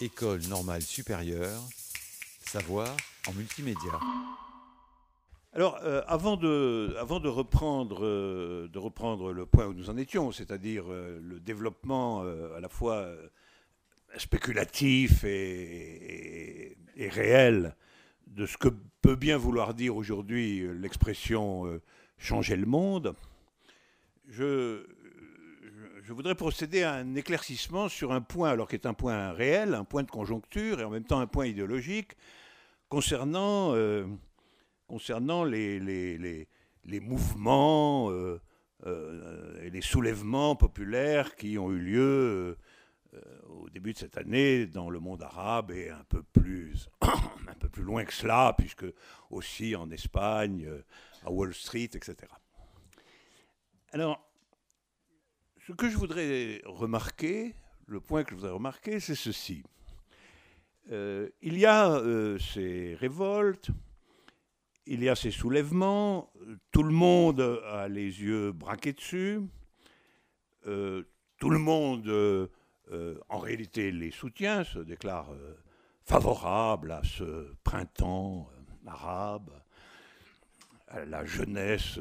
École normale supérieure, savoir en multimédia. Alors, euh, avant, euh, de reprendre le point où nous en étions, c'est-à-dire euh, le développement à la fois spéculatif et, et, réel de ce que peut bien vouloir dire aujourd'hui l'expression changer le monde, je, je voudrais procéder à un éclaircissement sur un point, alors qui est un point réel, un point de conjoncture et en même temps un point idéologique, concernant, euh, concernant les, les, les, mouvements euh, euh, et les soulèvements populaires qui ont eu lieu au début de cette année dans le monde arabe et un peu plus, un peu plus loin que cela, puisque aussi en Espagne, à Wall Street, etc. Alors, ce que je voudrais remarquer, le point que je voudrais remarquer, c'est ceci. Euh, il y a euh, ces révoltes, il y a ces soulèvements, tout le monde a les yeux braqués dessus, euh, tout le monde, en réalité, les soutient, se déclare favorable à ce printemps arabe, à la jeunesse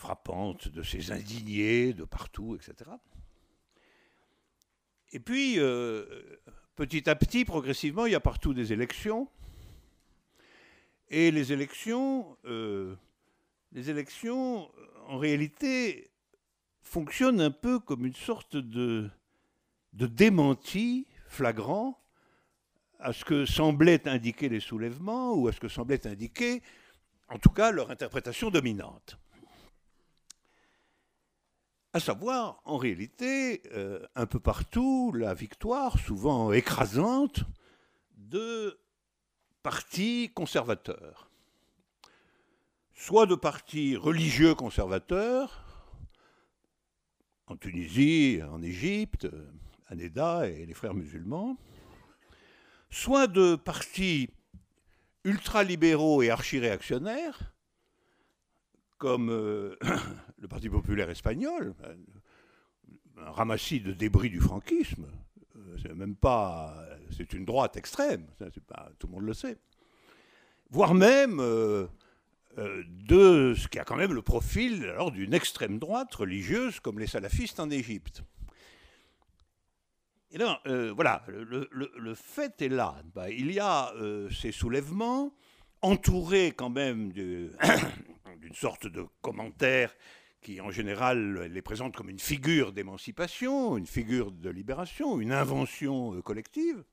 frappante de ces indignés de partout, etc. Et puis, euh, petit à petit, progressivement, il y a partout des élections. Et les élections, euh, les élections, en réalité, fonctionnent un peu comme une sorte de, démenti flagrant à ce que semblaient indiquer les soulèvements ou à ce que semblait indiquer, en tout cas, leur interprétation dominante à savoir, en réalité, euh, un peu partout, la victoire, souvent écrasante, de partis conservateurs. Soit de partis religieux conservateurs, en Tunisie, en Égypte, Aneda et les frères musulmans, soit de partis ultralibéraux et archi-réactionnaires, comme euh, le Parti populaire espagnol, un ramassis de débris du franquisme. Euh, c'est même pas, c'est une droite extrême, tout le monde le sait. Voire même euh, de ce qui a quand même le profil alors d'une extrême droite religieuse comme les salafistes en Égypte. Et là, voilà, le, fait est là. Bah, il y a ces soulèvements entourés quand même d'une sorte de commentaire qui en général les présente comme une figure d'émancipation, une figure de libération, une invention euh, collective.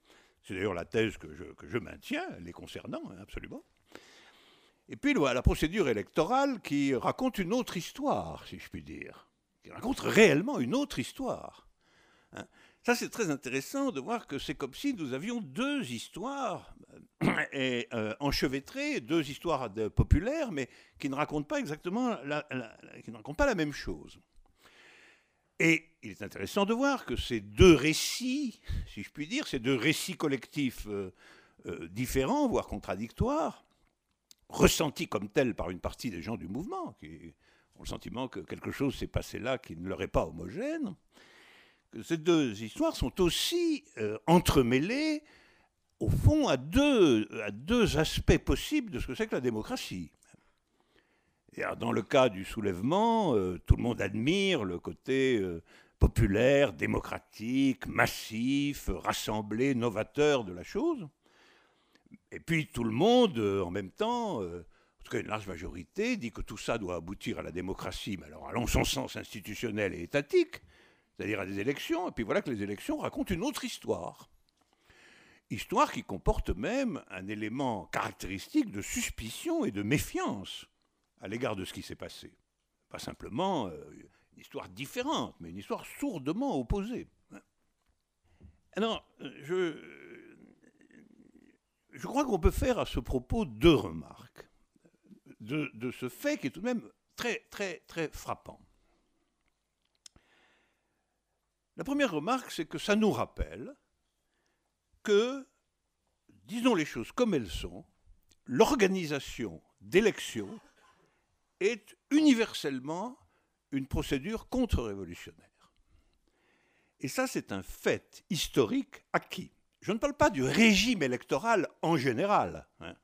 C'est d'ailleurs la thèse que je, maintiens, les concernant, hein, absolument. Et puis la procédure électorale qui raconte une autre histoire, si je puis dire, qui raconte réellement une autre histoire. Ça, c'est très intéressant de voir que c'est comme si nous avions deux histoires et, euh, enchevêtrées, deux histoires populaires, mais qui ne racontent pas exactement la, qui ne racontent pas la même chose. Et il est intéressant de voir que ces deux récits, si je puis dire, ces deux récits collectifs euh, euh, différents, voire contradictoires, ressentis comme tels par une partie des gens du mouvement, qui ont le sentiment que quelque chose s'est passé là qui ne leur est pas homogène, que ces deux histoires sont aussi euh, entremêlées, au fond, à deux, aspects possibles de ce que c'est que la démocratie. Dans le cas du soulèvement, euh, tout le monde admire le côté euh, populaire, démocratique, massif, rassemblé, novateur de la chose. Et puis tout le monde, en même temps, en tout cas une large majorité, dit que tout ça doit aboutir à la démocratie, mais alors allons son sens institutionnel et étatique, c'est-à-dire à des élections, et puis voilà que les élections racontent une autre histoire. Histoire qui comporte même un élément caractéristique de suspicion et de méfiance à l'égard de ce qui s'est passé. Pas simplement euh, une histoire différente, mais une histoire sourdement opposée. Alors, je, je crois qu'on peut faire à ce propos deux remarques de, de ce fait qui est tout de même très, très, très frappant. La première remarque, c'est que ça nous rappelle que, disons les choses comme elles sont, l'organisation d'élections est universellement une procédure contre-révolutionnaire. Et ça, c'est un fait historique acquis. Je ne parle pas du régime électoral en général. Hein.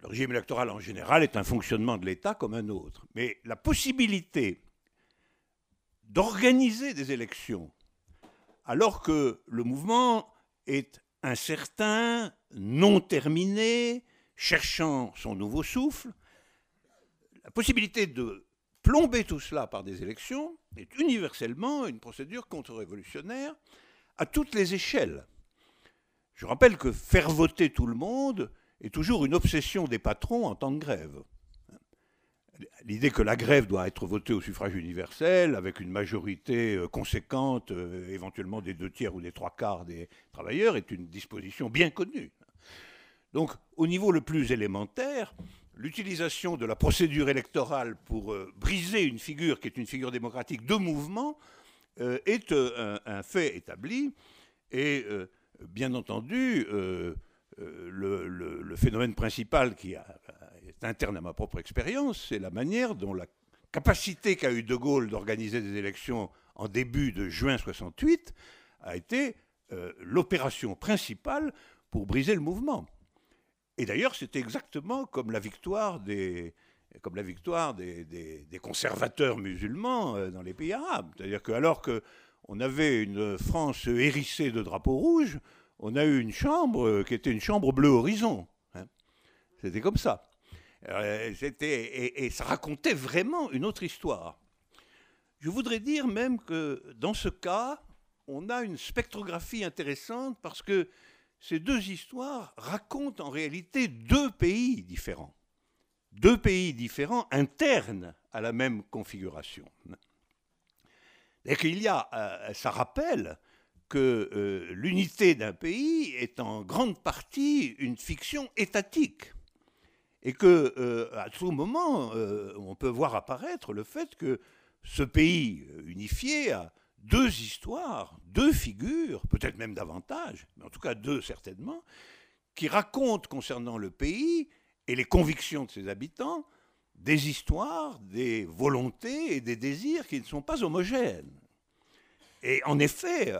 Le régime électoral en général est un fonctionnement de l'État comme un autre. Mais la possibilité d'organiser des élections alors que le mouvement est incertain, non terminé, cherchant son nouveau souffle, la possibilité de plomber tout cela par des élections est universellement une procédure contre-révolutionnaire à toutes les échelles. Je rappelle que faire voter tout le monde est toujours une obsession des patrons en temps de grève. L'idée que la grève doit être votée au suffrage universel, avec une majorité euh, conséquente, euh, éventuellement des deux tiers ou des trois quarts des travailleurs, est une disposition bien connue. Donc, au niveau le plus élémentaire, l'utilisation de la procédure électorale pour euh, briser une figure qui est une figure démocratique de mouvement est un, fait établi. Et bien entendu, le, phénomène principal qui a, interne à ma propre expérience, c'est la manière dont la capacité qu'a eu De Gaulle d'organiser des élections en début de juin 68 a été euh, l'opération principale pour briser le mouvement. Et d'ailleurs, c'était exactement comme la victoire des, comme la victoire des, conservateurs musulmans euh, dans les pays arabes. C'est-à-dire qu'alors qu'on avait une France hérissée de drapeaux rouges, on a eu une chambre qui était une chambre bleu horizon. Hein. C'était comme ça. Euh, et, et, ça racontait vraiment une autre histoire. Je voudrais dire même que dans ce cas, on a une spectrographie intéressante parce que ces deux histoires racontent en réalité deux pays différents. Deux pays différents internes à la même configuration. Et qu'il y a, euh, ça rappelle que euh, l'unité d'un pays est en grande partie une fiction étatique et que euh, à tout moment, euh, on peut voir apparaître le fait que ce pays unifié a deux histoires, deux figures, peut-être même davantage, mais en tout cas deux certainement, qui racontent concernant le pays et les convictions de ses habitants des histoires, des volontés et des désirs qui ne sont pas homogènes. Et en effet,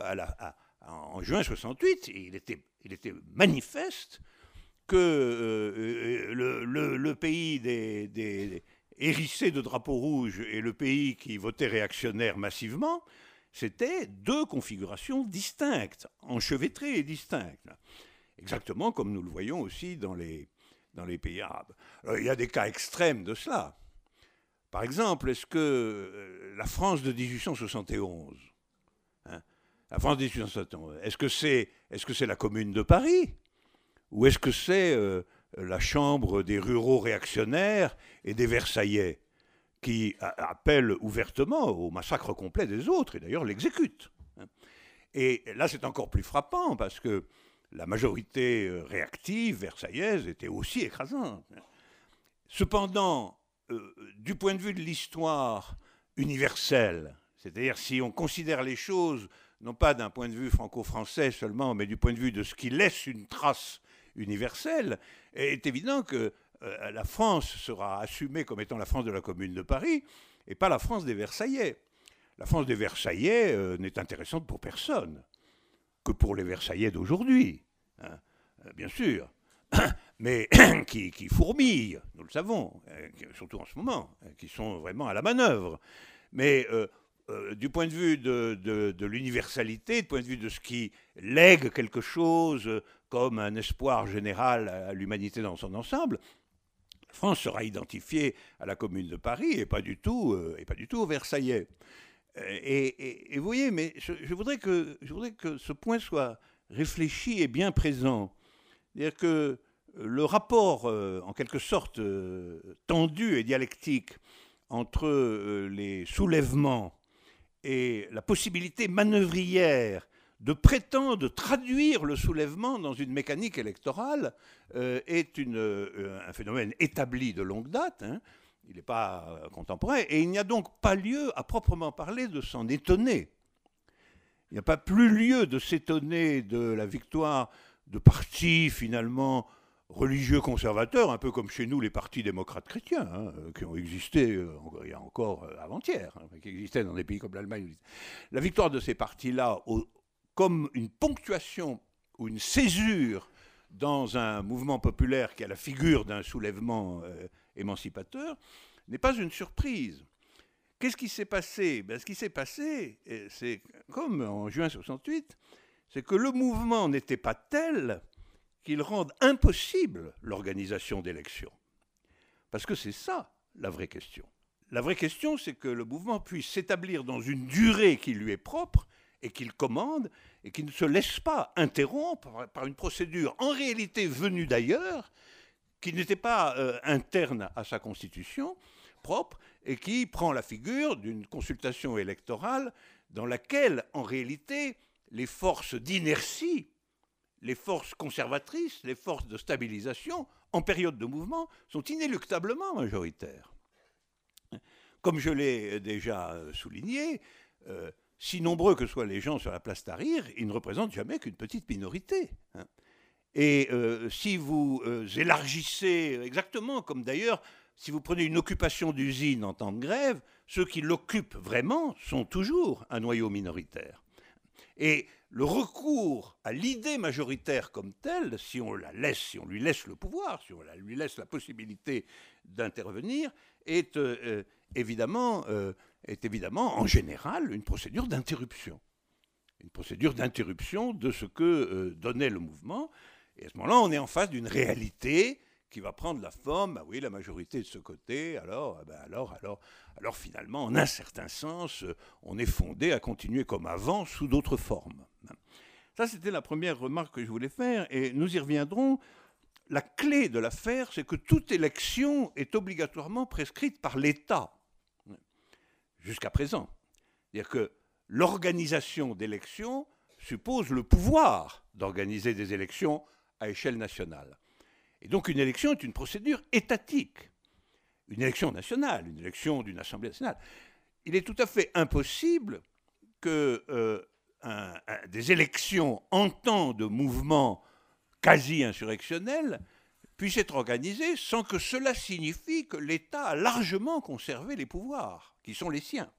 en juin 68, il était, il était manifeste que euh, euh, le, pays des, hérissés de drapeaux rouges et le pays qui votait réactionnaire massivement, c'était deux configurations distinctes, enchevêtrées et distinctes. Exactement comme nous le voyons aussi dans les, pays arabes. il y a des cas extrêmes de cela. Par exemple, est-ce que euh, la France de 1871, hein, la France de 1871, est-ce que c'est est -ce c'est la commune de Paris? Ou est-ce que c'est euh, la chambre des ruraux réactionnaires et des Versaillais qui appellent ouvertement au massacre complet des autres et d'ailleurs l'exécutent hein? Et là, c'est encore plus frappant parce que la majorité euh, réactive versaillaise était aussi écrasante. Cependant, euh, du point de vue de l'histoire universelle, c'est-à-dire si on considère les choses non pas d'un point de vue franco-français seulement, mais du point de vue de ce qui laisse une trace universelle, est évident que euh, la France sera assumée comme étant la France de la Commune de Paris et pas la France des Versaillais. La France des Versaillais euh, n'est intéressante pour personne, que pour les Versaillais d'aujourd'hui, hein, euh, bien sûr, mais qui, qui, fourmillent, nous le savons, surtout en ce moment, qui sont vraiment à la manœuvre. Mais du point de vue de, l'universalité, du point de vue de ce qui lègue quelque chose comme un espoir général à l'humanité dans son ensemble, France sera identifiée à la Commune de Paris et pas du tout, euh, et pas du tout au Versaillais. Euh, et, vous voyez, mais je, voudrais que, je voudrais que ce point soit réfléchi et bien présent. C'est-à-dire que le rapport, euh, en quelque sorte, tendu et dialectique entre les soulèvements et la possibilité manœuvrière de prétendre traduire le soulèvement dans une mécanique électorale euh, est euh, un phénomène établi de longue date. Hein. il n'est pas contemporain, et il n'y a donc pas lieu, à proprement parler, de s'en étonner. Il n'y a pas plus lieu de s'étonner de la victoire de partis finalement religieux conservateurs, un peu comme chez nous les partis démocrates chrétiens, hein, qui ont existé euh, il y a encore euh, avant-hier, hein, qui existaient dans des pays comme l'Allemagne. La victoire de ces partis-là, comme une ponctuation ou une césure dans un mouvement populaire qui a la figure d'un soulèvement euh, émancipateur, n'est pas une surprise. Qu'est-ce qui s'est passé? Ben, Ce qui s'est passé, c'est comme en juin 68, c'est que le mouvement n'était pas tel qu'il rende impossible l'organisation d'élections. Parce que c'est ça la vraie question. La vraie question, c'est que le mouvement puisse s'établir dans une durée qui lui est propre et qu'il commande et qui ne se laisse pas interrompre par une procédure en réalité venue d'ailleurs, qui n'était pas euh, interne à sa constitution propre et qui prend la figure d'une consultation électorale dans laquelle en réalité les forces d'inertie les forces conservatrices, les forces de stabilisation, en période de mouvement, sont inéluctablement majoritaires. Comme je l'ai déjà souligné, euh, si nombreux que soient les gens sur la place Tahrir, ils ne représentent jamais qu'une petite minorité. Hein. Et euh, si vous euh, élargissez, exactement comme d'ailleurs, si vous prenez une occupation d'usine en temps de grève, ceux qui l'occupent vraiment sont toujours un noyau minoritaire. Et le recours à l'idée majoritaire comme telle, si on la laisse, si on lui laisse le pouvoir, si on lui laisse la possibilité d'intervenir, est, euh, évidemment, euh, est évidemment en général une procédure d'interruption. Une procédure d'interruption de ce que euh, donnait le mouvement. Et à ce moment-là, on est en face d'une réalité qui va prendre la forme, bah oui, la majorité de ce côté, alors, eh ben alors, alors, alors finalement, en un certain sens, euh, on est fondé à continuer comme avant sous d'autres formes. Ça, c'était la première remarque que je voulais faire, et nous y reviendrons. La clé de l'affaire, c'est que toute élection est obligatoirement prescrite par l'État, jusqu'à présent. C'est-à-dire que l'organisation d'élections suppose le pouvoir d'organiser des élections à échelle nationale. Et donc une élection est une procédure étatique, une élection nationale, une élection d'une Assemblée nationale. Il est tout à fait impossible que euh, des élections en temps de mouvement quasi insurrectionnel puissent être organisées sans que cela signifie que l'État a largement conservé les pouvoirs qui sont les siens.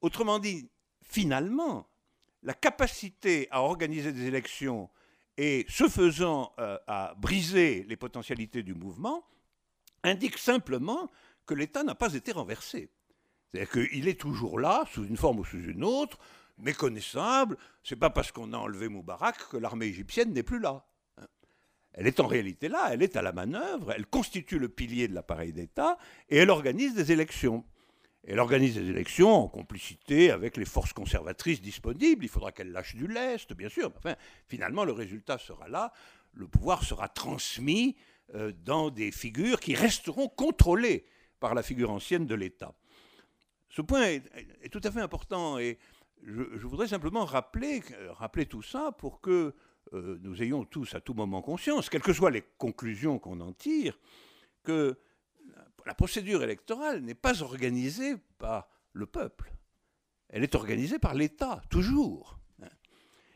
Autrement dit, finalement, la capacité à organiser des élections et ce faisant euh, à briser les potentialités du mouvement, indique simplement que l'État n'a pas été renversé. C'est-à-dire qu'il est toujours là, sous une forme ou sous une autre, méconnaissable. Ce n'est pas parce qu'on a enlevé Moubarak que l'armée égyptienne n'est plus là. Elle est en réalité là, elle est à la manœuvre, elle constitue le pilier de l'appareil d'État et elle organise des élections. Elle organise des élections en complicité avec les forces conservatrices disponibles. Il faudra qu'elle lâche du lest, bien sûr. Enfin, finalement, le résultat sera là. Le pouvoir sera transmis euh, dans des figures qui resteront contrôlées par la figure ancienne de l'État. Ce point est, tout à fait important et je, voudrais simplement rappeler, rappeler, tout ça pour que euh, nous ayons tous à tout moment conscience, quelles que soient les conclusions qu'on en tire, que la procédure électorale n'est pas organisée par le peuple. Elle est organisée par l'État, toujours.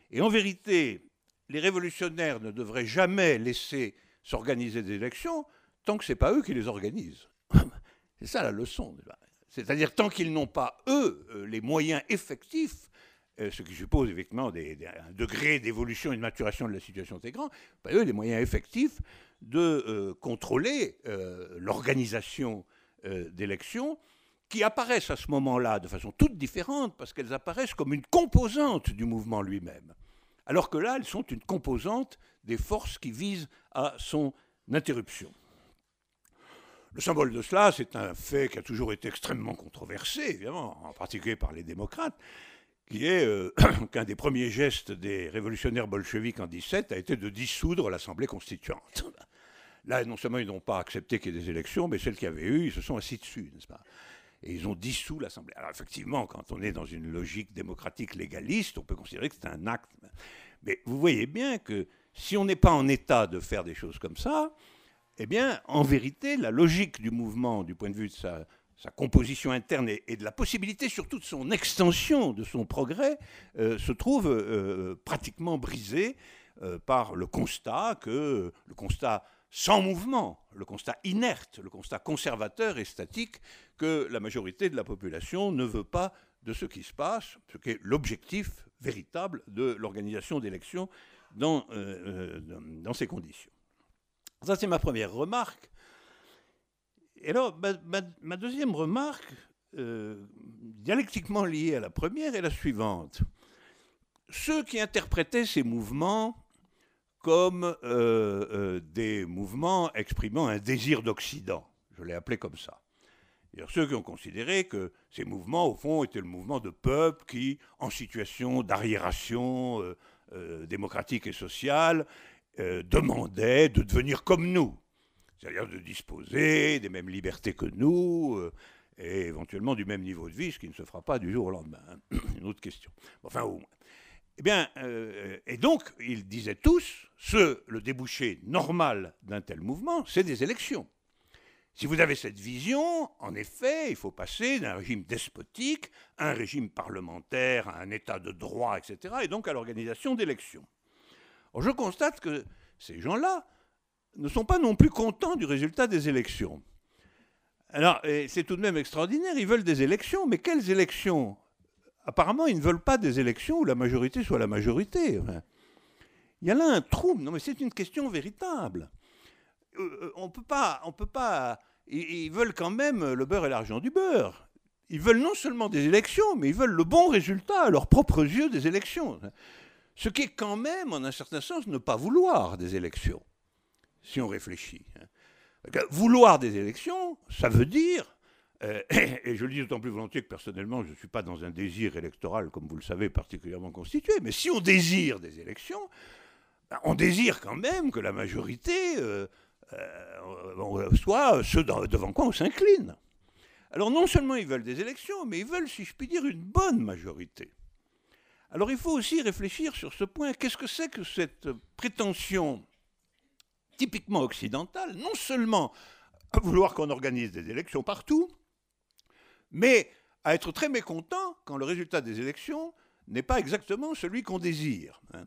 Et en vérité, les révolutionnaires ne devraient jamais laisser s'organiser des élections tant que ce n'est pas eux qui les organisent. C'est ça la leçon. C'est-à-dire tant qu'ils n'ont pas, eux, euh, les moyens effectifs, euh, ce qui suppose effectivement un degré d'évolution et de maturation de la situation très grand, pas eux, les moyens effectifs de euh, contrôler euh, l'organisation euh, d'élections qui apparaissent à ce moment-là de façon toute différente parce qu'elles apparaissent comme une composante du mouvement lui-même. Alors que là, elles sont une composante des forces qui visent à son interruption. Le symbole de cela, c'est un fait qui a toujours été extrêmement controversé, évidemment, en particulier par les démocrates, qui est qu'un des premiers gestes des révolutionnaires bolcheviques en 17 a été de dissoudre l'Assemblée constituante. Là, non seulement ils n'ont pas accepté qu'il y ait des élections, mais celles qu'il y avait eu, ils se sont assis dessus, n'est-ce pas? Et ils ont dissous l'Assemblée. Alors effectivement, quand on est dans une logique démocratique légaliste, on peut considérer que c'est un acte. Mais vous voyez bien que si on n'est pas en état de faire des choses comme ça, eh bien, en vérité, la logique du mouvement, du point de vue de sa, composition interne et, de la possibilité surtout de son extension, de son progrès, euh, se trouve euh, pratiquement brisée par le constat que, le constat sans mouvement, le constat inerte, le constat conservateur et statique que la majorité de la population ne veut pas de ce qui se passe, ce qui est l'objectif véritable de l'organisation d'élections dans, euh, euh, dans, ces conditions. Ça, c'est ma première remarque. Et alors, ma, deuxième remarque, euh, dialectiquement liée à la première, est la suivante. Ceux qui interprétaient ces mouvements comme des mouvements exprimant un désir d'Occident, je l'ai appelé comme ça, ceux qui ont considéré que ces mouvements, au fond, étaient le mouvement de peuples qui, en situation d'arriération euh, euh, démocratique et sociale, euh, demandaient de devenir comme nous, c'est-à-dire de disposer des mêmes libertés que nous, et éventuellement du même niveau de vie, ce qui ne se fera pas du jour au lendemain. Hein. Une autre question. Enfin, au moins. Eh bien, et donc, ils disaient tous, ce, le débouché normal d'un tel mouvement, c'est des élections. Si vous avez cette vision, en effet, il faut passer d'un régime despotique à un régime parlementaire, à un état de droit, etc., et donc à l'organisation d'élections. Je constate que ces gens-là ne sont pas non plus contents du résultat des élections. Alors, c'est tout de même extraordinaire, ils veulent des élections, mais quelles élections? Apparemment, ils ne veulent pas des élections où la majorité soit la majorité. il y a là un trou, non mais c'est une question véritable. Euh, euh, on peut pas, on peut pas. Ils, veulent quand même le beurre et l'argent du beurre. Ils veulent non seulement des élections, mais ils veulent le bon résultat à leurs propres yeux des élections. Ce qui est quand même, en un certain sens, ne pas vouloir des élections, si on réfléchit. Hein. Vouloir des élections, ça veut dire, euh, et je le dis d'autant plus volontiers que personnellement, je ne suis pas dans un désir électoral, comme vous le savez, particulièrement constitué, mais si on désire des élections, ben, on désire quand même que la majorité euh, soit ceux devant quoi on s'incline. Alors non seulement ils veulent des élections, mais ils veulent, si je puis dire, une bonne majorité. Alors il faut aussi réfléchir sur ce point. Qu'est-ce que c'est que cette prétention typiquement occidentale, non seulement à vouloir qu'on organise des élections partout, mais à être très mécontent quand le résultat des élections n'est pas exactement celui qu'on désire. Hein.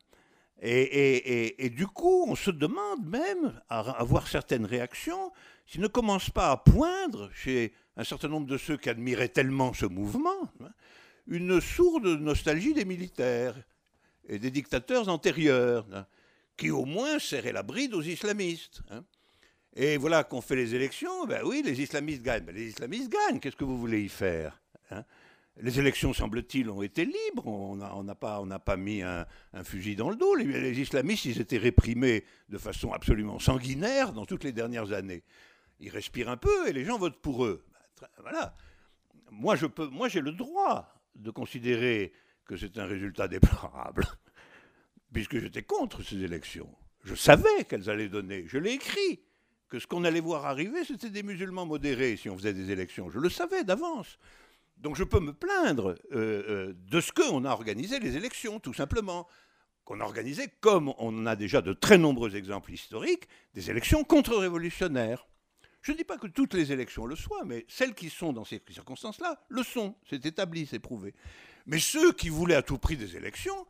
Et, du coup, on se demande même, à avoir certaines réactions, s'il ne commence pas à poindre chez un certain nombre de ceux qui admiraient tellement ce mouvement, hein, une sourde nostalgie des militaires et des dictateurs antérieurs, hein, qui au moins serraient la bride aux islamistes. Hein. Et voilà qu'on fait les élections, ben oui, les islamistes gagnent. Ben les islamistes gagnent, qu'est-ce que vous voulez y faire les élections, semble-t-il, ont été libres. On n'a pas, mis un, fusil dans le dos. Les, islamistes, ils étaient réprimés de façon absolument sanguinaire dans toutes les dernières années. Ils respirent un peu et les gens votent pour eux. Bah, voilà. Moi, j'ai le droit de considérer que c'est un résultat déplorable, puisque j'étais contre ces élections. Je savais qu'elles allaient donner. Je l'ai écrit que ce qu'on allait voir arriver, c'était des musulmans modérés si on faisait des élections. Je le savais d'avance. Donc je peux me plaindre euh, euh, de ce qu'on a organisé les élections, tout simplement. Qu'on a organisé, comme on a déjà de très nombreux exemples historiques, des élections contre-révolutionnaires. Je ne dis pas que toutes les élections le soient, mais celles qui sont dans ces circonstances-là le sont. C'est établi, c'est prouvé. Mais ceux qui voulaient à tout prix des élections,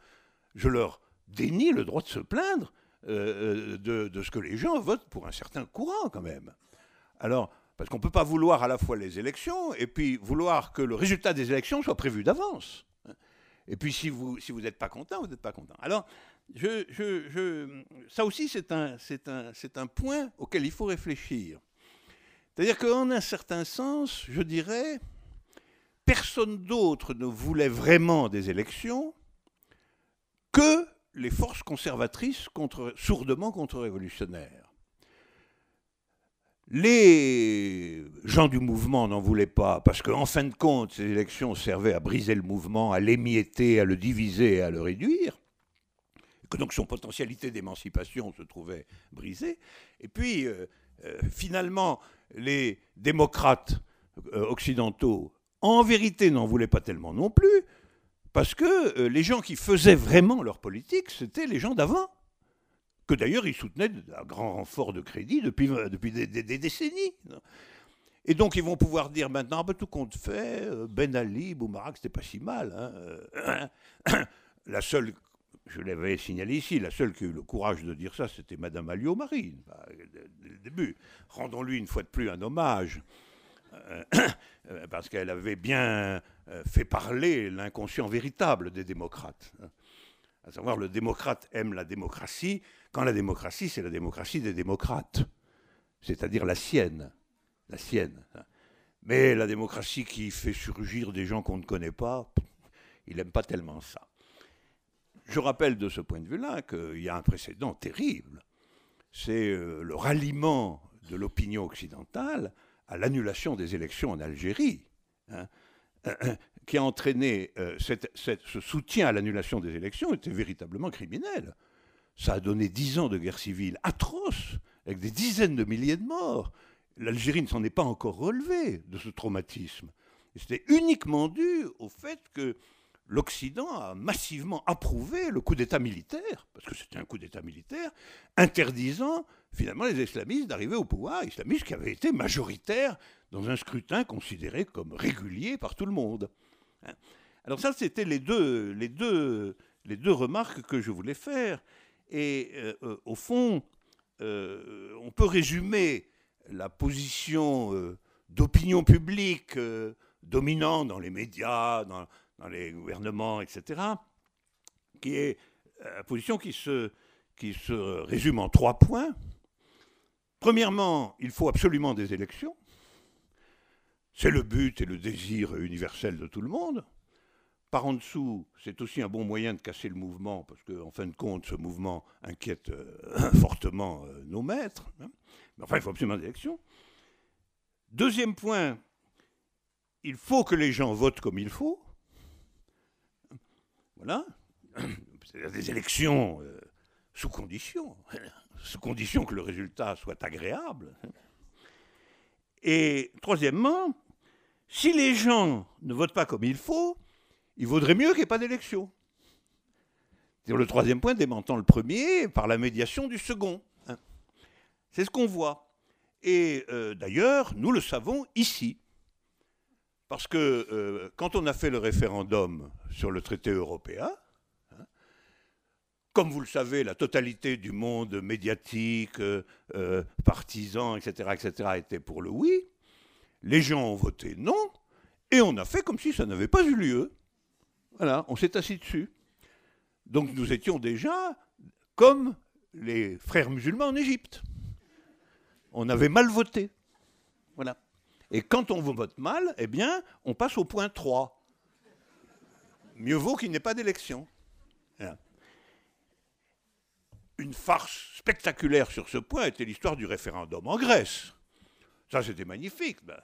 je leur dénie le droit de se plaindre euh, de, de, ce que les gens votent pour un certain courant quand même. Alors, parce qu'on ne peut pas vouloir à la fois les élections et puis vouloir que le résultat des élections soit prévu d'avance. Et puis si vous si vous n'êtes pas content, vous n'êtes pas content. Alors, je, je, ça aussi, c'est un, un, un point auquel il faut réfléchir. C'est-à-dire qu'en un certain sens, je dirais, personne d'autre ne voulait vraiment des élections que les forces conservatrices sourdement contre-révolutionnaires. Les gens du mouvement n'en voulaient pas, parce qu'en fin de compte, ces élections servaient à briser le mouvement, à l'émietter, à le diviser, à le réduire, que donc son potentialité d'émancipation se trouvait brisée. Et puis, euh, euh, finalement, les démocrates euh, occidentaux, en vérité, n'en voulaient pas tellement non plus, parce que les gens qui faisaient vraiment leur politique, c'était les gens d'avant que d'ailleurs ils soutenaient à grand renfort de crédit depuis, depuis des, décennies. Et donc ils vont pouvoir dire maintenant, ah ben, tout compte fait, euh, Ben Ali, Boumarak, c'était pas si mal. Hein, euh, la seule je l'avais signalé ici, la seule qui a eu le courage de dire ça, c'était Madame Alliot-Marie, dès le début. Rendons-lui une fois de plus un hommage, euh, parce qu'elle avait bien euh, fait parler l'inconscient véritable des démocrates. À savoir, le démocrate aime la démocratie, quand la démocratie, c'est la démocratie des démocrates, c'est-à-dire la sienne, la sienne. Mais la démocratie qui fait surgir des gens qu'on ne connaît pas, il n'aime pas tellement ça. Je rappelle de ce point de vue-là qu'il y a un précédent terrible. C'est euh, le ralliement de l'opinion occidentale à l'annulation des élections en Algérie, hein, qui a entraîné euh, ce soutien à l'annulation des élections était véritablement criminel. Ça a donné dix ans de guerre civile atroce, avec des dizaines de milliers de morts. L'Algérie ne s'en est pas encore relevée de ce traumatisme. C'était uniquement dû au fait que l'Occident a massivement approuvé le coup d'État militaire, parce que c'était un coup d'État militaire, interdisant finalement les islamistes d'arriver au pouvoir, islamistes qui avaient été majoritaires dans un scrutin considéré comme régulier par tout le monde. Hein. Alors ça, c'était les deux, les, deux, les deux remarques que je voulais faire. Et euh, euh, au fond, euh, on peut résumer la position d'opinion publique dominante dans les médias, dans, les gouvernements, etc., qui est la position qui se, qui se résume en trois points. Premièrement, il faut absolument des élections. C'est le but et le désir universel de tout le monde. Par en dessous, c'est aussi un bon moyen de casser le mouvement, parce qu'en fin de compte, ce mouvement inquiète euh, fortement euh, nos maîtres. Hein. Mais enfin, il faut absolument des élections. Deuxième point, il faut que les gens votent comme il faut. Voilà. C'est des élections euh, sous condition, sous condition que le résultat soit agréable. Et troisièmement, si les gens ne votent pas comme il faut, il vaudrait mieux qu'il n'y ait pas d'élection. Le troisième point démentant le premier par la médiation du second. Hein. C'est ce qu'on voit. Et euh, d'ailleurs, nous le savons ici. Parce que euh, quand on a fait le référendum sur le traité européen, comme vous le savez, la totalité du monde médiatique, euh, euh, partisan, etc., etc., était pour le oui. Les gens ont voté non, et on a fait comme si ça n'avait pas eu lieu. Voilà, on s'est assis dessus. Donc nous étions déjà comme les frères musulmans en Égypte. On avait mal voté. Voilà. Et quand on vote mal, eh bien, on passe au point 3. Mieux vaut qu'il n'y ait pas d'élection. Une farce spectaculaire sur ce point était l'histoire du référendum en Grèce. Ça, c'était magnifique. Ben.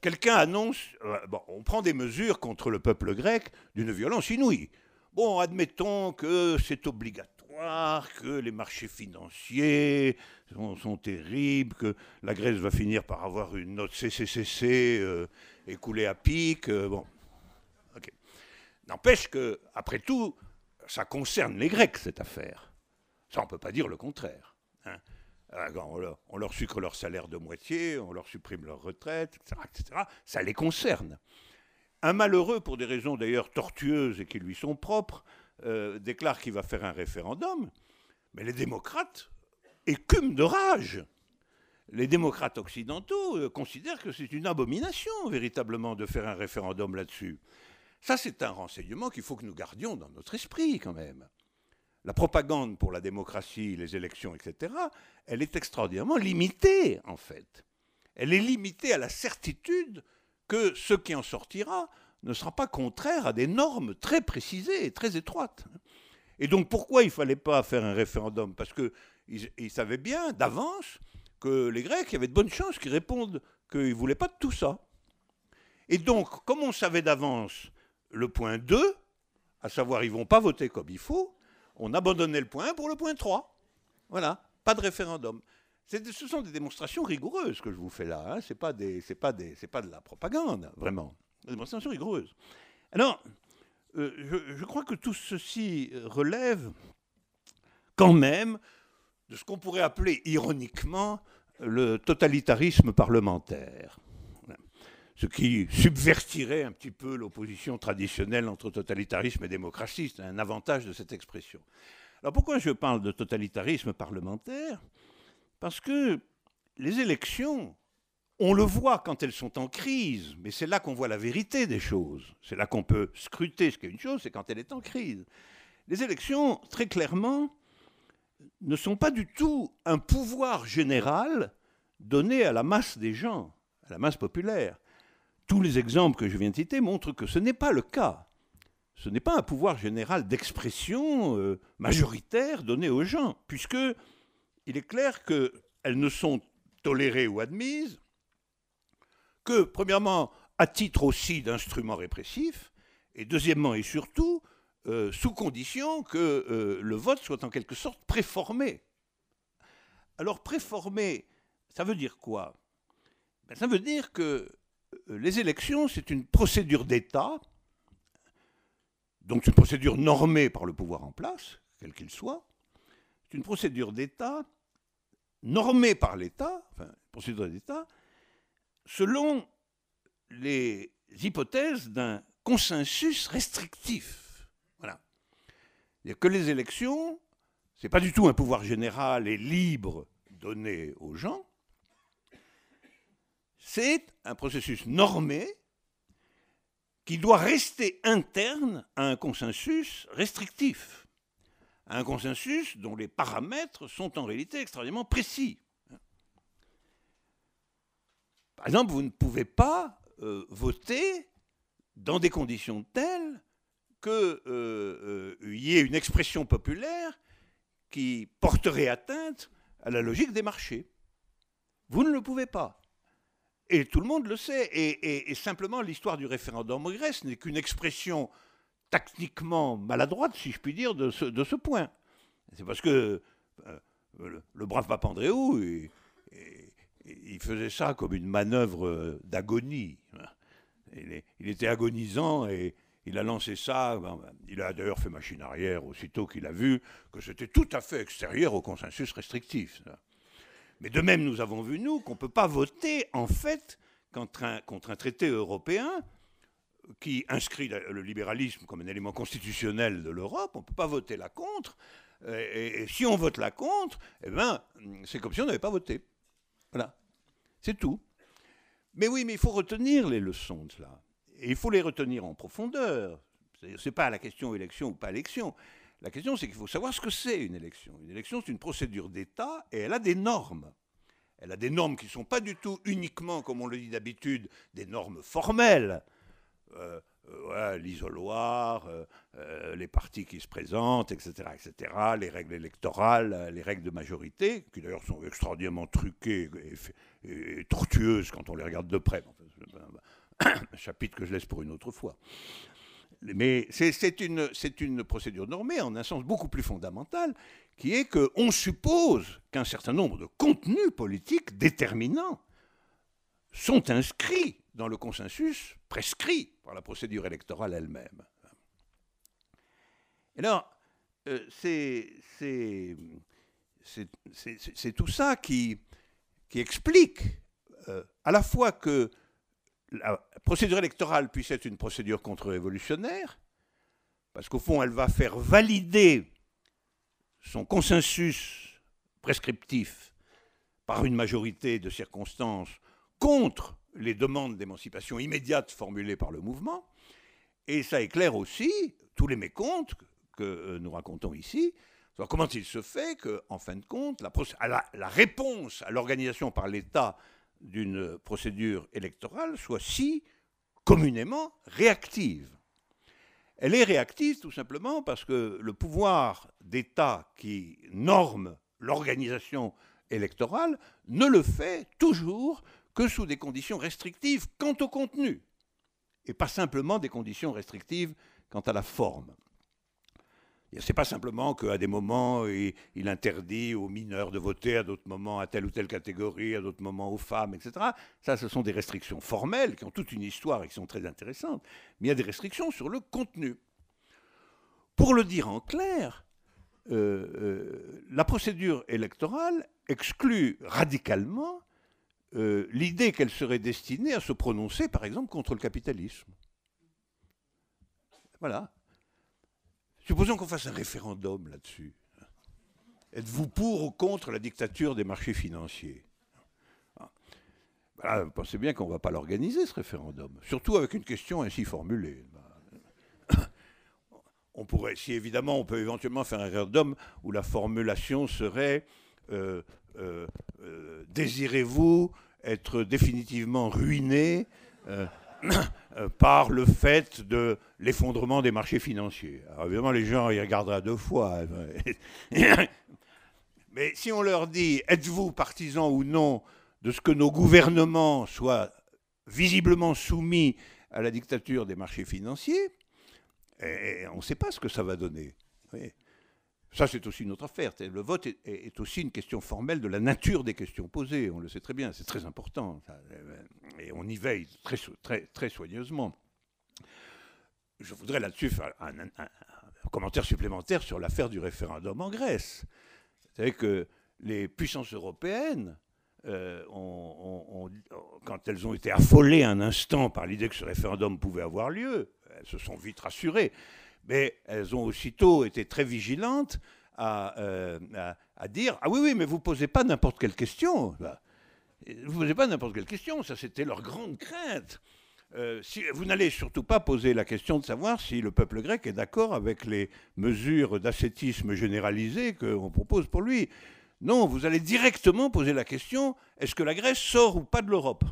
Quelqu'un annonce, euh, on prend des mesures contre le peuple grec d'une violence inouïe. Bon, admettons que c'est obligatoire que les marchés financiers sont, terribles, que la Grèce va finir par avoir une note CCCC euh, écoulée à pic. Euh, bon, N'empêche que, après tout, ça concerne les Grecs, cette affaire. Ça, on ne peut pas dire le contraire. Hein. Ah, on, leur, sucre leur salaire de moitié, on leur supprime leur retraite, etc., etc. Ça les concerne. Un malheureux, pour des raisons d'ailleurs tortueuses et qui lui sont propres, euh, déclare qu'il va faire un référendum, mais les démocrates écument de rage. Les démocrates occidentaux euh, considèrent que c'est une abomination véritablement de faire un référendum là-dessus. Ça, c'est un renseignement qu'il faut que nous gardions dans notre esprit quand même. La propagande pour la démocratie, les élections, etc., elle est extraordinairement limitée en fait. Elle est limitée à la certitude que ce qui en sortira ne sera pas contraire à des normes très précisées et très étroites. Et donc pourquoi il ne fallait pas faire un référendum? Parce qu'ils savaient bien d'avance que les Grecs, il y avait de bonnes chances qu'ils répondent qu'ils ne voulaient pas de tout ça. Et donc, comme on savait d'avance le point 2, à savoir ils ne vont pas voter comme il faut, on abandonnait le point pour le point 3. Voilà, pas de référendum. Ce sont des démonstrations rigoureuses que je vous fais là. Hein. Ce n'est pas, de la propagande, vraiment une démonstration rigoureuse. Alors, euh, je, crois que tout ceci relève quand même de ce qu'on pourrait appeler ironiquement le totalitarisme parlementaire. Ce qui subvertirait un petit peu l'opposition traditionnelle entre totalitarisme et démocratie. C'est un avantage de cette expression. Alors pourquoi je parle de totalitarisme parlementaire? Parce que les élections, on le voit quand elles sont en crise, mais c'est là qu'on voit la vérité des choses. C'est là qu'on peut scruter ce qu'est une chose, c'est quand elle est en crise. Les élections, très clairement, ne sont pas du tout un pouvoir général donné à la masse des gens, à la masse populaire. Tous les exemples que je viens de citer montrent que ce n'est pas le cas. Ce n'est pas un pouvoir général d'expression euh, majoritaire donné aux gens, puisque il est clair qu'elles ne sont tolérées ou admises que, premièrement, à titre aussi d'instrument répressif, et deuxièmement et surtout, euh, sous condition que euh, le vote soit en quelque sorte préformé. Alors préformé, ça veut dire quoi? Ben, Ça veut dire que les élections, c'est une procédure d'État, donc une procédure normée par le pouvoir en place, quel qu'il soit. C'est une procédure d'État normée par l'État, enfin, procédure d'État, selon les hypothèses d'un consensus restrictif. Que les élections, ce n'est pas du tout un pouvoir général et libre donné aux gens, c'est un processus normé qui doit rester interne à un consensus restrictif, à un consensus dont les paramètres sont en réalité extrêmement précis. Par exemple, vous ne pouvez pas euh, voter dans des conditions telles qu'il euh, euh, y ait une expression populaire qui porterait atteinte à la logique des marchés. Vous ne le pouvez pas. Et tout le monde le sait. Et, simplement, l'histoire du référendum en Grèce n'est qu'une expression tactiquement maladroite, si je puis dire, de ce, point. C'est parce que euh, le, brave Papandréou, il, il, faisait ça comme une manœuvre d'agonie. il, était agonisant et, il a lancé ça, ben, il a d'ailleurs fait machine arrière aussitôt qu'il a vu que c'était tout à fait extérieur au consensus restrictif. Mais de même, nous avons vu, nous, qu'on ne peut pas voter, en fait, contre un, traité européen qui inscrit le libéralisme comme un élément constitutionnel de l'Europe. On ne peut pas voter là contre. Et, si on vote là contre, eh ben, c'est comme si on n'avait pas voté. Voilà. C'est tout. Mais oui, mais il faut retenir les leçons de cela. Et il faut les retenir en profondeur. Ce n'est pas la question élection ou pas élection. La question, c'est qu'il faut savoir ce que c'est une élection. Une élection, c'est une procédure d'État et elle a des normes. Elle a des normes qui ne sont pas du tout uniquement, comme on le dit d'habitude, des normes formelles. Euh, euh, l'isoloir, euh, les partis qui se présentent, etc., etc., les règles électorales, les règles de majorité, qui d'ailleurs sont extraordinairement truquées et, tortueuses quand on les regarde de près un chapitre que je laisse pour une autre fois. Mais c'est une, procédure normée en un sens beaucoup plus fondamental, qui est qu'on suppose qu'un certain nombre de contenus politiques déterminants sont inscrits dans le consensus prescrit par la procédure électorale elle-même. Alors, euh, c'est tout ça qui, qui explique euh, à la fois que la procédure électorale puisse être une procédure contre-révolutionnaire, parce qu'au fond, elle va faire valider son consensus prescriptif par une majorité de circonstances contre les demandes d'émancipation immédiate formulées par le mouvement. Et ça éclaire aussi tous les mécomptes que euh, nous racontons ici. Comment il se fait qu'en fin de compte, la, la réponse à l'organisation par l'État d'une procédure électorale soit si communément réactive. Elle est réactive tout simplement parce que le pouvoir d'État qui norme l'organisation électorale ne le fait toujours que sous des conditions restrictives quant au contenu, et pas simplement des conditions restrictives quant à la forme. Ce n'est pas simplement qu'à des moments, il, interdit aux mineurs de voter, à d'autres moments à telle ou telle catégorie, à d'autres moments aux femmes, etc. Ça, ce sont des restrictions formelles qui ont toute une histoire et qui sont très intéressantes. Mais il y a des restrictions sur le contenu. Pour le dire en clair, euh, euh, la procédure électorale exclut radicalement euh, l'idée qu'elle serait destinée à se prononcer, par exemple, contre le capitalisme. Voilà. Supposons qu'on fasse un référendum là-dessus. Êtes-vous pour ou contre la dictature des marchés financiers? Vous pensez bien qu'on ne va pas l'organiser, ce référendum, surtout avec une question ainsi formulée. On pourrait, si évidemment, on peut éventuellement faire un référendum où la formulation serait euh, euh, euh, Désirez-vous être définitivement ruiné? par le fait de l'effondrement des marchés financiers Alors évidemment, les gens y regarderaient deux fois. Mais si on leur dit Êtes-vous partisan ou non de ce que nos gouvernements soient visiblement soumis à la dictature des marchés financiers, et on ne sait pas ce que ça va donner. Ça, c'est aussi une autre affaire. Le vote est, aussi une question formelle de la nature des questions posées. On le sait très bien, c'est très important. et on y veille très, soigneusement. Je voudrais là-dessus faire un, commentaire supplémentaire sur l'affaire du référendum en Grèce. Savez que les puissances européennes euh, quand elles ont été affolées un instant par l'idée que ce référendum pouvait avoir lieu, elles se sont vite rassurées, mais elles ont aussitôt été très vigilantes à, euh, dire Ah oui, oui, mais vous ne posez pas n'importe quelle question. Vous ne posez pas n'importe quelle question, ça c'était leur grande crainte. Euh, si, vous n'allez surtout pas poser la question de savoir si le peuple grec est d'accord avec les mesures d'ascétisme généralisé qu'on propose pour lui. Non, vous allez directement poser la question, est-ce que la Grèce sort ou pas de l'Europe?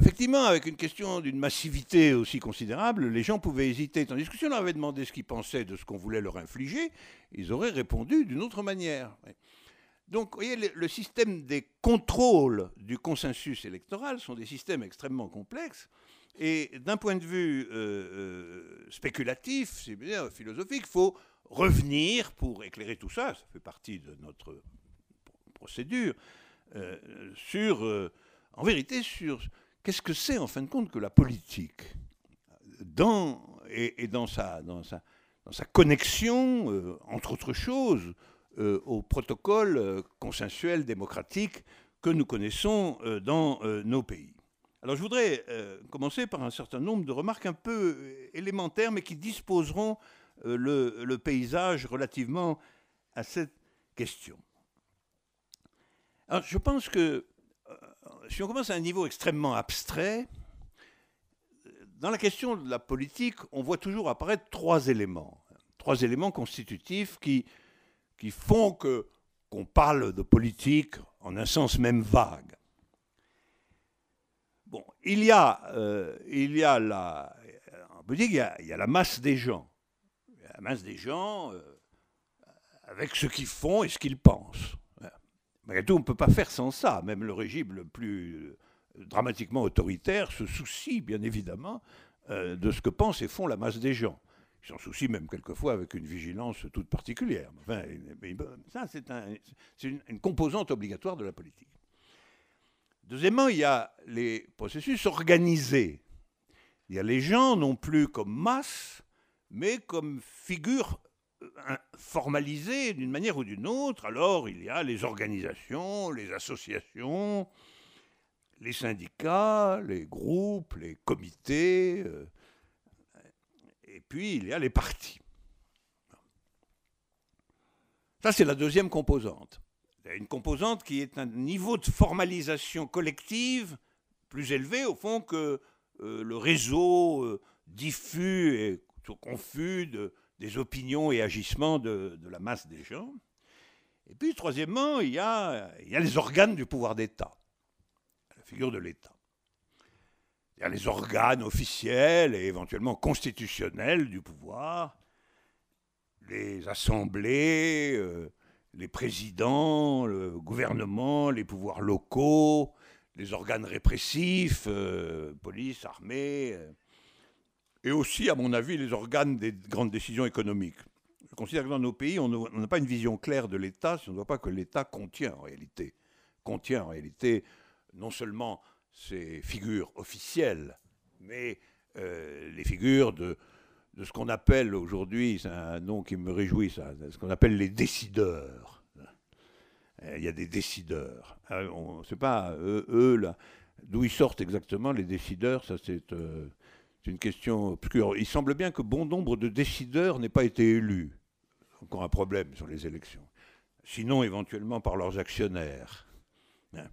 Effectivement, avec une question d'une massivité aussi considérable, les gens pouvaient hésiter. Tandis que si on leur avait demandé ce qu'ils pensaient de ce qu'on voulait leur infliger, ils auraient répondu d'une autre manière. Donc, vous voyez, le, système des contrôles du consensus électoral sont des systèmes extrêmement complexes. Et d'un point de vue euh, euh, spéculatif, c'est bien philosophique, il faut revenir pour éclairer tout ça, ça fait partie de notre procédure, euh, sur, en vérité, sur qu'est-ce que c'est en fin de compte que la politique? Dans, et, dans, sa, dans, sa, dans sa connexion, euh, entre autres choses, au protocole consensuel démocratique que nous connaissons dans nos pays. Alors je voudrais commencer par un certain nombre de remarques un peu élémentaires, mais qui disposeront euh, le, paysage relativement à cette question. Alors, je pense que euh, si on commence à un niveau extrêmement abstrait, dans la question de la politique, on voit toujours apparaître trois éléments, trois éléments constitutifs qui, font que qu'on parle de politique en un sens même vague. Bon, il y a, euh, il y a la, on peut dire il y a la masse des gens la masse des gens euh, avec ce qu'ils font et ce qu'ils pensent. Mais tout, on ne peut pas faire sans ça. Même le régime le plus euh, dramatiquement autoritaire se soucie, bien évidemment, euh, de ce que pensent et font la masse des gens. Ils s'en soucient même quelquefois avec une vigilance toute particulière. Enfin, ça, c'est une, une, composante obligatoire de la politique. Deuxièmement, il y a les processus organisés. Il y a les gens non plus comme masse, mais comme figure euh, formalisée d'une manière ou d'une autre. Alors il y a les organisations, les associations, les syndicats, les groupes, les comités, euh, et puis il y a les partis. Ça, c'est la deuxième composante. Une composante qui est un niveau de formalisation collective plus élevé, au fond, que euh, le réseau diffus et confus des opinions et agissements de, la masse des gens. Et puis, troisièmement, il y a, les organes du pouvoir d'État, la figure de l'État. Il y a les organes officiels et éventuellement constitutionnels du pouvoir, les assemblées, euh, les présidents, le gouvernement, les pouvoirs locaux, les organes répressifs, euh, police, armée. Euh, et aussi, à mon avis, les organes des grandes décisions économiques. Je considère que dans nos pays, on n'a pas une vision claire de l'État si on ne voit pas que l'État contient en réalité. Contient en réalité non seulement ses figures officielles, mais euh, les figures de, de ce qu'on appelle aujourd'hui, c'est un nom qui me réjouit, ça, ce qu'on appelle les décideurs. Euh, il y a des décideurs. Euh, on ne sait pas, eux, d'où ils sortent exactement, les décideurs, ça c'est une question obscure. Il semble bien que bon nombre de décideurs n'aient pas été élus. Encore un problème sur les élections. Sinon, éventuellement par leurs actionnaires. Hein.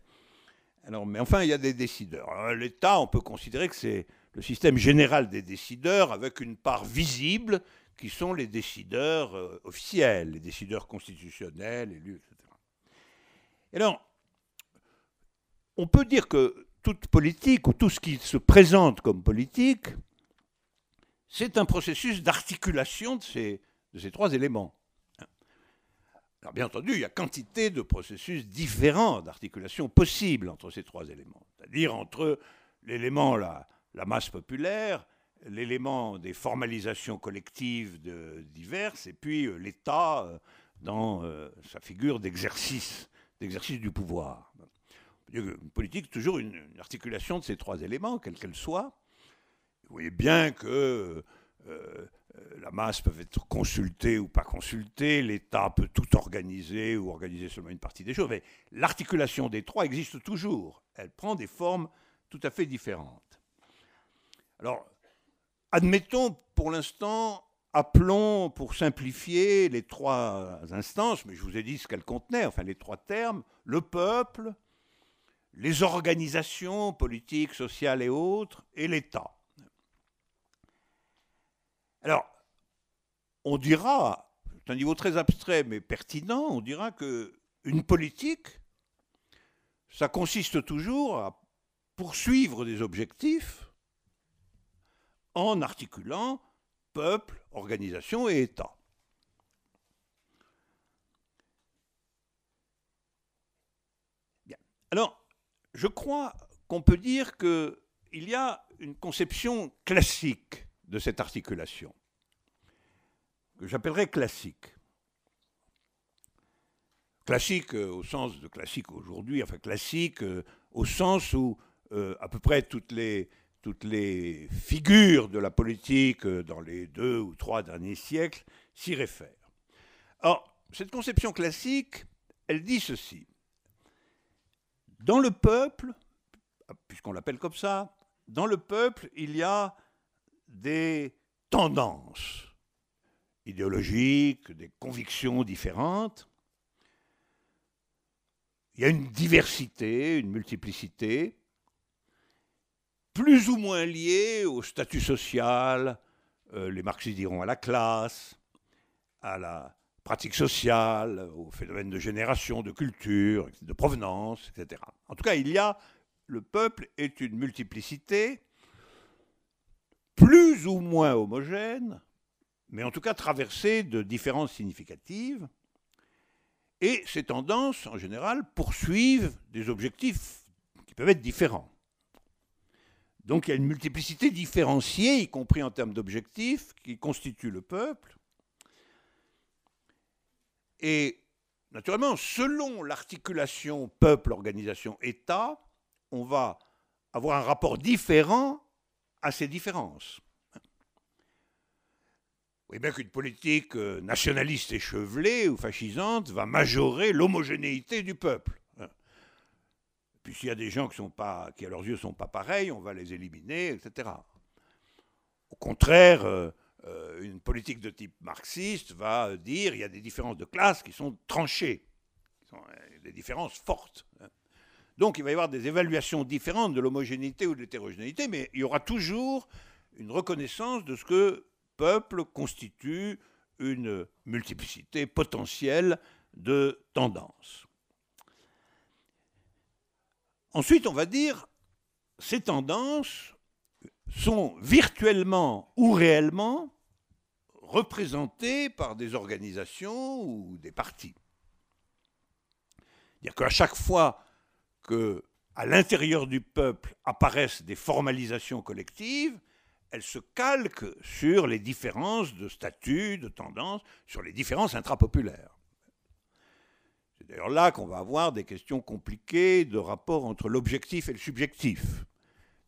Alors, mais enfin, il y a des décideurs. L'État, on peut considérer que c'est le système général des décideurs avec une part visible qui sont les décideurs euh, officiels, les décideurs constitutionnels, élus, etc. Et alors, on peut dire que toute politique, ou tout ce qui se présente comme politique, c'est un processus d'articulation de ces, trois éléments. Alors bien entendu, il y a quantité de processus différents d'articulation possibles entre ces trois éléments, c'est-à-dire entre l'élément, la, masse populaire, l'élément des formalisations collectives diverses, et puis euh, l'État euh, dans euh, sa figure d'exercice du pouvoir. Une politique, toujours une, articulation de ces trois éléments, quelle qu'elle soit. Vous voyez bien que la masse peut être consultée ou pas consultée, l'État peut tout organiser ou organiser seulement une partie des choses, mais l'articulation des trois existe toujours. Elle prend des formes tout à fait différentes. Alors, Admettons pour l'instant, appelons pour simplifier les trois instances, mais je vous ai dit ce qu'elles contenaient, enfin les trois termes, le peuple, les organisations politiques, sociales et autres, et l'État. Alors, on dira, c'est un niveau très abstrait mais pertinent, on dira que une politique, ça consiste toujours à poursuivre des objectifs en articulant peuple, organisation et État. Alors, je crois qu'on peut dire qu'il y a une conception classique de cette articulation, que j'appellerais classique. Classique euh, au sens de classique aujourd'hui, enfin classique euh, au sens où euh, à peu près toutes les, toutes les figures de la politique dans les deux ou trois derniers siècles s'y réfèrent. Alors, cette conception classique, elle dit ceci. Dans le peuple, puisqu'on l'appelle comme ça, dans le peuple, il y a des tendances idéologiques, des convictions différentes. Il y a une diversité, une multiplicité plus ou moins liées au statut social, euh, les marxistes diront à la classe, à la pratique sociale, au phénomène de génération, de culture, de provenance, etc. En tout cas, il y a, le peuple est une multiplicité, plus ou moins homogène, mais en tout cas traversée de différences significatives. Et ces tendances, en général, poursuivent des objectifs qui peuvent être différents. Donc il y a une multiplicité différenciée, y compris en termes d'objectifs, qui constitue le peuple. Et naturellement, selon l'articulation peuple, organisation, État, on va avoir un rapport différent à ces différences. Voyez bien qu'une politique euh, nationaliste échevelée ou fascisante va majorer l'homogénéité du peuple. Puis s'il y a des gens qui, qui à leurs yeux ne sont pas pareils, on va les éliminer, etc. Au contraire, euh, une politique de type marxiste va dire qu'il y a des différences de classe qui sont tranchées, euh, des différences fortes. Hein. Donc il va y avoir des évaluations différentes de l'homogénéité ou de l'hétérogénéité, mais il y aura toujours une reconnaissance de ce que peuple constitue une multiplicité potentielle de tendances. Ensuite, on va dire, ces tendances sont virtuellement ou réellement représentées par des organisations ou des partis. C'est-à-dire qu'à chaque fois que à l'intérieur du peuple apparaissent des formalisations collectives, elles se calquent sur les différences de statut, de tendance, sur les différences intrapopulaires d'ailleurs là qu'on va avoir des questions compliquées de rapport entre l'objectif et le subjectif.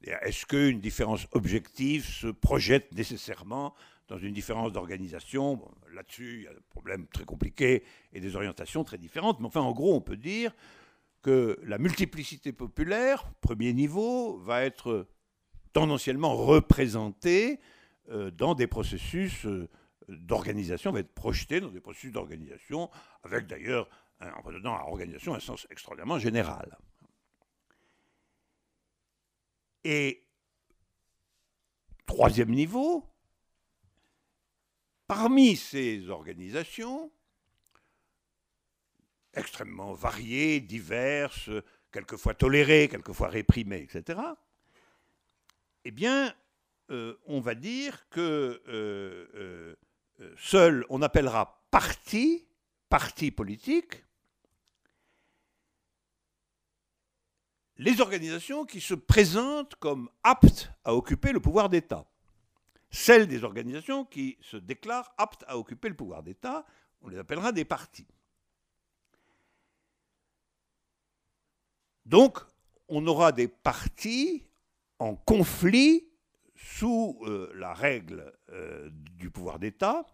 Est-ce qu'une différence objective se projette nécessairement dans une différence d'organisation? Là-dessus, il y a des problèmes très compliqués et des orientations très différentes. Mais enfin, en gros, on peut dire que la multiplicité populaire, premier niveau, va être tendanciellement représentée euh, dans des processus euh, d'organisation, va être projetée dans des processus d'organisation, avec d'ailleurs, en donnant à l'organisation un sens extraordinairement général. Et troisième niveau, parmi ces organisations, extrêmement variées, diverses, quelquefois tolérées, quelquefois réprimées, etc., eh bien, euh, on va dire que euh, euh, seul, on appellera parti, parti politique, les organisations qui se présentent comme aptes à occuper le pouvoir d'État. Celles des organisations qui se déclarent aptes à occuper le pouvoir d'État, on les appellera des partis. Donc, on aura des partis en conflit sous euh, la règle euh, du pouvoir d'État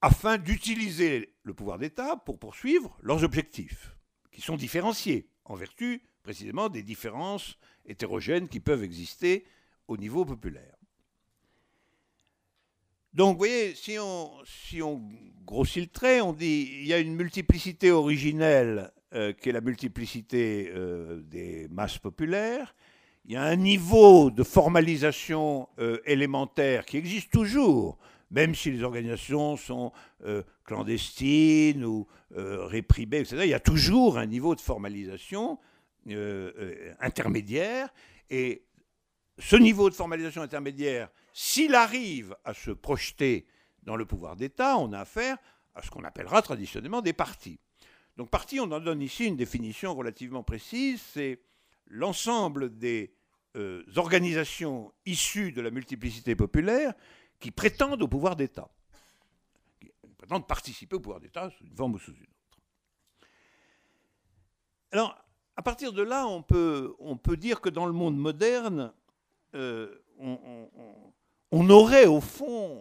afin d'utiliser le pouvoir d'État pour poursuivre leurs objectifs, qui sont différenciés en vertu précisément des différences hétérogènes qui peuvent exister au niveau populaire. Donc, vous voyez, si on, si on grossit le trait, on dit il y a une multiplicité originelle euh, qui est la multiplicité euh, des masses populaires. Il y a un niveau de formalisation euh, élémentaire qui existe toujours, même si les organisations sont clandestines ou réprimées, etc. Il y a toujours un niveau de formalisation intermédiaire. Et ce niveau de formalisation intermédiaire, s'il arrive à se projeter dans le pouvoir d'État, on a affaire à ce qu'on appellera traditionnellement des partis. Donc parti, on en donne ici une définition relativement précise, c'est l'ensemble des euh, organisations issues de la multiplicité populaire qui prétendent au pouvoir d'État, qui prétendent participer au pouvoir d'État sous une forme ou sous une autre. Alors, à partir de là, on peut, on peut dire que dans le monde moderne, euh, on, aurait au fond,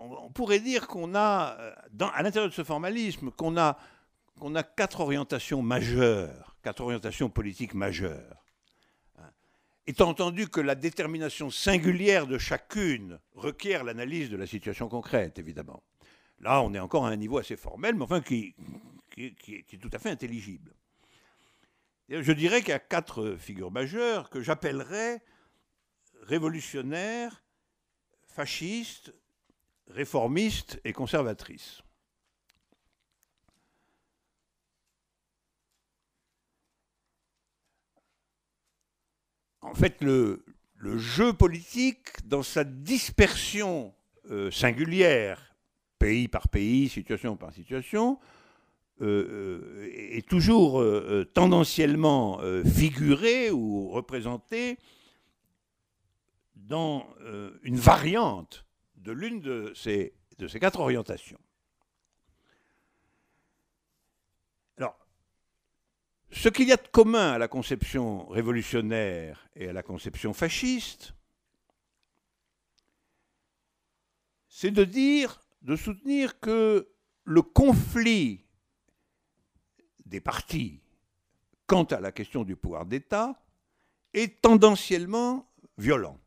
on, pourrait dire qu'on a, à l'intérieur de ce formalisme, qu'on a qu'on a quatre orientations majeures, quatre orientations politiques majeures. Étant entendu que la détermination singulière de chacune requiert l'analyse de la situation concrète, évidemment. Là, on est encore à un niveau assez formel, mais enfin qui, qui, est tout à fait intelligible. je dirais qu'il y a quatre figures majeures que j'appellerais révolutionnaires, fascistes, réformistes et conservatrices. En fait, le, jeu politique, dans sa dispersion euh, singulière, pays par pays, situation par situation, euh, euh, est toujours tendanciellement figuré ou représenté dans une variante de l'une de ces, de ces quatre orientations. Ce qu'il y a de commun à la conception révolutionnaire et à la conception fasciste, c'est de dire, de soutenir que le conflit des partis quant à la question du pouvoir d'État est tendanciellement violent.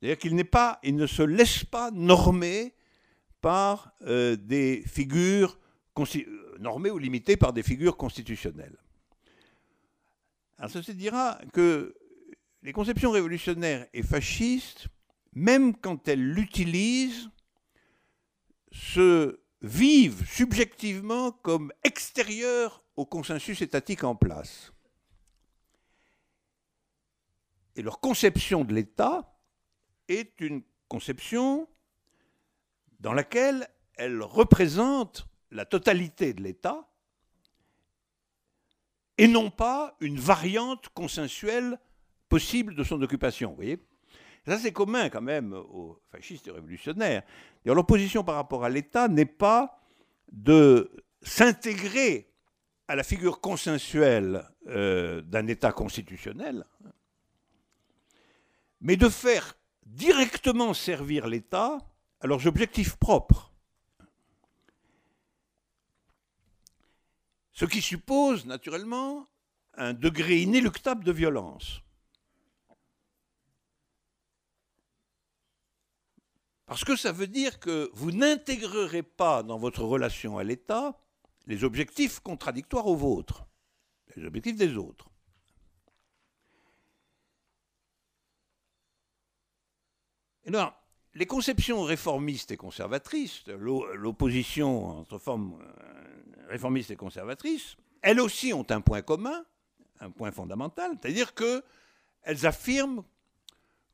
C'est-à-dire qu'il n'est pas, il ne se laisse pas normer par euh, des figures normé ou limité par des figures constitutionnelles. Alors ceci dira que les conceptions révolutionnaires et fascistes, même quand elles l'utilisent, se vivent subjectivement comme extérieures au consensus étatique en place. Et leur conception de l'État est une conception dans laquelle elles représentent la totalité de l'État et non pas une variante consensuelle possible de son occupation. Vous voyez Ça, c'est commun quand même aux fascistes et révolutionnaires. leur position par rapport à l'État n'est pas de s'intégrer à la figure consensuelle euh, d'un État constitutionnel, mais de faire directement servir l'État à leurs objectifs propres. Ce qui suppose naturellement un degré inéluctable de violence. Parce que ça veut dire que vous n'intégrerez pas dans votre relation à l'État les objectifs contradictoires aux vôtres, les objectifs des autres. Alors, les conceptions réformistes et conservatrices, l'opposition entre formes euh, réformistes et conservatrices, elles aussi ont un point commun, un point fondamental, c'est-à-dire qu'elles affirment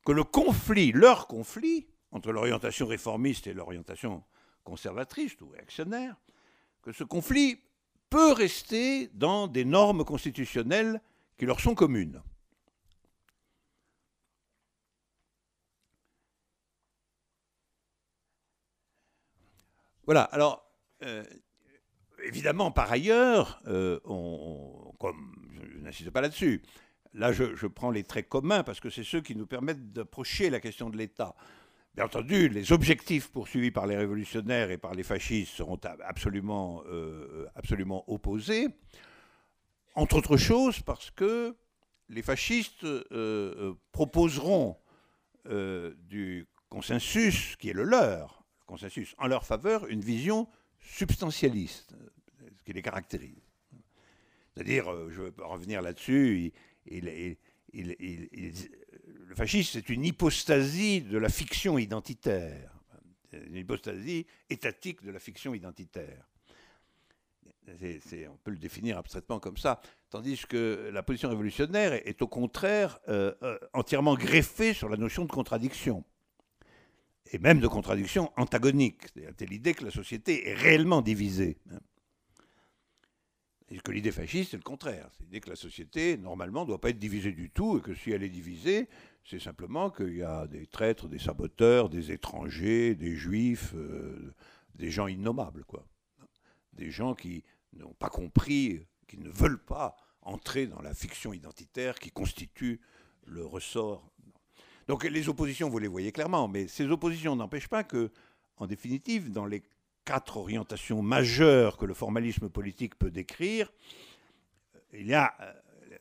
que le conflit, leur conflit, entre l'orientation réformiste et l'orientation conservatrice ou actionnaire, que ce conflit peut rester dans des normes constitutionnelles qui leur sont communes. Voilà, alors, euh, évidemment, par ailleurs, euh, comme je, n'insiste pas là-dessus, là je, prends les traits communs parce que c'est ceux qui nous permettent d'approcher la question de l'État. Bien entendu, les objectifs poursuivis par les révolutionnaires et par les fascistes seront absolument, euh, absolument opposés, entre autres choses parce que les fascistes euh, proposeront du consensus qui est le leur, le consensus en leur faveur, une vision substantialiste, ce qui les caractérise. C'est-à-dire, je vais revenir là-dessus, le fascisme, c'est une hypostasie de la fiction identitaire, une hypostasie étatique de la fiction identitaire. on peut le définir abstraitement comme ça, tandis que la position révolutionnaire est, au contraire euh, euh, entièrement greffée sur la notion de contradiction, et même de contradiction antagonique, c'est-à-dire l'idée que la société est réellement divisée. Et que l'idée fasciste, c'est le contraire. C'est l'idée que la société, normalement, ne doit pas être divisée du tout, et que si elle est divisée, c'est simplement qu'il y a des traîtres, des saboteurs, des étrangers, des juifs, euh, des gens innommables, quoi. Des gens qui n'ont pas compris, qui ne veulent pas entrer dans la fiction identitaire qui constitue le ressort. Donc les oppositions, vous les voyez clairement, mais ces oppositions n'empêchent pas que, en définitive, dans les quatre orientations majeures que le formalisme politique peut décrire, il y a euh,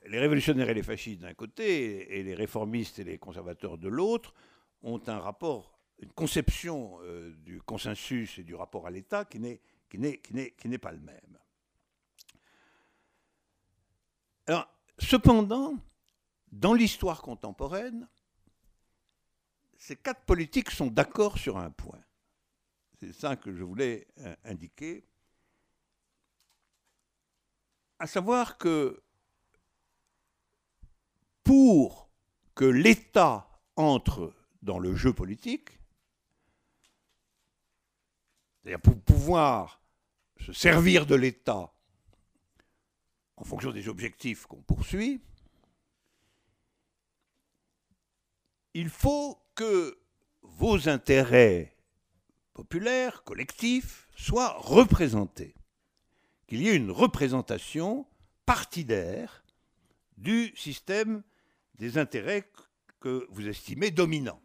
les révolutionnaires et les fascistes d'un côté et les réformistes et les conservateurs de l'autre ont un rapport, une conception euh, du consensus et du rapport à l'État qui n'est, qui, n'est, pas le même. Alors, cependant, dans l'histoire contemporaine, ces quatre politiques sont d'accord sur un point. C'est ça que je voulais euh, indiquer. À savoir que pour que l'État entre dans le jeu politique, c'est-à-dire pour pouvoir se servir de l'État en fonction des objectifs qu'on poursuit, il faut que vos intérêts populaires, collectifs, soient représentés, qu'il y ait une représentation partidaire du système des intérêts que vous estimez dominants.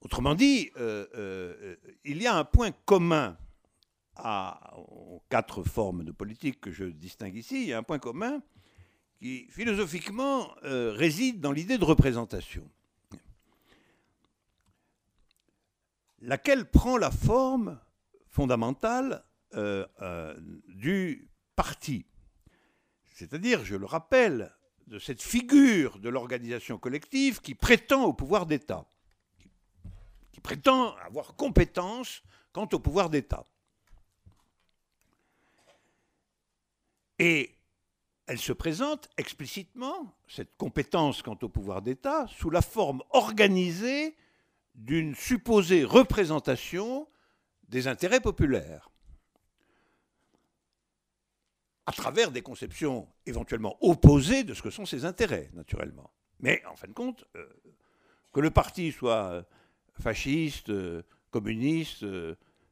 Autrement dit, euh, euh, il y a un point commun aux quatre formes de politique que je distingue ici, il y a un point commun qui, philosophiquement, euh, réside dans l'idée de représentation, laquelle prend la forme fondamentale du parti. C'est-à-dire, je le rappelle, de cette figure de l'organisation collective qui prétend au pouvoir d'État, qui prétend avoir compétence quant au pouvoir d'État. Et elle se présente explicitement, cette compétence quant au pouvoir d'État, sous la forme organisée d'une supposée représentation des intérêts populaires à travers des conceptions éventuellement opposées de ce que sont ses intérêts, naturellement. Mais en fin de compte, euh, que le parti soit euh, fasciste, euh, communiste,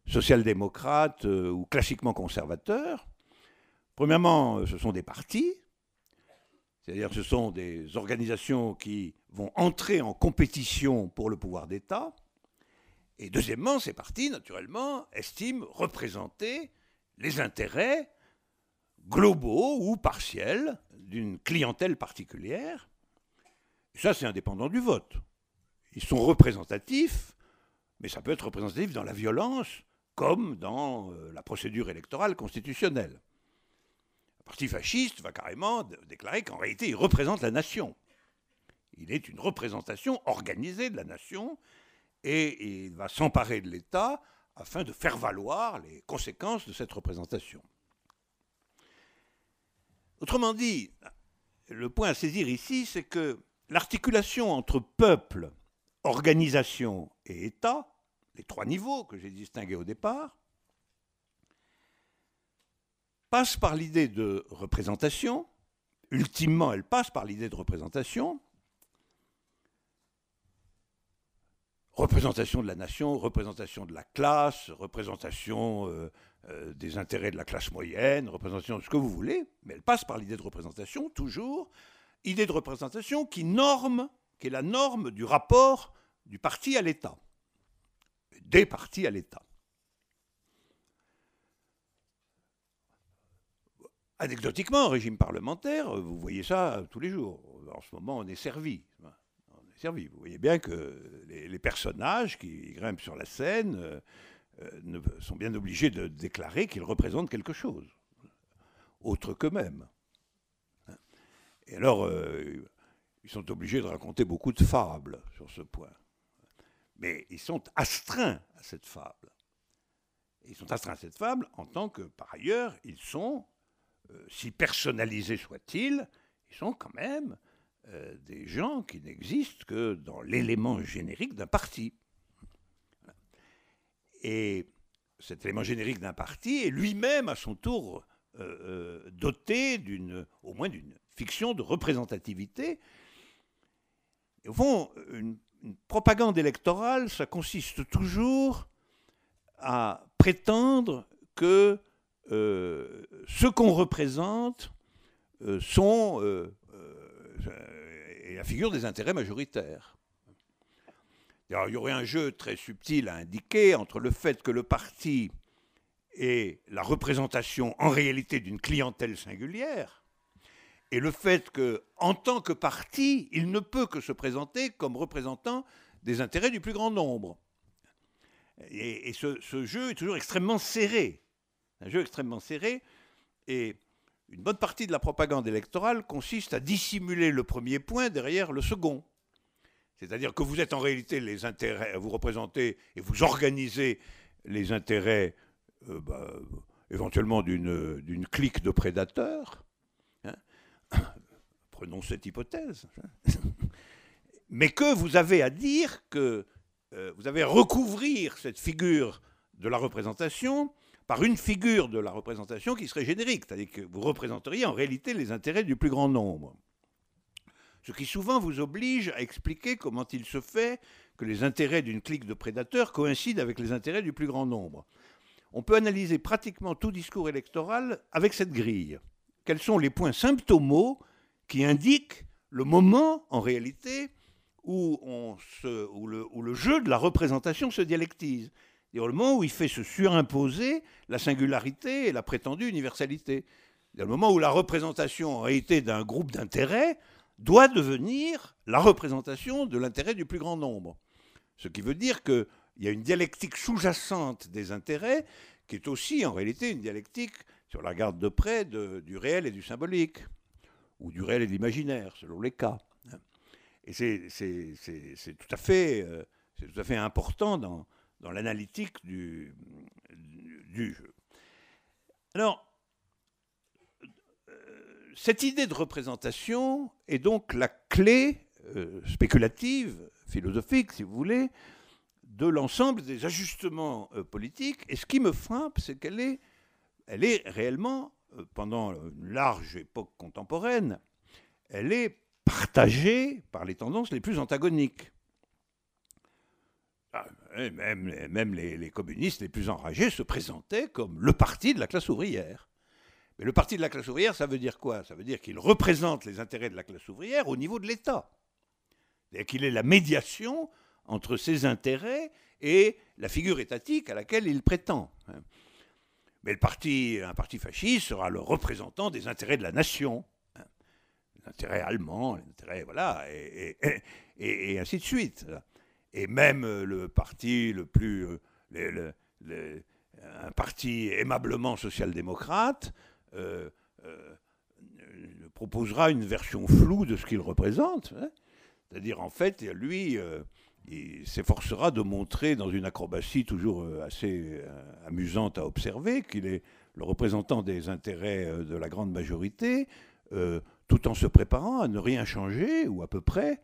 social-démocrate ou classiquement conservateur, premièrement, ce sont des partis, c'est-à-dire ce sont des organisations qui vont entrer en compétition pour le pouvoir d'État. Et deuxièmement, ces partis, naturellement, estiment représenter les intérêts globaux ou partiels d'une clientèle particulière. Ça, c'est indépendant du vote. Ils sont représentatifs, mais ça peut être représentatif dans la violence comme dans euh, la procédure électorale constitutionnelle. Le parti fasciste va carrément déclarer qu'en réalité, il représente la nation. Il est une représentation organisée de la nation et il va s'emparer de l'État afin de faire valoir les conséquences de cette représentation. Autrement dit, le point à saisir ici, c'est que l'articulation entre peuple, organisation et État, les trois niveaux que j'ai distingués au départ, passe par l'idée de représentation, ultimement elle passe par l'idée de représentation, représentation de la nation, représentation de la classe, représentation euh, euh, des intérêts de la classe moyenne, représentation de ce que vous voulez, mais elle passe par l'idée de représentation, toujours, idée de représentation qui norme, qui est la norme du rapport du parti à l'État, des partis à l'État. Anecdotiquement, régime parlementaire, vous voyez ça tous les jours. En ce moment, on est servi servi. Vous voyez bien que les, personnages qui grimpent sur la scène euh, euh, sont bien obligés de déclarer qu'ils représentent quelque chose, autre qu'eux-mêmes. Et alors, euh, ils sont obligés de raconter beaucoup de fables sur ce point. Mais ils sont astreints à cette fable. ils sont astreints à cette fable en tant que, par ailleurs, ils sont, si personnalisés soient-ils, ils sont quand même euh, des gens qui n'existent que dans l'élément générique d'un parti. Et cet élément générique d'un parti est lui-même à son tour euh, euh, doté d'une, au moins d'une fiction de représentativité. au fond, une, propagande électorale, ça consiste toujours à prétendre que ce qu'on représente sont et la figure des intérêts majoritaires. il y aurait un jeu très subtil à indiquer entre le fait que le parti est la représentation en réalité d'une clientèle singulière et le fait que, en tant que parti, il ne peut que se présenter comme représentant des intérêts du plus grand nombre. Et, ce, jeu est toujours extrêmement serré. Un jeu extrêmement serré. Et une bonne partie de la propagande électorale consiste à dissimuler le premier point derrière le second. C'est-à-dire que vous êtes en réalité les intérêts, vous représentez et vous organisez les intérêts euh, bah, éventuellement d'une clique de prédateurs. Hein. Prenons cette hypothèse. Mais que vous avez à dire que euh, vous avez à recouvrir cette figure de la représentation par une figure de la représentation qui serait générique, c'est-à-dire que vous représenteriez en réalité les intérêts du plus grand nombre. Ce qui souvent vous oblige à expliquer comment il se fait que les intérêts d'une clique de prédateurs coïncident avec les intérêts du plus grand nombre. On peut analyser pratiquement tout discours électoral avec cette grille. Quels sont les points symptomaux qui indiquent le moment, en réalité, où, où le jeu de la représentation se dialectise? Le moment où il fait se surimposer la singularité et la prétendue universalité. Le moment où la représentation en réalité d'un groupe d'intérêts doit devenir la représentation de l'intérêt du plus grand nombre. Ce qui veut dire qu'il y a une dialectique sous-jacente des intérêts qui est aussi en réalité une dialectique, sur la garde de près, du réel et du symbolique, ou du réel et de l'imaginaire, selon les cas. Et c'est tout, à fait, euh, tout à fait important dans, dans l'analytique du, jeu. Alors, euh, cette idée de représentation est donc la clé euh, spéculative, philosophique, si vous voulez, de l'ensemble des ajustements euh, politiques. Et ce qui me frappe, c'est qu'elle est, elle est réellement, pendant une large époque contemporaine, elle est partagée par les tendances les plus antagoniques. Ah, même, les, communistes les plus enragés se présentaient comme le parti de la classe ouvrière. Mais le parti de la classe ouvrière, ça veut dire quoi? Ça veut dire qu'il représente les intérêts de la classe ouvrière au niveau de l'État. C'est-à-dire qu'il est la médiation entre ses intérêts et la figure étatique à laquelle il prétend. Mais parti, un parti fasciste sera le représentant des intérêts de la nation, hein. les intérêts allemands, les intérêts, voilà, et, et, ainsi de suite. Et même le parti le plus, le, un parti aimablement social-démocrate, euh, euh, proposera une version floue de ce qu'il représente. Hein. C'est-à-dire, en fait, lui, euh, il s'efforcera de montrer dans une acrobatie toujours assez amusante à observer qu'il est le représentant des intérêts de la grande majorité, tout en se préparant à ne rien changer, ou à peu près,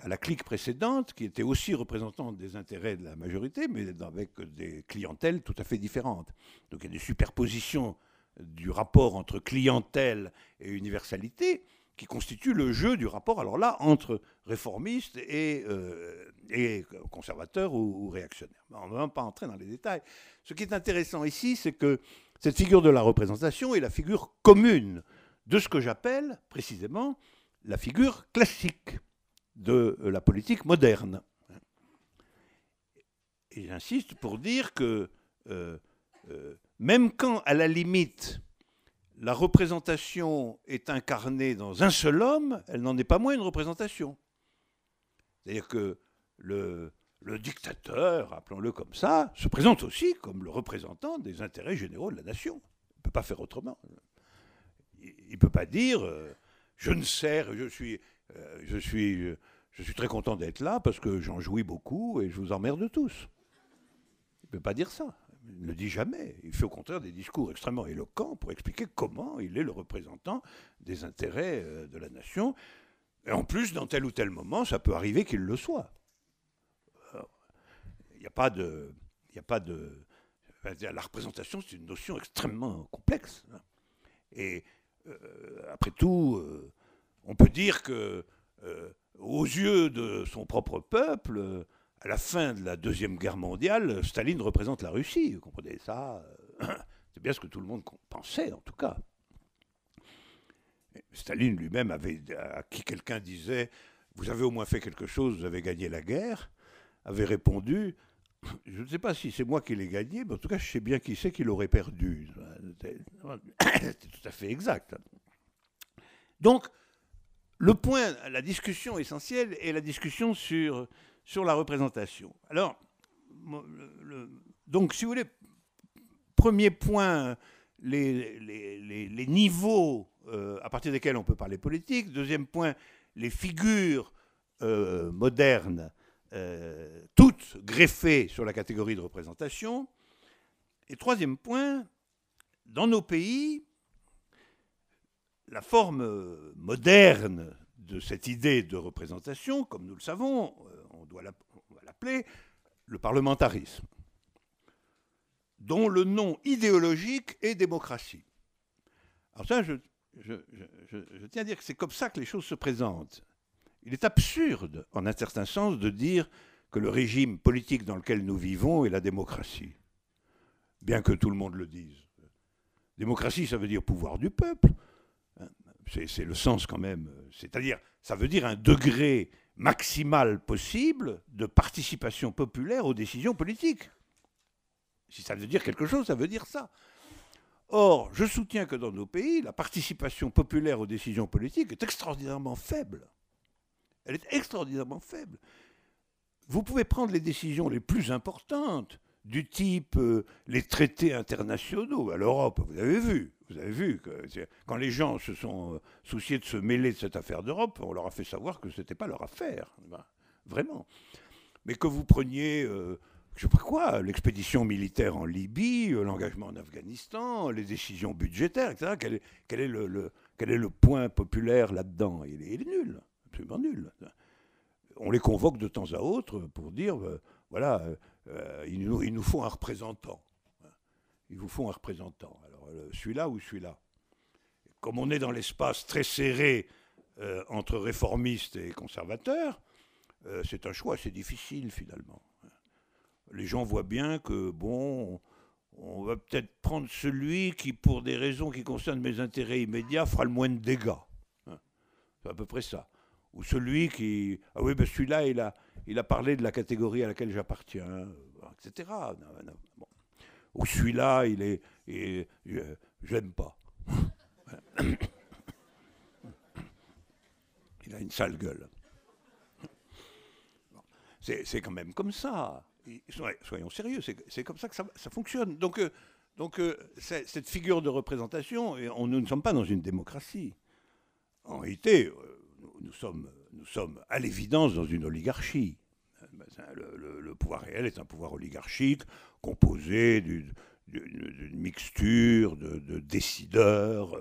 à la clique précédente, qui était aussi représentante des intérêts de la majorité, mais avec des clientèles tout à fait différentes. Donc il y a des superpositions du rapport entre clientèle et universalité qui constitue le jeu du rapport, alors là, entre réformistes et, euh, conservateurs ou, réactionnaires. On ne va pas entrer dans les détails. Ce qui est intéressant ici, c'est que cette figure de la représentation est la figure commune de ce que j'appelle précisément la figure classique de la politique moderne. Et j'insiste pour dire que euh, euh, même quand, à la limite, la représentation est incarnée dans un seul homme, elle n'en est pas moins une représentation. C'est-à-dire que le, dictateur, appelons-le comme ça, se présente aussi comme le représentant des intérêts généraux de la nation. Il ne peut pas faire autrement. Il ne peut pas dire euh, je ne sers, je suis, euh, je suis, je suis très content d'être là parce que j'en jouis beaucoup et je vous emmerde tous. Il ne peut pas dire ça il ne le dit jamais. Il fait au contraire des discours extrêmement éloquents pour expliquer comment il est le représentant des intérêts euh, de la nation. Et en plus, dans tel ou tel moment, ça peut arriver qu'il le soit. Il n'y a pas de. La représentation, c'est une notion extrêmement complexe. Hein. Et euh, après tout, euh, on peut dire que, aux yeux de son propre peuple, à la fin de la Deuxième Guerre mondiale, Staline représente la Russie. Vous comprenez ça euh, C'est bien ce que tout le monde pensait, en tout cas. Staline lui-même avait, à qui quelqu'un disait Vous avez au moins fait quelque chose, vous avez gagné la guerre, avait répondu Je ne sais pas si c'est moi qui l'ai gagné, mais en tout cas, je sais bien qui c'est qui l'aurait perdu. C'est tout à fait exact. Donc, le point, la discussion essentielle est la discussion sur sur la représentation. Alors, donc, si vous voulez, premier point, les, les, niveaux euh, à partir desquels on peut parler politique. Deuxième point, les figures euh, modernes, euh, toutes greffées sur la catégorie de représentation. Et troisième point, dans nos pays, la forme moderne de cette idée de représentation, comme nous le savons, doit l'appeler le parlementarisme, dont le nom idéologique est démocratie. Alors ça, je, tiens à dire que c'est comme ça que les choses se présentent. Il est absurde, en un certain sens, de dire que le régime politique dans lequel nous vivons est la démocratie, bien que tout le monde le dise. Démocratie, ça veut dire pouvoir du peuple. C'est le sens quand même. C'est-à-dire, ça veut dire un degré maximale possible de participation populaire aux décisions politiques. Si ça veut dire quelque chose, ça veut dire ça. Or, je soutiens que dans nos pays, la participation populaire aux décisions politiques est extraordinairement faible. Elle est extraordinairement faible. Vous pouvez prendre les décisions les plus importantes, du type euh, les traités internationaux à l'Europe, vous avez vu, vous avez vu quand les gens se sont euh, souciés de se mêler de cette affaire d'Europe, on leur a fait savoir que ce n'était pas leur affaire, ben, vraiment. Mais que vous preniez, euh, je sais pas quoi, l'expédition militaire en Libye, l'engagement en Afghanistan, les décisions budgétaires, etc., quel est, quel est, le, quel est le point populaire là-dedans? Il, est nul, absolument nul. On les convoque de temps à autre pour dire, voilà, euh, il, nous, il, nous, faut un représentant. Il vous faut un représentant. Alors, euh, celui-là ou celui-là? Comme on est dans l'espace très serré euh, entre réformistes et conservateurs, c'est un choix assez difficile finalement. Les gens voient bien que, bon, on va peut-être prendre celui qui, pour des raisons qui concernent mes intérêts immédiats, fera le moins de dégâts. Hein? C'est à peu près ça. Ou celui qui... Ah oui, ben celui-là, il a, il a parlé de la catégorie à laquelle j'appartiens, etc. Ou celui-là, il est... J'aime pas. il a une sale gueule. C'est quand même comme ça. Soyons sérieux, c'est comme ça que ça, fonctionne. Donc, euh, donc euh, cette figure de représentation, on, nous ne sommes pas dans une démocratie. En réalité, euh, nous, sommes, nous sommes à l'évidence dans une oligarchie. Le, pouvoir réel est un pouvoir oligarchique composé d'une mixture de, décideurs,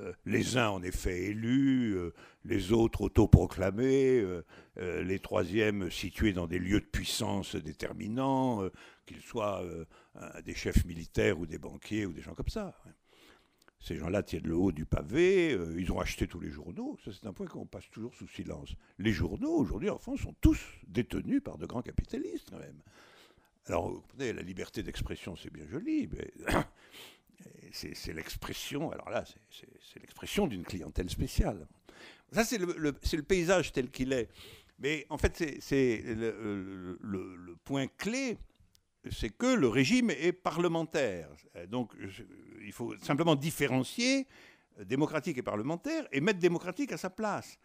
euh, les uns en effet élus, euh, les autres autoproclamés, euh, les troisièmes situés dans des lieux de puissance déterminants, qu'ils soient des chefs militaires ou des banquiers ou des gens comme ça. Ces gens-là tiennent le haut du pavé, ils ont acheté tous les journaux, ça c'est un point qu'on passe toujours sous silence. Les journaux aujourd'hui en France sont tous détenus par de grands capitalistes quand même. Alors, la liberté d'expression c'est bien joli, mais c'est l'expression, alors là, c'est l'expression d'une clientèle spéciale. Ça, c'est le, paysage tel qu'il est. Mais en fait, c'est le, point clé, c'est que le régime est parlementaire. Donc, il faut simplement différencier démocratique et parlementaire et mettre démocratique à sa place.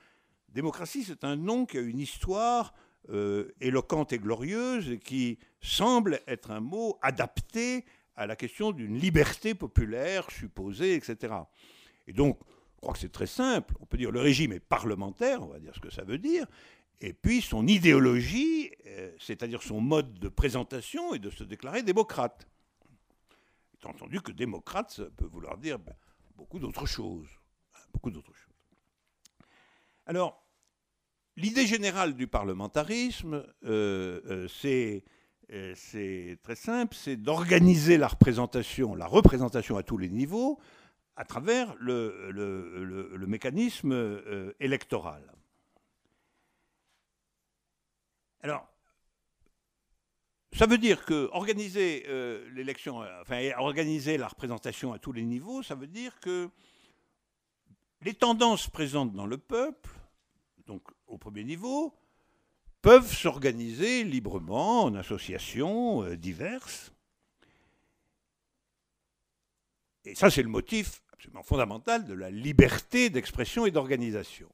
Démocratie, c'est un nom qui a une histoire euh, éloquente et glorieuse qui semble être un mot adapté à la question d'une liberté populaire supposée, etc. Et donc, je crois que c'est très simple. On peut dire le régime est parlementaire, on va dire ce que ça veut dire, et puis son idéologie, euh, c'est-à-dire son mode de présentation, est de se déclarer démocrate. Étant entendu que démocrate, ça peut vouloir dire ben, beaucoup d'autres choses. Beaucoup d'autres choses. Alors, l'idée générale du parlementarisme, euh, euh, c'est très simple, c'est d'organiser la représentation, la représentation à tous les niveaux à travers le, mécanisme électoral. Alors, ça veut dire que organiser euh, l'élection, enfin organiser la représentation à tous les niveaux, ça veut dire que les tendances présentes dans le peuple, donc au premier niveau, peuvent s'organiser librement en associations euh, diverses. Et ça, c'est le motif absolument fondamental de la liberté d'expression et d'organisation.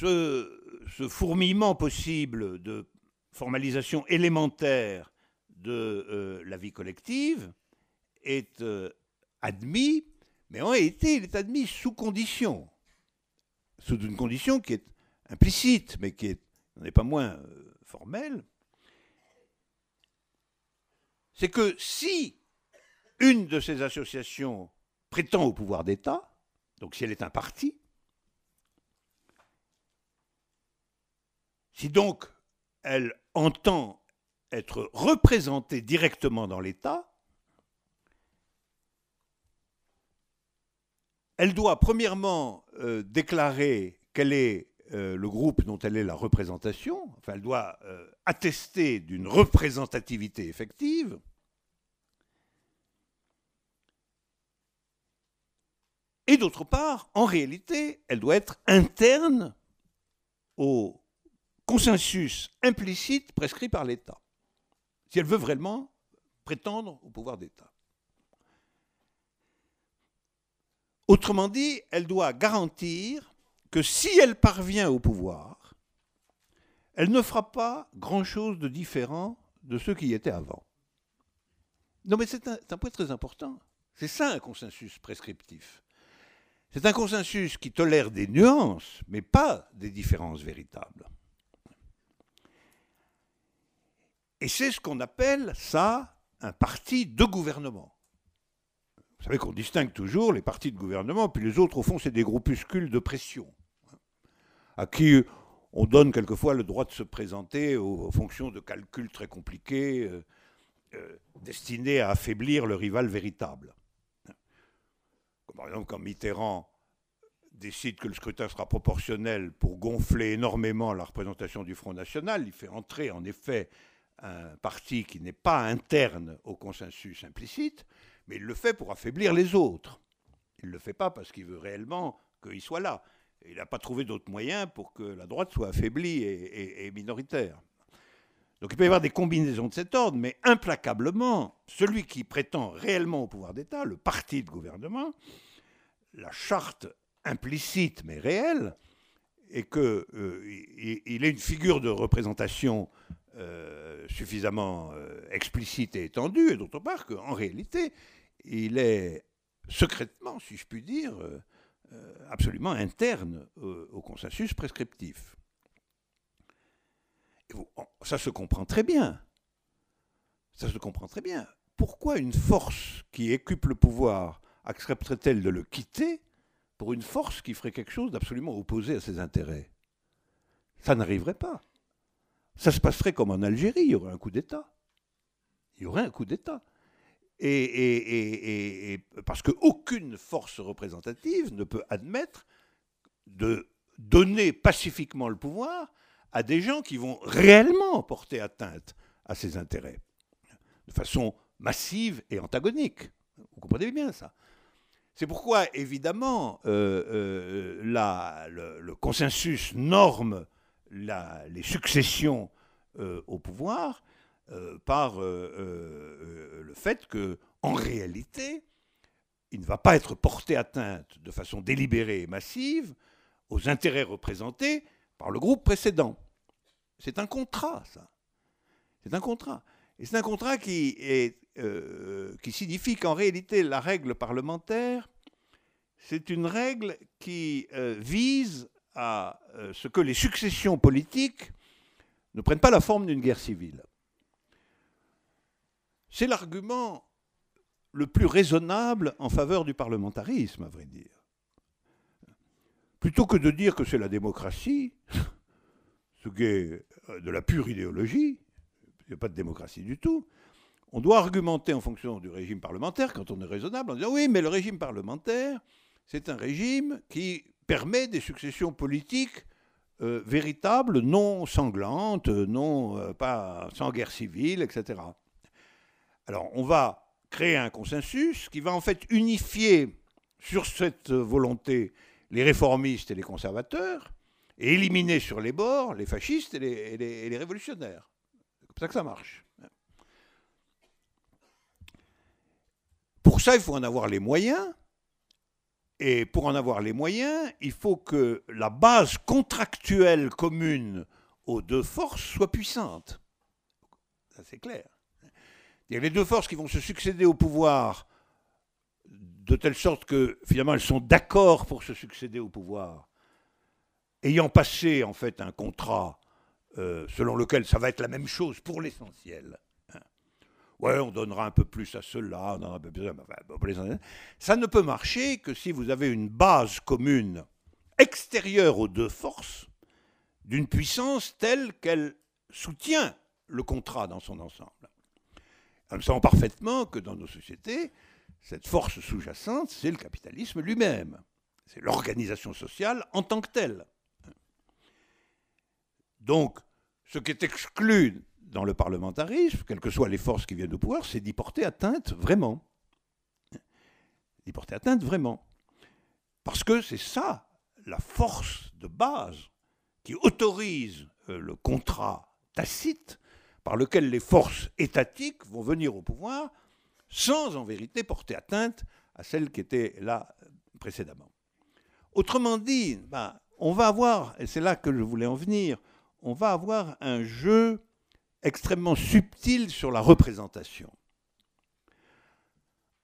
Ce, fourmillement possible de formalisation élémentaire de euh, la vie collective est euh, admis, mais en réalité, il est admis sous condition. Sous une condition qui est implicite, mais qui n'est pas moins euh, formelle. C'est que si une de ces associations prétend au pouvoir d'État, donc si elle est un parti, si donc elle entend être représentée directement dans l'État, elle doit premièrement euh, déclarer quel est euh, le groupe dont elle est la représentation, enfin elle doit euh, attester d'une représentativité effective, et d'autre part, en réalité, elle doit être interne au consensus implicite prescrit par l'État, si elle veut vraiment prétendre au pouvoir d'État. Autrement dit, elle doit garantir que si elle parvient au pouvoir, elle ne fera pas grand-chose de différent de ceux qui y étaient avant. Non mais c'est un, point très important. C'est ça un consensus prescriptif. C'est un consensus qui tolère des nuances, mais pas des différences véritables. Et c'est ce qu'on appelle ça un parti de gouvernement. Vous savez qu'on distingue toujours les partis de gouvernement, puis les autres, au fond, c'est des groupuscules de pression, à qui on donne quelquefois le droit de se présenter aux, fonctions de calcul très compliqués, euh, euh, destinés à affaiblir le rival véritable. par exemple, quand Mitterrand décide que le scrutin sera proportionnel pour gonfler énormément la représentation du Front National. Il fait entrer en effet un parti qui n'est pas interne au consensus implicite, mais il le fait pour affaiblir les autres. Il ne le fait pas parce qu'il veut réellement qu'il soit là. Il n'a pas trouvé d'autres moyens pour que la droite soit affaiblie et, minoritaire. Donc il peut y avoir des combinaisons de cet ordre, mais implacablement, celui qui prétend réellement au pouvoir d'État, le parti de gouvernement, la charte implicite mais réelle, et qu'il euh, est une figure de représentation euh, suffisamment euh, explicite et étendue, et d'autre part qu'en réalité, il est secrètement, si je puis dire, absolument interne au, consensus prescriptif. ça se comprend très bien. Ça se comprend très bien. Pourquoi une force qui occupe le pouvoir accepterait-elle de le quitter pour une force qui ferait quelque chose d'absolument opposé à ses intérêts? Ça n'arriverait pas. Ça se passerait comme en Algérie, il y aurait un coup d'État. Il y aurait un coup d'État. Et, parce qu'aucune force représentative ne peut admettre de donner pacifiquement le pouvoir à des gens qui vont réellement porter atteinte à ses intérêts, de façon massive et antagonique. Vous comprenez bien ça c'est pourquoi, évidemment, euh, euh, le, consensus norme les successions euh, au pouvoir par le fait que, en réalité, il ne va pas être porté atteinte de façon délibérée et massive aux intérêts représentés par le groupe précédent. C'est un contrat, ça. C'est un contrat. Et c'est un contrat qui, euh, qui signifie qu'en réalité, la règle parlementaire, c'est une règle qui euh, vise à euh, ce que les successions politiques ne prennent pas la forme d'une guerre civile. C'est l'argument le plus raisonnable en faveur du parlementarisme, à vrai dire. Plutôt que de dire que c'est la démocratie, ce qui est de la pure idéologie, il n'y a pas de démocratie du tout. On doit argumenter en fonction du régime parlementaire quand on est raisonnable en disant oui, mais le régime parlementaire, c'est un régime qui permet des successions politiques euh, véritables, non sanglantes, non euh, pas sans guerre civile, etc. Alors on va créer un consensus qui va en fait unifier sur cette volonté les réformistes et les conservateurs et éliminer sur les bords les fascistes et les révolutionnaires. C'est comme ça que ça marche. Pour ça, il faut en avoir les moyens. Et pour en avoir les moyens, il faut que la base contractuelle commune aux deux forces soit puissante. C'est clair. les deux forces qui vont se succéder au pouvoir de telle sorte que finalement elles sont d'accord pour se succéder au pouvoir, ayant passé en fait un contrat euh, selon lequel ça va être la même chose pour l'essentiel. On donnera un peu plus à ceux-là. Ça ne peut marcher que si vous avez une base commune extérieure aux deux forces, d'une puissance telle qu'elle soutient le contrat dans son ensemble. Nous savons parfaitement que dans nos sociétés, cette force sous-jacente, c'est le capitalisme lui-même. C'est l'organisation sociale en tant que telle. Donc, ce qui est exclu dans le parlementarisme, quelles que soient les forces qui viennent au pouvoir, c'est d'y porter atteinte vraiment. D'y porter atteinte vraiment. Parce que c'est ça, la force de base qui autorise euh, le contrat tacite par lequel les forces étatiques vont venir au pouvoir sans en vérité porter atteinte à celles qui étaient là précédemment. Autrement dit, ben, on va avoir, et c'est là que je voulais en venir, on va avoir un jeu extrêmement subtil sur la représentation.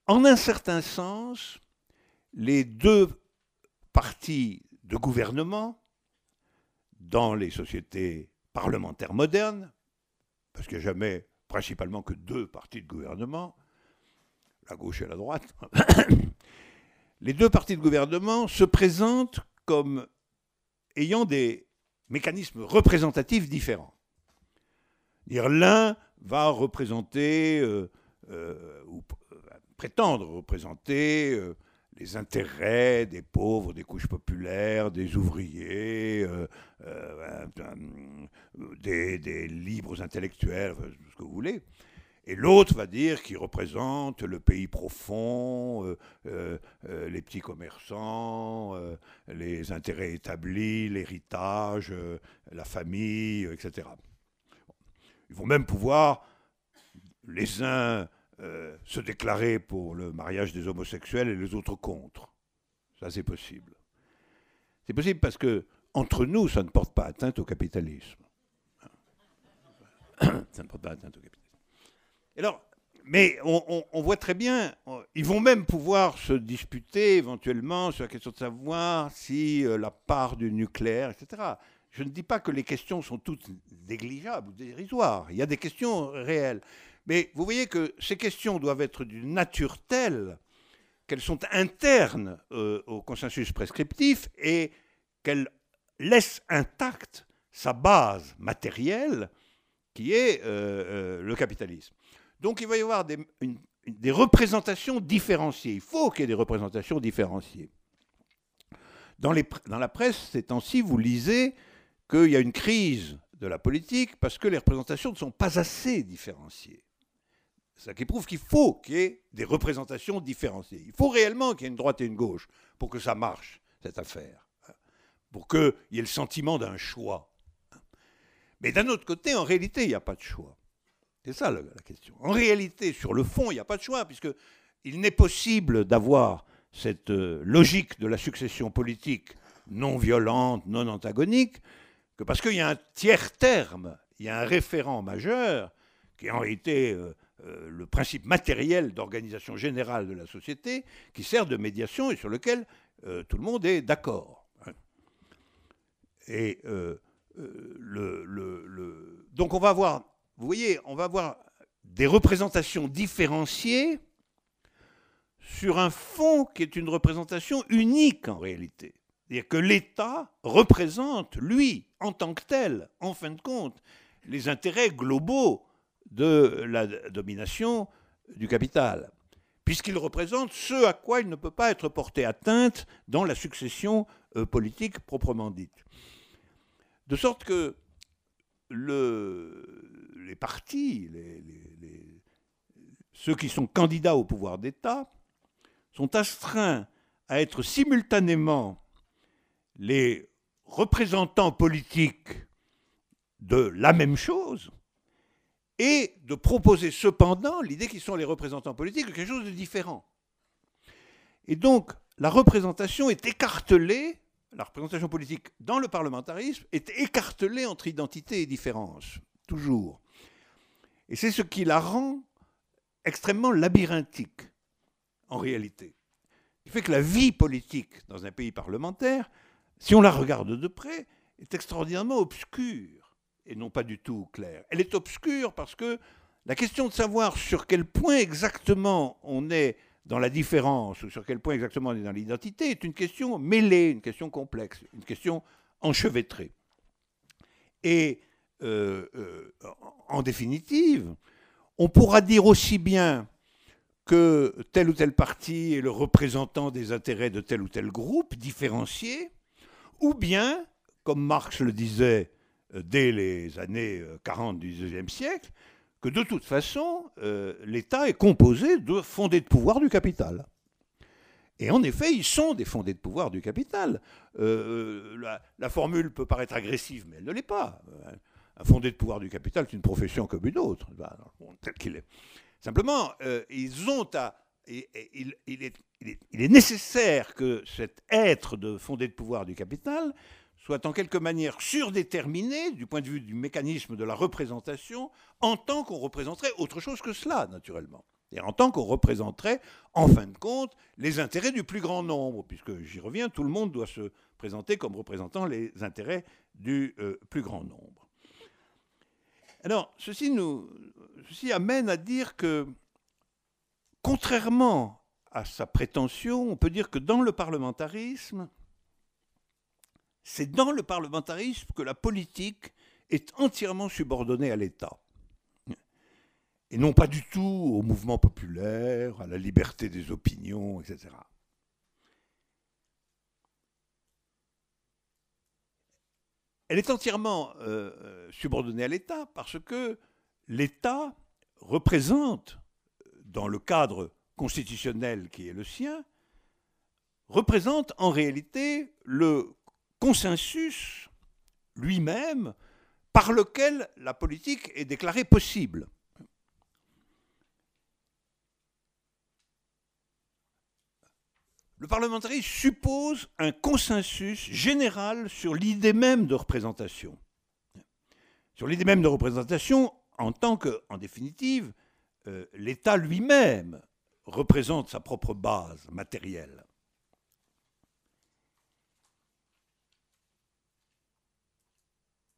En un certain sens, les deux partis de gouvernement dans les sociétés parlementaires modernes, parce qu'il n'y a jamais principalement que deux partis de gouvernement, la gauche et la droite, les deux partis de gouvernement se présentent comme ayant des mécanismes représentatifs différents. L'un va représenter euh, euh, ou euh, prétendre représenter les intérêts des pauvres, des couches populaires, des ouvriers, des, libres intellectuels, ce que vous voulez. Et l'autre va dire qu'il représente le pays profond, les petits commerçants, les intérêts établis, l'héritage, la famille, etc. Ils vont même pouvoir, les uns, se déclarer pour le mariage des homosexuels et les autres contre. Ça, c'est possible. C'est possible parce que, entre nous, ça ne porte pas atteinte au capitalisme. ça ne porte pas atteinte au capitalisme mais on, voit très bien, ils vont même pouvoir se disputer éventuellement sur la question de savoir si euh, la part du nucléaire, etc. Je ne dis pas que les questions sont toutes négligeables ou dérisoires. Il y a des questions réelles. Mais vous voyez que ces questions doivent être d'une nature telle qu'elles sont internes euh, au consensus prescriptif et qu'elles laissent intacte sa base matérielle qui est euh, le capitalisme. Donc il va y avoir des, représentations différenciées. Il faut qu'il y ait des représentations différenciées. Dans, la presse, ces temps-ci, vous lisez qu'il y a une crise de la politique parce que les représentations ne sont pas assez différenciées. Ça qui prouve qu'il faut qu'il y ait des représentations différenciées. Il faut réellement qu'il y ait une droite et une gauche pour que ça marche, cette affaire. Pour qu'il y ait le sentiment d'un choix. Mais d'un autre côté, en réalité, il n'y a pas de choix. C'est ça la, question. En réalité, sur le fond, il n'y a pas de choix, puisqu'il n'est possible d'avoir cette euh, logique de la succession politique non violente, non antagonique, parce qu'il y a un tiers terme, il y a un référent majeur, qui est en réalité euh, euh, le principe matériel d'organisation générale de la société, qui sert de médiation et sur lequel tout le monde est d'accord. Et le, donc on va avoir vous voyez, on va avoir des représentations différenciées sur un fond qui est une représentation unique en réalité. C'est-à-dire que l'État représente, lui, en tant que tel, en fin de compte, les intérêts globaux de la domination du capital, puisqu'il représente ce à quoi il ne peut pas être porté atteinte dans la succession euh, politique proprement dite. De sorte que le, les partis, ceux qui sont candidats au pouvoir d'État, sont astreints à être simultanément les représentants politiques de la même chose et de proposer cependant l'idée qu'ils sont les représentants politiques de quelque chose de différent. Et donc, la représentation est écartelée, la représentation politique dans le parlementarisme est écartelée entre identité et différence, toujours. Et c'est ce qui la rend extrêmement labyrinthique, en réalité. Il fait que la vie politique dans un pays parlementaire, si on la regarde de près, est extraordinairement obscure et non pas du tout claire. Elle est obscure parce que la question de savoir sur quel point exactement on est dans la différence ou sur quel point exactement on est dans l'identité est une question mêlée, une question complexe, une question enchevêtrée. Et euh, euh, en définitive, on pourra dire aussi bien que tel ou tel parti est le représentant des intérêts de tel ou tel groupe différencié, ou bien, comme Marx le disait euh, dès les années 40 du XIXe siècle, que de toute façon, l'État est composé de fondés de pouvoir du capital. Et en effet, ils sont des fondés de pouvoir du capital. la, formule peut paraître agressive, mais elle ne l'est pas un fondé de pouvoir du capital, c'est une profession comme une autre, tel qu'il est. Simplement, euh, ils ont à, il, est, nécessaire que cet être de fondé de pouvoir du capital soit en quelque manière surdéterminé du point de vue du mécanisme de la représentation en tant qu'on représenterait autre chose que cela, naturellement. Et en tant qu'on représenterait, en fin de compte, les intérêts du plus grand nombre, puisque j'y reviens, tout le monde doit se présenter comme représentant les intérêts du euh, plus grand nombre. Alors, ceci, nous, ceci amène à dire que, contrairement à sa prétention, on peut dire que dans le parlementarisme, c'est dans le parlementarisme que la politique est entièrement subordonnée à l'État. Et non pas du tout au mouvement populaire, à la liberté des opinions, etc. Elle est entièrement euh, euh, subordonnée à l'État parce que l'État représente dans le cadre constitutionnel qui est le sien, représente en réalité le consensus lui-même par lequel la politique est déclarée possible. Le parlementarisme suppose un consensus général sur l'idée même de représentation. Sur l'idée même de représentation en tant que, en définitive, euh, l'État lui-même représente sa propre base matérielle.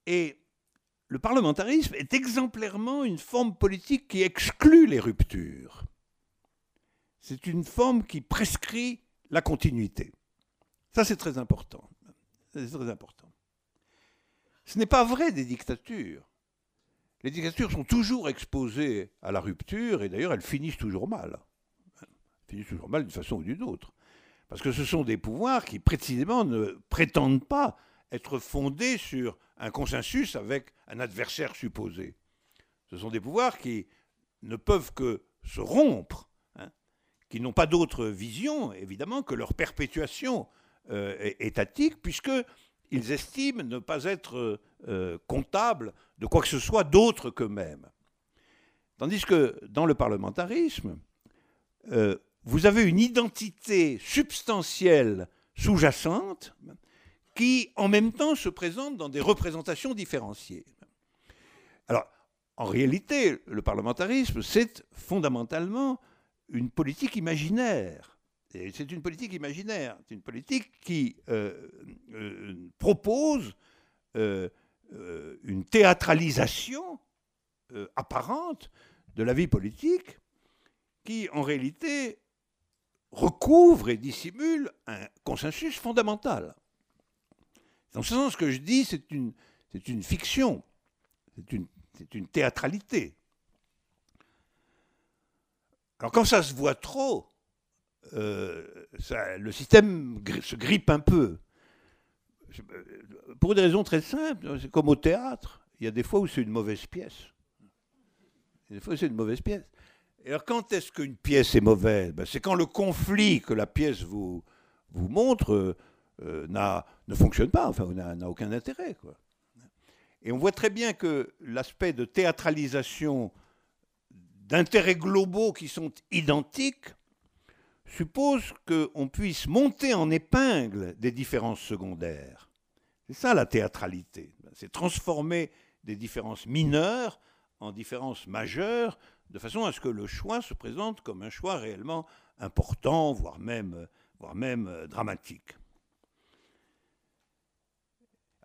Et le parlementarisme est exemplairement une forme politique qui exclut les ruptures. C'est une forme qui prescrit la continuité. Ça, c'est très important. C'est très important. Ce n'est pas vrai des dictatures. Les dictatures sont toujours exposées à la rupture et d'ailleurs elles finissent toujours mal. Elles finissent toujours mal d'une façon ou d'une autre. Parce que ce sont des pouvoirs qui précisément ne prétendent pas être fondés sur un consensus avec un adversaire supposé. Ce sont des pouvoirs qui ne peuvent que se rompre, hein, qui n'ont pas d'autre vision, évidemment, que leur perpétuation euh, étatique, puisqu'ils estiment ne pas être euh, comptables de quoi que ce soit d'autre qu'eux-mêmes. Tandis que dans le parlementarisme, euh, vous avez une identité substantielle sous-jacente qui, en même temps, se présente dans des représentations différenciées. Alors, en réalité, le parlementarisme, c'est fondamentalement une politique imaginaire. Et c'est une politique imaginaire, c'est une politique qui euh, euh, propose une théâtralisation apparente de la vie politique qui, en réalité, recouvre et dissimule un consensus fondamental. Dans ce sens, ce que je dis, c'est une, fiction, c'est une, c'est une théâtralité. Alors quand ça se voit trop, euh, le système se grippe un peu. Pour des raisons très simples, c'est comme au théâtre. Il y a des fois où c'est une mauvaise pièce. Des fois c'est une mauvaise pièce. Et alors quand est-ce qu'une pièce est mauvaise? Ben, C'est quand le conflit que la pièce vous, montre euh, ne fonctionne pas, enfin, n'a aucun intérêt. Quoi. Et on voit très bien que l'aspect de théâtralisation d'intérêts globaux qui sont identiques suppose qu'on puisse monter en épingle des différences secondaires. C'est ça la théâtralité. C'est transformer des différences mineures en différences majeures, de façon à ce que le choix se présente comme un choix réellement important, voire même, voire même euh, dramatique.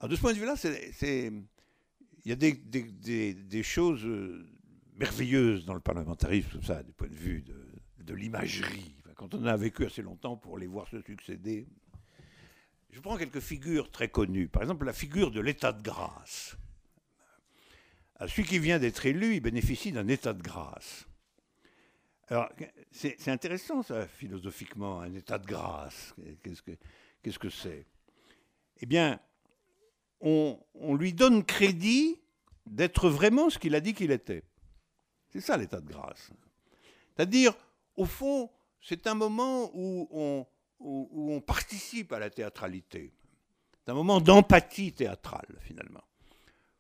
De ce point de vue-là, il y a des, choses euh, merveilleuses dans le parlementarisme, ça, du point de vue de, l'imagerie. Quand on a vécu assez longtemps pour les voir se succéder, je prends quelques figures très connues. Par exemple, la figure de l'état de grâce. celui qui vient d'être élu, il bénéficie d'un état de grâce. Alors, c'est intéressant, ça, philosophiquement, un état de grâce. Qu'est-ce que c'est? Eh bien, on, lui donne crédit d'être vraiment ce qu'il a dit qu'il était. C'est ça l'état de grâce. C'est-à-dire, au fond, c'est un moment où on, participe à la théâtralité. C'est un moment d'empathie théâtrale, finalement.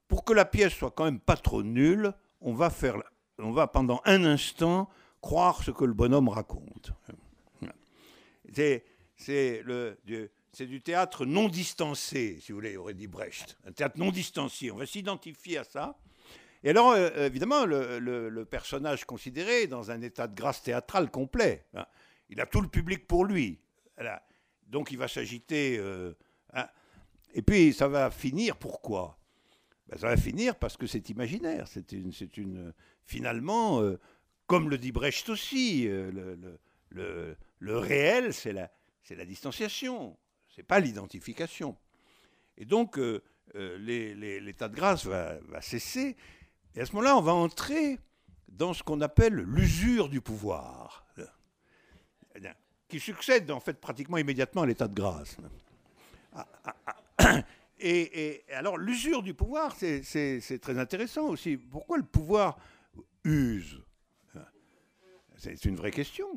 Pour que la pièce soit quand même pas trop nulle, on va, faire, on va pendant un instant croire ce que le bonhomme raconte. C'est du théâtre non distancé, si vous voulez, aurait dit Brecht. Un théâtre non distancié. On va s'identifier à ça. Et alors, euh, évidemment, le, personnage considéré est dans un état de grâce théâtrale complet. Hein. Il a tout le public pour lui. Donc, il va s'agiter. Euh, hein. Et puis, ça va finir. Pourquoi? Ben, Ça va finir parce que c'est imaginaire. C'est une, une, finalement, euh, comme le dit Brecht aussi, le, le, réel, c'est la, la distanciation n'est pas l'identification. Et donc, euh, euh, l'état de grâce va, cesser. Et à ce moment-là, on va entrer dans ce qu'on appelle l'usure du pouvoir, qui succède en fait pratiquement immédiatement à l'état de grâce. Ah, ah, ah. Et, alors, l'usure du pouvoir, c'est très intéressant aussi. Pourquoi le pouvoir use? C'est une vraie question.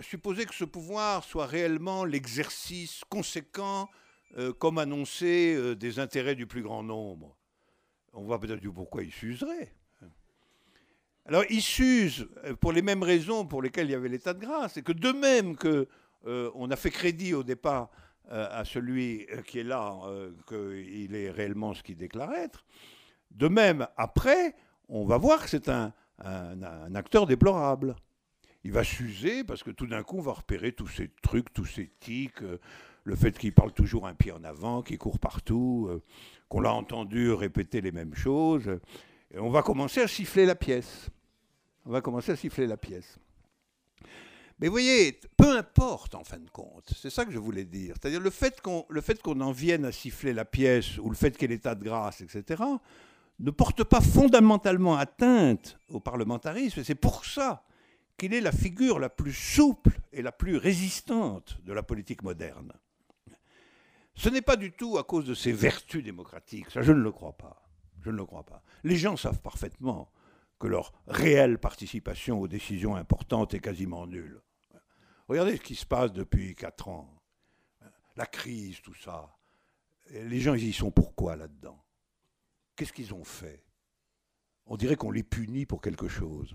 Supposer que ce pouvoir soit réellement l'exercice conséquent, euh, comme annoncé, euh, des intérêts du plus grand nombre. On voit peut-être pourquoi il s'userait. Alors, il s'use euh, pour les mêmes raisons pour lesquelles il y avait l'état de grâce. Et que de même que on a fait crédit au départ euh, à celui euh, qui est là euh, qu'il est réellement ce qu'il déclare être. De même, après, on va voir que c'est un, acteur déplorable. Il va s'user parce que tout d'un coup, on va repérer tous ces trucs, tous ces tics, le fait qu'il parle toujours un pied en avant, qu'il court partout, qu'on l'a entendu répéter les mêmes choses. Et on va commencer à siffler la pièce. On va commencer à siffler la pièce. Mais vous voyez, peu importe en fin de compte, c'est ça que je voulais dire. C'est-à-dire le fait qu'on en vienne à siffler la pièce ou le fait qu'il y ait de grâce, etc., ne porte pas fondamentalement atteinte au parlementarisme. C'est pour ça qu'il est la figure la plus souple et la plus résistante de la politique moderne. Ce n'est pas du tout à cause de ses vertus démocratiques, ça je ne le crois pas. Je ne le crois pas. Les gens savent parfaitement que leur réelle participation aux décisions importantes est quasiment nulle. Regardez ce qui se passe depuis quatre ans. La crise, tout ça. Les gens, ils y sont pourquoi là-dedans? Qu'est-ce qu'ils ont fait? On dirait qu'on les punit pour quelque chose.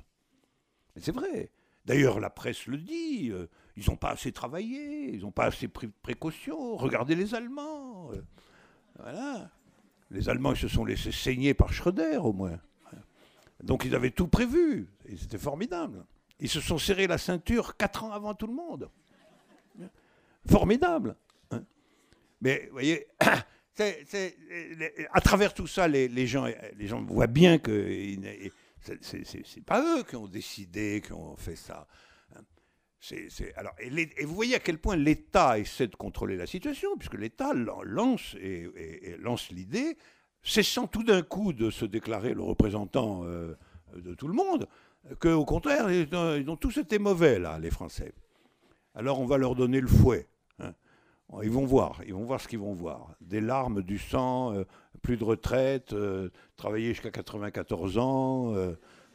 Mais c'est vrai. D'ailleurs, la presse le dit. Euh, ils n'ont pas assez travaillé, ils n'ont pas assez pris de précautions. Regardez les Allemands. Euh, voilà. Les Allemands, se sont laissés saigner par Schröder, au moins. Donc, ils avaient tout prévu. C'était formidable. Ils se sont serrés la ceinture quatre ans avant tout le monde. Formidable. Mais vous voyez, à travers tout ça, les, gens, les gens voient bien que c'est pas eux qui ont décidé, qui ont fait ça. Alors, et, vous voyez à quel point l'État essaie de contrôler la situation, puisque l'État lance, et, lance l'idée, cessant tout d'un coup de se déclarer le représentant euh, de tout le monde, qu'au contraire, ils ont, tous été mauvais, là, les Français. Alors on va leur donner le fouet. Hein. Ils vont voir, ils vont voir ce qu'ils vont voir. Des larmes, du sang, euh, plus de retraite, euh, travailler jusqu'à 94 ans,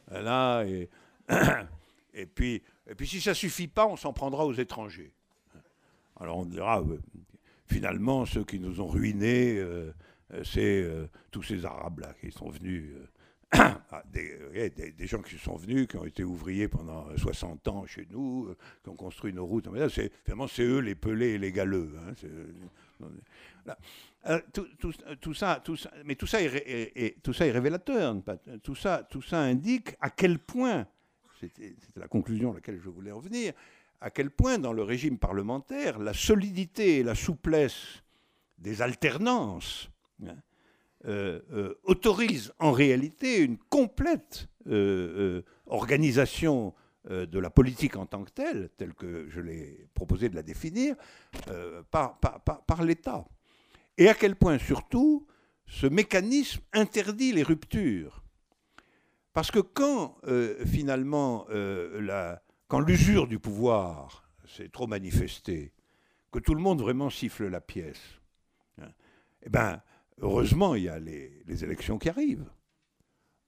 là, et, et, puis, et puis si ça suffit pas, on s'en prendra aux étrangers. Alors on dira, finalement, ceux qui nous ont ruinés, c'est tous ces Arabes-là qui sont venus ah, des, des, gens qui sont venus, qui ont été ouvriers pendant 60 ans chez nous, euh, qui ont construit nos routes. C'est, finalement, c'est eux les pelés et les galeux. Hein, euh, tout, ça, mais tout ça est, révélateur. Tout ça indique à quel point, c'était, la conclusion à laquelle je voulais en venir, à quel point dans le régime parlementaire, la solidité et la souplesse des alternances, hein, euh, euh, autorise en réalité une complète euh, organisation de la politique en tant que telle, telle que je l'ai proposé de la définir, par, l'État. Et à quel point surtout ce mécanisme interdit les ruptures. Parce que quand finalement la, quand l'usure du pouvoir s'est trop manifestée, que tout le monde vraiment siffle la pièce, hein, eh ben, Heureusement, il y a les, élections qui arrivent.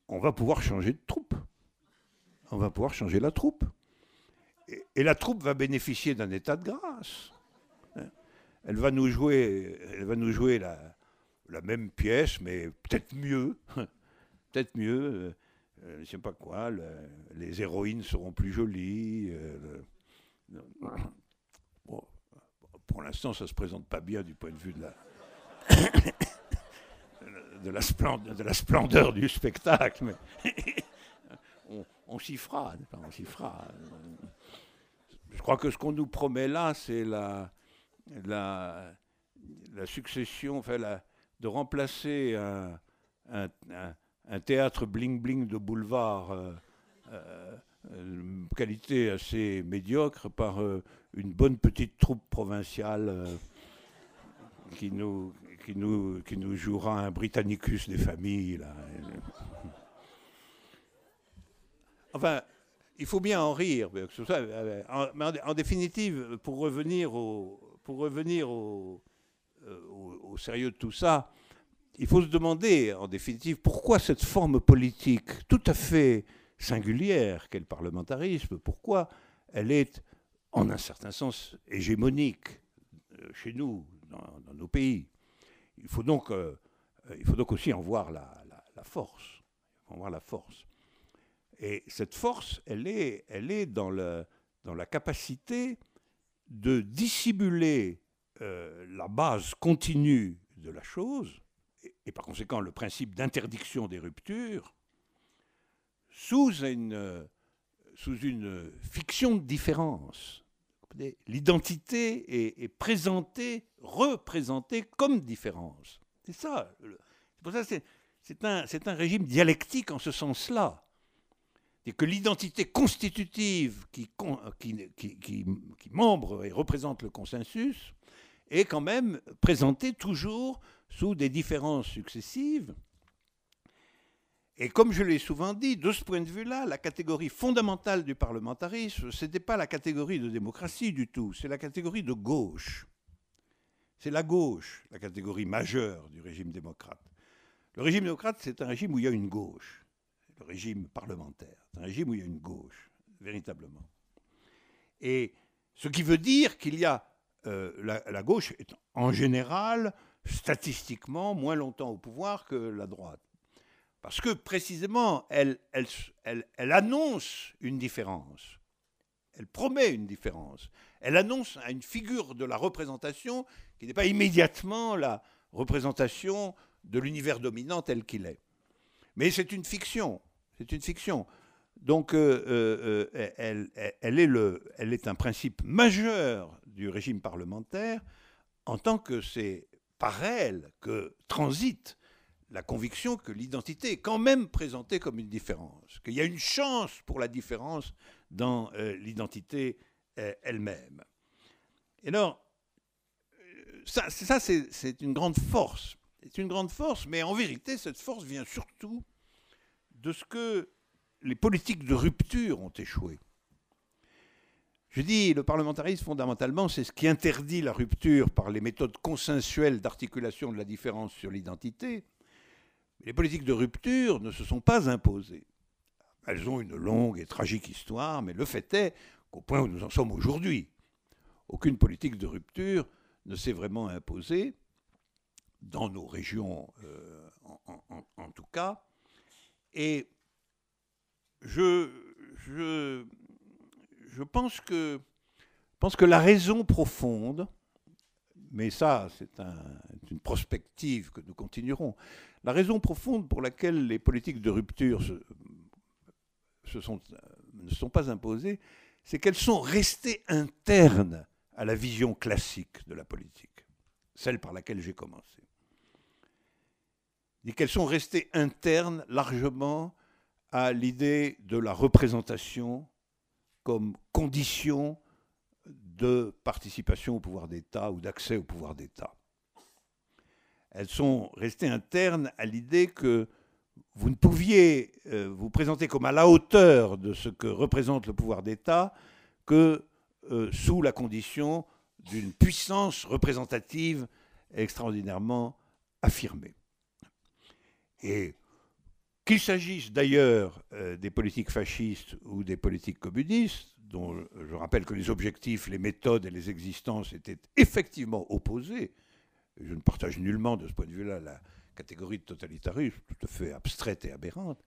On va pouvoir changer de troupe. On va pouvoir changer la troupe. Et, la troupe va bénéficier d'un état de grâce. Hein. Elle va nous jouer, elle va nous jouer la, même pièce, mais peut-être mieux. peut-être mieux. Euh, je ne sais pas quoi. les héroïnes seront plus jolies. Euh, pour l'instant, ça ne se présente pas bien du point de vue de la de la, splendeur, de la splendeur du spectacle, mais on, s'y fera, on s'y fera. Je crois que ce qu'on nous promet là, c'est la, la, la, succession, enfin de remplacer un, théâtre bling-bling de boulevard, euh, euh, qualité assez médiocre, par euh, une bonne petite troupe provinciale qui nous, qui nous, qui nous jouera un Britannicus des familles. Enfin, il faut bien en rire. En, en, définitive, pour revenir, au, pour revenir au, au sérieux de tout ça, il faut se demander, en définitive, pourquoi cette forme politique tout à fait singulière qu'est le parlementarisme, pourquoi elle est, en un certain sens, hégémonique euh, chez nous, dans, nos pays. Il faut, donc, euh, il faut donc aussi en voir la, force. En voir la force. Et cette force, elle est, elle est dans, la capacité de dissimuler euh, la base continue de la chose, et, par conséquent le principe d'interdiction des ruptures, sous une, sous une fiction de différence. L'identité est, présentée, représentée comme différence. C'est ça. C'est pour ça que c'est un, un régime dialectique en ce sens-là et que l'identité constitutive qui, qui, qui, qui, membre et représente le consensus est quand même présentée toujours sous des différences successives. Et comme je l'ai souvent dit, de ce point de vue-là, la catégorie fondamentale du parlementarisme, ce n'était pas la catégorie de démocratie du tout, c'est la catégorie de gauche. C'est la gauche, la catégorie majeure du régime démocrate. Le régime démocrate, c'est un régime où il y a une gauche le régime parlementaire. C'est un régime où il y a une gauche, véritablement. Et ce qui veut dire qu'il y a euh, la, gauche est en général, statistiquement, moins longtemps au pouvoir que la droite. Parce que précisément, elle, elle, elle, annonce une différence. Elle promet une différence. Elle annonce une figure de la représentation qui n'est pas immédiatement la représentation de l'univers dominant tel qu'il est. Mais c'est une fiction. C'est une fiction. Donc, euh, euh, euh, elle, elle, est le, elle est un principe majeur du régime parlementaire en tant que c'est par elle que transite la conviction que l'identité est quand même présentée comme une différence, qu'il y a une chance pour la différence dans l'identité elle-même. Et alors, ça, ça c'est une grande force. C'est une grande force, mais en vérité, cette force vient surtout de ce que les politiques de rupture ont échoué. Je dis, le parlementarisme, fondamentalement, c'est ce qui interdit la rupture par les méthodes consensuelles d'articulation de la différence sur l'identité. Les politiques de rupture ne se sont pas imposées. Elles ont une longue et tragique histoire, mais le fait est qu'au point où nous en sommes aujourd'hui, aucune politique de rupture ne s'est vraiment imposée, dans nos régions euh, en, tout cas, et je, je, je pense, que, la raison profonde, mais ça c'est une prospective que nous continuerons, la raison profonde pour laquelle les politiques de rupture se, sont, ne sont pas imposées, c'est qu'elles sont restées internes à la vision classique de la politique, celle par laquelle j'ai commencé. Et qu'elles sont restées internes largement à l'idée de la représentation comme condition de participation au pouvoir d'État ou d'accès au pouvoir d'État. Elles sont restées internes à l'idée que vous ne pouviez euh, vous présenter comme à la hauteur de ce que représente le pouvoir d'État que euh, sous la condition d'une puissance représentative extraordinairement affirmée. Et qu'il s'agisse d'ailleurs euh, des politiques fascistes ou des politiques communistes, dont je rappelle que les objectifs, les méthodes et les existences étaient effectivement opposés, je ne partage nullement de ce point de vue-là la catégorie de totalitarisme, tout à fait abstraite et aberrante,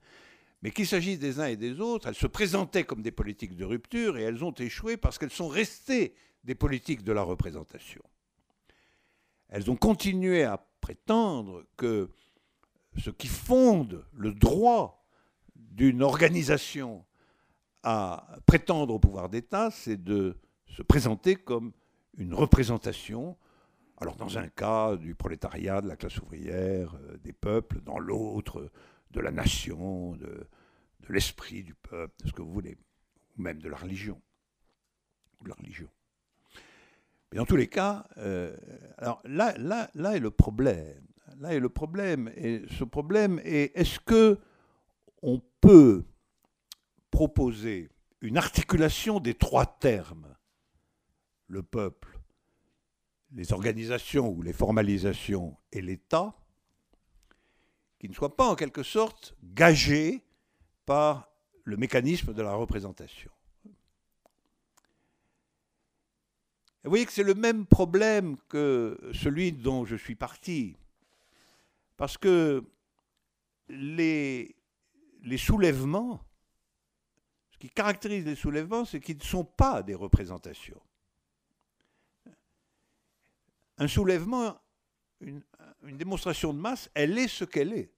mais qu'il s'agisse des uns et des autres, elles se présentaient comme des politiques de rupture et elles ont échoué parce qu'elles sont restées des politiques de la représentation. Elles ont continué à prétendre que ce qui fonde le droit d'une organisation à prétendre au pouvoir d'État, c'est de se présenter comme une représentation, alors dans un cas du prolétariat, de la classe ouvrière, euh, des peuples, dans l'autre de la nation, de, l'esprit du peuple, de ce que vous voulez, ou même de la religion. La religion. Mais dans tous les cas, euh, alors là, là, là est le problème là est le problème. Et ce problème est est-ce que on peut proposer une articulation des trois termes le peuple, les organisations ou les formalisations et l'État, qui ne soient pas en quelque sorte gagés par le mécanisme de la représentation? vous voyez que c'est le même problème que celui dont je suis parti. Parce que les, les soulèvements, ce qui caractérise les soulèvements, c'est qu'ils ne sont pas des représentations. Un soulèvement, une, une démonstration de masse, elle est ce qu'elle est.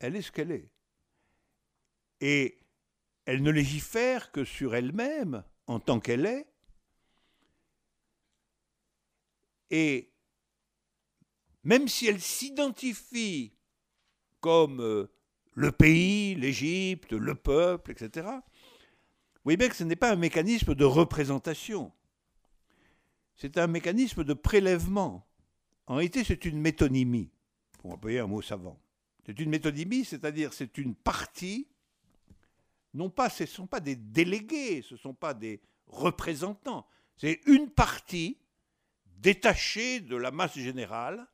Elle est ce qu'elle est. Et elle ne légifère que sur elle-même en tant qu'elle est, Et même si elle s'identifie comme euh, le pays, l'Égypte, le peuple, etc., vous voyez bien que ce n'est pas un mécanisme de représentation. C'est un mécanisme de prélèvement. En réalité, c'est une métonymie, pour employer un mot savant. C'est une métonymie, c'est-à-dire c'est une partie, non pas, ce ne sont pas des délégués, ce ne sont pas des représentants, c'est une partie détaché de la masse générale,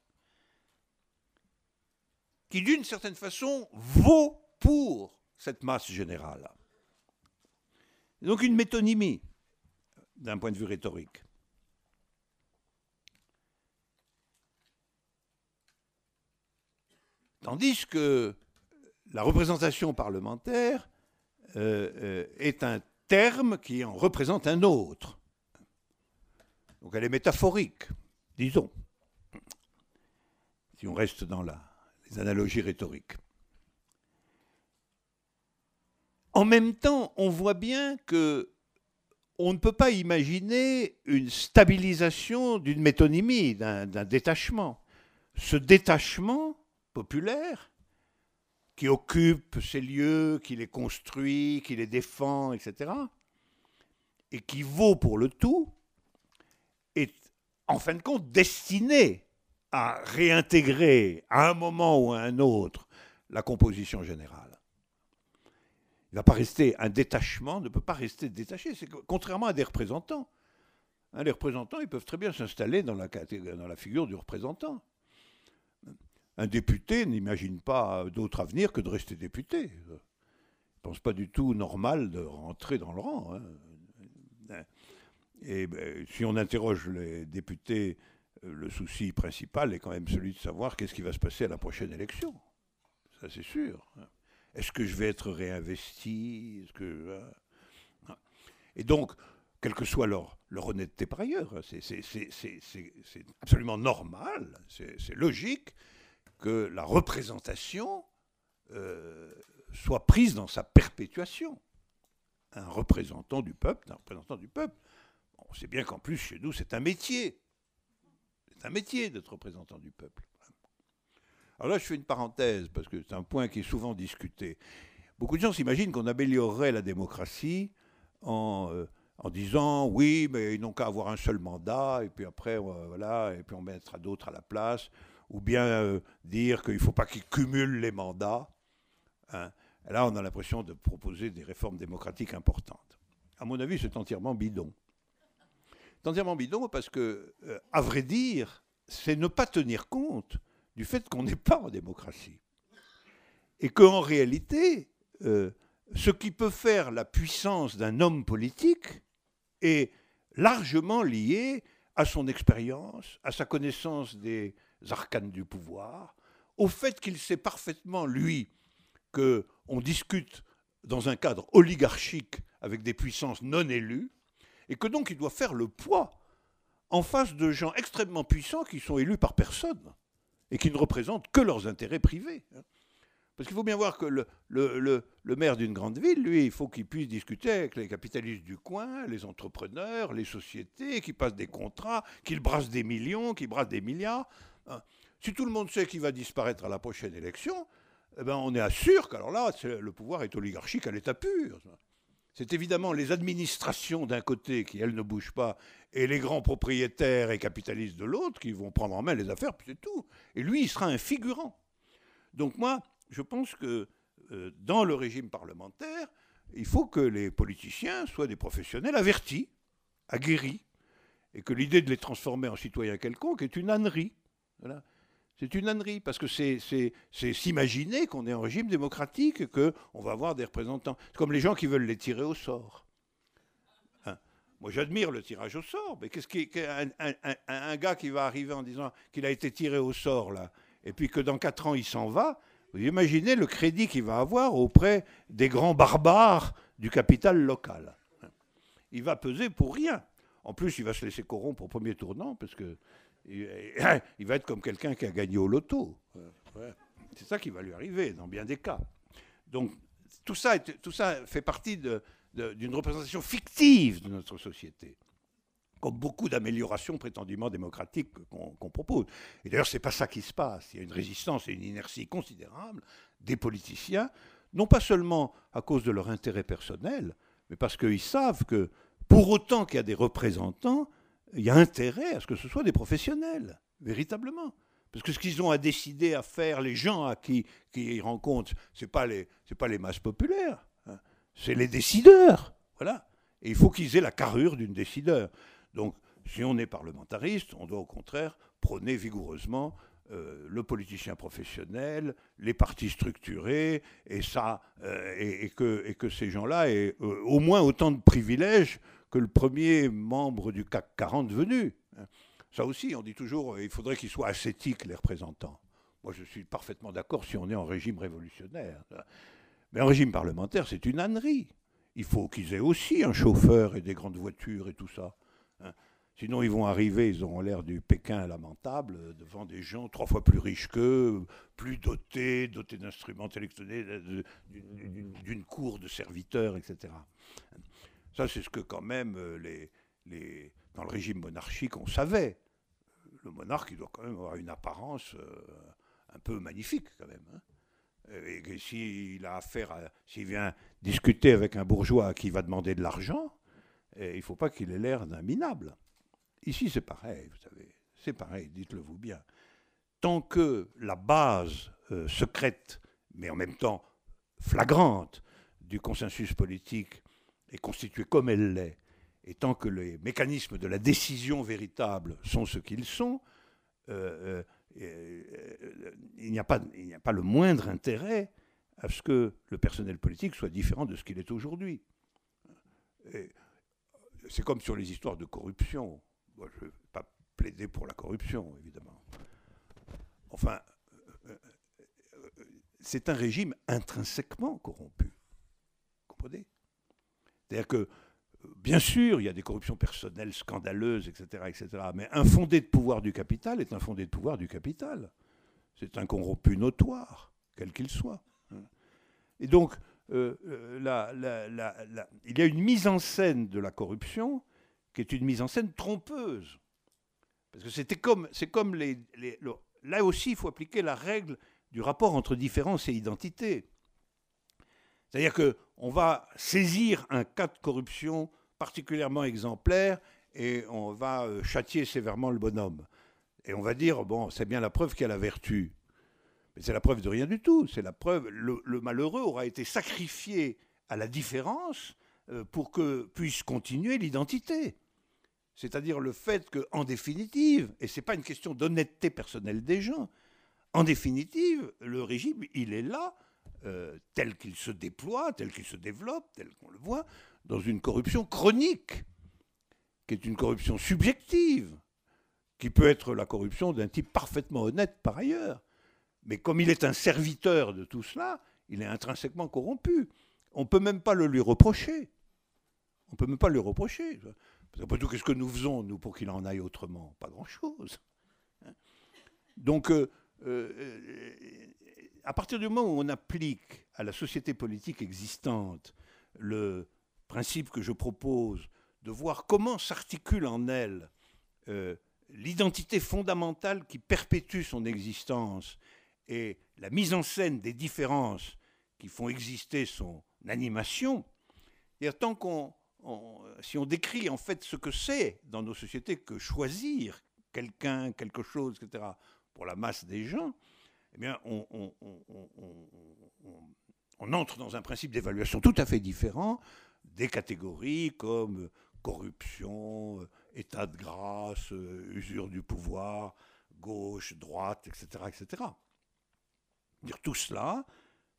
qui d'une certaine façon vaut pour cette masse générale. Donc une métonymie d'un point de vue rhétorique. Tandis que la représentation parlementaire euh, euh, est un terme qui en représente un autre. Donc elle est métaphorique, disons, si on reste dans la, les analogies rhétoriques. En même temps, on voit bien que on ne peut pas imaginer une stabilisation d'une métonymie, d'un détachement. Ce détachement populaire, qui occupe ces lieux, qui les construit, qui les défend, etc., et qui vaut pour le tout, est en fin de compte destiné à réintégrer à un moment ou à un autre la composition générale. Il ne va pas rester un détachement, ne peut pas rester détaché. C'est contrairement à des représentants. Hein, les représentants, ils peuvent très bien s'installer dans la, figure du représentant. Un député n'imagine pas d'autre avenir que de rester député. Il ne pense pas du tout normal de rentrer dans le rang. Hein. Et ben, si on interroge les députés, le souci principal est quand même celui de savoir qu'est-ce qui va se passer à la prochaine élection. Ça, c'est sûr. Est-ce que je vais être réinvesti? Est-ce que, hein? Et donc, quelle que soit leur, leur honnêteté par ailleurs, hein, c'est absolument normal, c'est logique que la représentation euh, soit prise dans sa perpétuation. Un représentant du peuple, un représentant du peuple, on sait bien qu'en plus, chez nous, c'est un métier. Un métier d'être représentant du peuple. Alors là, je fais une parenthèse, parce que c'est un point qui est souvent discuté. Beaucoup de gens s'imaginent qu'on améliorerait la démocratie en, euh, en disant oui, mais ils n'ont qu'à avoir un seul mandat, et puis après, euh, voilà, et puis on mettra d'autres à la place, ou bien euh, dire qu'il ne faut pas qu'ils cumulent les mandats. Hein. Là, on a l'impression de proposer des réformes démocratiques importantes. À mon avis, c'est entièrement bidon. Entièrement bidon parce que, euh, à vrai dire, c'est ne pas tenir compte du fait qu'on n'est pas en démocratie. Et qu'en réalité, euh, ce qui peut faire la puissance d'un homme politique est largement lié à son expérience, à sa connaissance des arcanes du pouvoir, au fait qu'il sait parfaitement, lui, qu'on discute dans un cadre oligarchique avec des puissances non élues, et que donc il doit faire le poids en face de gens extrêmement puissants qui sont élus par personne et qui ne représentent que leurs intérêts privés. Hein. Parce qu'il faut bien voir que le, maire d'une grande ville, lui, il faut qu'il puisse discuter avec les capitalistes du coin, les entrepreneurs, les sociétés, qui passent des contrats, qu'il brasse des millions, qu'il brasse des milliards. Hein. Si tout le monde sait qu'il va disparaître à la prochaine élection, eh ben on est assuré qu'alors là, le pouvoir est oligarchique à l'état pur c'est évidemment les administrations d'un côté qui, elles, ne bougent pas, et les grands propriétaires et capitalistes de l'autre qui vont prendre en main les affaires, puis c'est tout. Et lui, il sera un figurant. Donc moi, je pense que euh, dans le régime parlementaire, il faut que les politiciens soient des professionnels avertis, aguerris, et que l'idée de les transformer en citoyens quelconques est une ânerie. Voilà. C'est une ânerie, parce que c'est s'imaginer qu'on est en régime démocratique et qu'on va avoir des représentants. C'est comme les gens qui veulent les tirer au sort. Hein? Moi, j'admire le tirage au sort, mais qu'est-ce qu'un un, gars qui va arriver en disant qu'il a été tiré au sort, là, et puis que dans quatre ans, il s'en va, vous imaginez le crédit qu'il va avoir auprès des grands barbares du capital local. Il va peser pour rien. En plus, il va se laisser corrompre au premier tournant, parce que il va être comme quelqu'un qui a gagné au loto. C'est ça qui va lui arriver dans bien des cas. Donc tout ça, tout ça fait partie d'une représentation fictive de notre société, comme beaucoup d'améliorations prétendument démocratiques qu'on propose. Et d'ailleurs, ce n'est pas ça qui se passe. Il y a une résistance et une inertie considérable des politiciens, non pas seulement à cause de leur intérêt personnel, mais parce qu'ils savent que pour autant qu'il y a des représentants, il y a intérêt à ce que ce soit des professionnels, véritablement. Parce que ce qu'ils ont à décider, à faire, les gens à qui, ils rencontrent, ce n'est pas, les, masses populaires, hein. c'est les décideurs. Voilà. Et il faut qu'ils aient la carrure d'une décideur. Donc, si on est parlementariste, on doit au contraire prôner vigoureusement euh, le politicien professionnel, les partis structurés, et, ça, euh, et, que, ces gens-là aient euh, au moins autant de privilèges que le premier membre du CAC 40 venu. Ça aussi, on dit toujours, il faudrait qu'ils soient ascétiques, les représentants. Moi, je suis parfaitement d'accord si on est en régime révolutionnaire. Mais en régime parlementaire, c'est une ânerie. Il faut qu'ils aient aussi un chauffeur et des grandes voitures et tout ça. Hein. Sinon, ils vont arriver, ils auront l'air du Pékin lamentable, devant des gens trois fois plus riches qu'eux, plus dotés, dotés d'instruments électroniques, d'une cour de serviteurs, etc. Ça, c'est ce que quand même euh, les, dans le régime monarchique, on savait. Le monarque, il doit quand même avoir une apparence euh, un peu magnifique quand même. Hein. Et, s'il a affaire, s'il vient discuter avec un bourgeois qui va demander de l'argent, eh, il ne faut pas qu'il ait l'air d'un minable. Ici, c'est pareil, vous savez. C'est pareil, dites-le vous bien. Tant que la base euh, secrète, mais en même temps flagrante, du consensus politique est constituée comme elle l'est, et tant que les mécanismes de la décision véritable sont ce qu'ils sont, euh, euh, euh, il n'y a, pas, a pas le moindre intérêt à ce que le personnel politique soit différent de ce qu'il est aujourd'hui. C'est comme sur les histoires de corruption. je ne vais pas plaider pour la corruption, évidemment. Enfin, c'est un régime intrinsèquement corrompu. Vous comprenez? C'est-à-dire que, bien sûr, il y a des corruptions personnelles scandaleuses, etc., etc., mais un fondé de pouvoir du capital est un fondé de pouvoir du capital. C'est un corrompu notoire, quel qu'il soit. Et donc, euh, euh, il y a une mise en scène de la corruption qui est une mise en scène trompeuse. Parce que c'était comme, c'est comme les, là aussi, il faut appliquer la règle du rapport entre différence et identité. C'est-à-dire qu'on va saisir un cas de corruption particulièrement exemplaire et on va euh, châtier sévèrement le bonhomme. Et on va dire, bon, c'est bien la preuve qu'il a la vertu. Mais c'est la preuve de rien du tout. C'est la preuve, le, malheureux aura été sacrifié à la différence euh, pour que puisse continuer l'identité. C'est-à-dire le fait qu'en définitive, et ce n'est pas une question d'honnêteté personnelle des gens, en définitive, le régime, il est là euh, tel qu'il se déploie, tel qu'il se développe, tel qu'on le voit, dans une corruption chronique, qui est une corruption subjective, qui peut être la corruption d'un type parfaitement honnête par ailleurs. Mais comme il est un serviteur de tout cela, il est intrinsèquement corrompu. On ne peut même pas le lui reprocher. On ne peut même pas le lui reprocher. Après tout, qu'est-ce que nous faisons, nous, pour qu'il en aille autrement? Pas grand-chose. Hein. Donc, euh, euh, à partir du moment où on applique à la société politique existante le principe que je propose de voir comment s'articule en elle euh, l'identité fondamentale qui perpétue son existence et la mise en scène des différences qui font exister son animation, et tant qu'on, si on décrit en fait ce que c'est dans nos sociétés que choisir quelqu'un, quelque chose, etc., pour la masse des gens, eh bien, on, entre dans un principe d'évaluation tout à fait différent des catégories comme corruption, état de grâce, euh, usure du pouvoir, gauche, droite, etc. etc. Dire tout cela,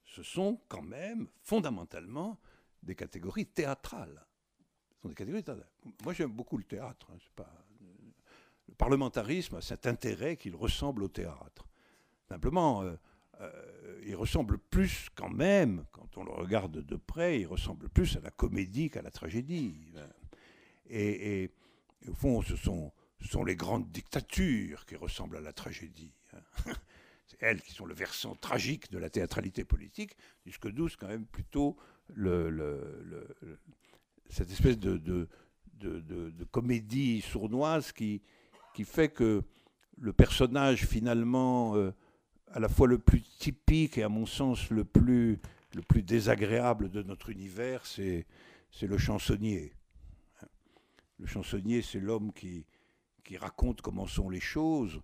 ce sont quand même fondamentalement des catégories théâtrales. Moi j'aime beaucoup le théâtre. Hein, pas, le parlementarisme a cet intérêt qu'il ressemble au théâtre. Simplement, euh, euh, il ressemble plus quand même, quand on le regarde de près, il ressemble plus à la comédie qu'à la tragédie. Et, au fond, ce sont, les grandes dictatures qui ressemblent à la tragédie. Hein. C'est elles qui sont le versant tragique de la théâtralité politique, puisque douce quand même plutôt cette espèce de, comédie sournoise qui, qui fait que le personnage finalement... Euh, à la fois le plus typique et à mon sens le plus, le plus désagréable de notre univers, c'est, le chansonnier. Le chansonnier, c'est l'homme qui, qui raconte comment sont les choses,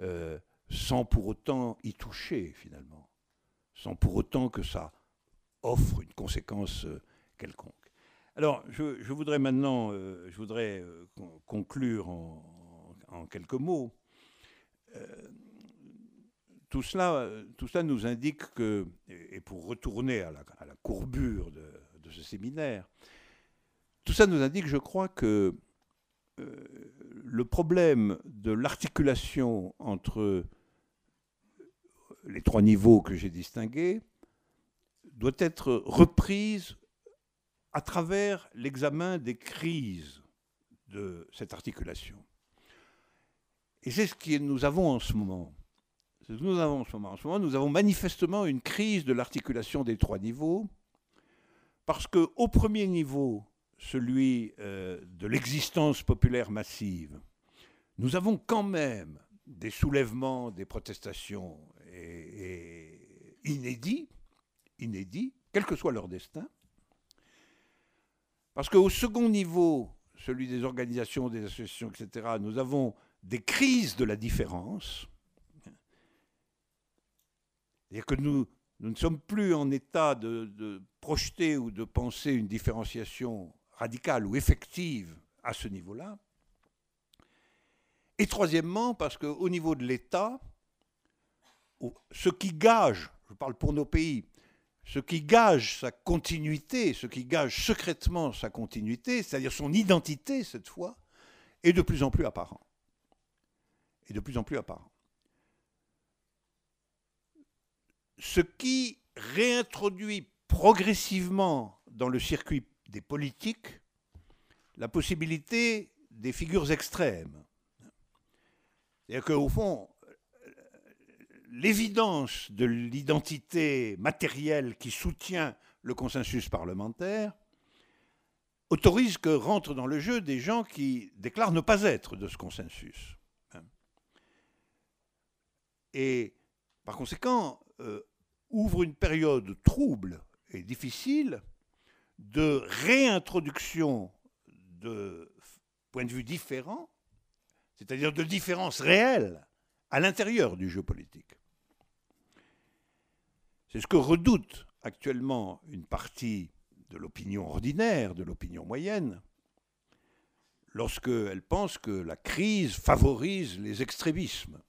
euh, sans pour autant y toucher finalement, sans pour autant que ça offre une conséquence euh, quelconque. Alors, je, je voudrais maintenant, euh, je voudrais conclure en, quelques mots tout cela, euh, tout cela nous indique que, et pour retourner à la, courbure de, ce séminaire, tout ça nous indique, je crois, que euh, le problème de l'articulation entre les trois niveaux que j'ai distingués doit être reprise à travers l'examen des crises de cette articulation. Et c'est ce que nous avons en ce moment nous avons en ce moment. En ce moment, nous avons manifestement une crise de l'articulation des trois niveaux, parce qu'au premier niveau, celui euh, de l'existence populaire massive, nous avons quand même des soulèvements, des protestations inédits, inédits, quel que soit leur destin. Parce qu'au second niveau, celui des organisations, des associations, etc., nous avons des crises de la différence, c'est-à-dire que nous, ne sommes plus en état de, projeter ou de penser une différenciation radicale ou effective à ce niveau-là. Et troisièmement, parce qu'au niveau de l'État, ce qui gage, je parle pour nos pays, ce qui gage sa continuité, ce qui gage secrètement sa continuité, c'est-à-dire son identité cette fois, est de plus en plus apparent. Et de plus en plus apparent. Ce qui réintroduit progressivement dans le circuit des politiques la possibilité des figures extrêmes. C'est-à-dire qu'au fond, l'évidence de l'identité matérielle qui soutient le consensus parlementaire autorise que rentrent dans le jeu des gens qui déclarent ne pas être de ce consensus. Et par conséquent, ouvre une période trouble et difficile de réintroduction de points de vue différents, c'est-à-dire de différences réelles à l'intérieur du jeu politique. C'est ce que redoute actuellement une partie de l'opinion ordinaire, de l'opinion moyenne, lorsqu'elle pense que la crise favorise les extrémismes.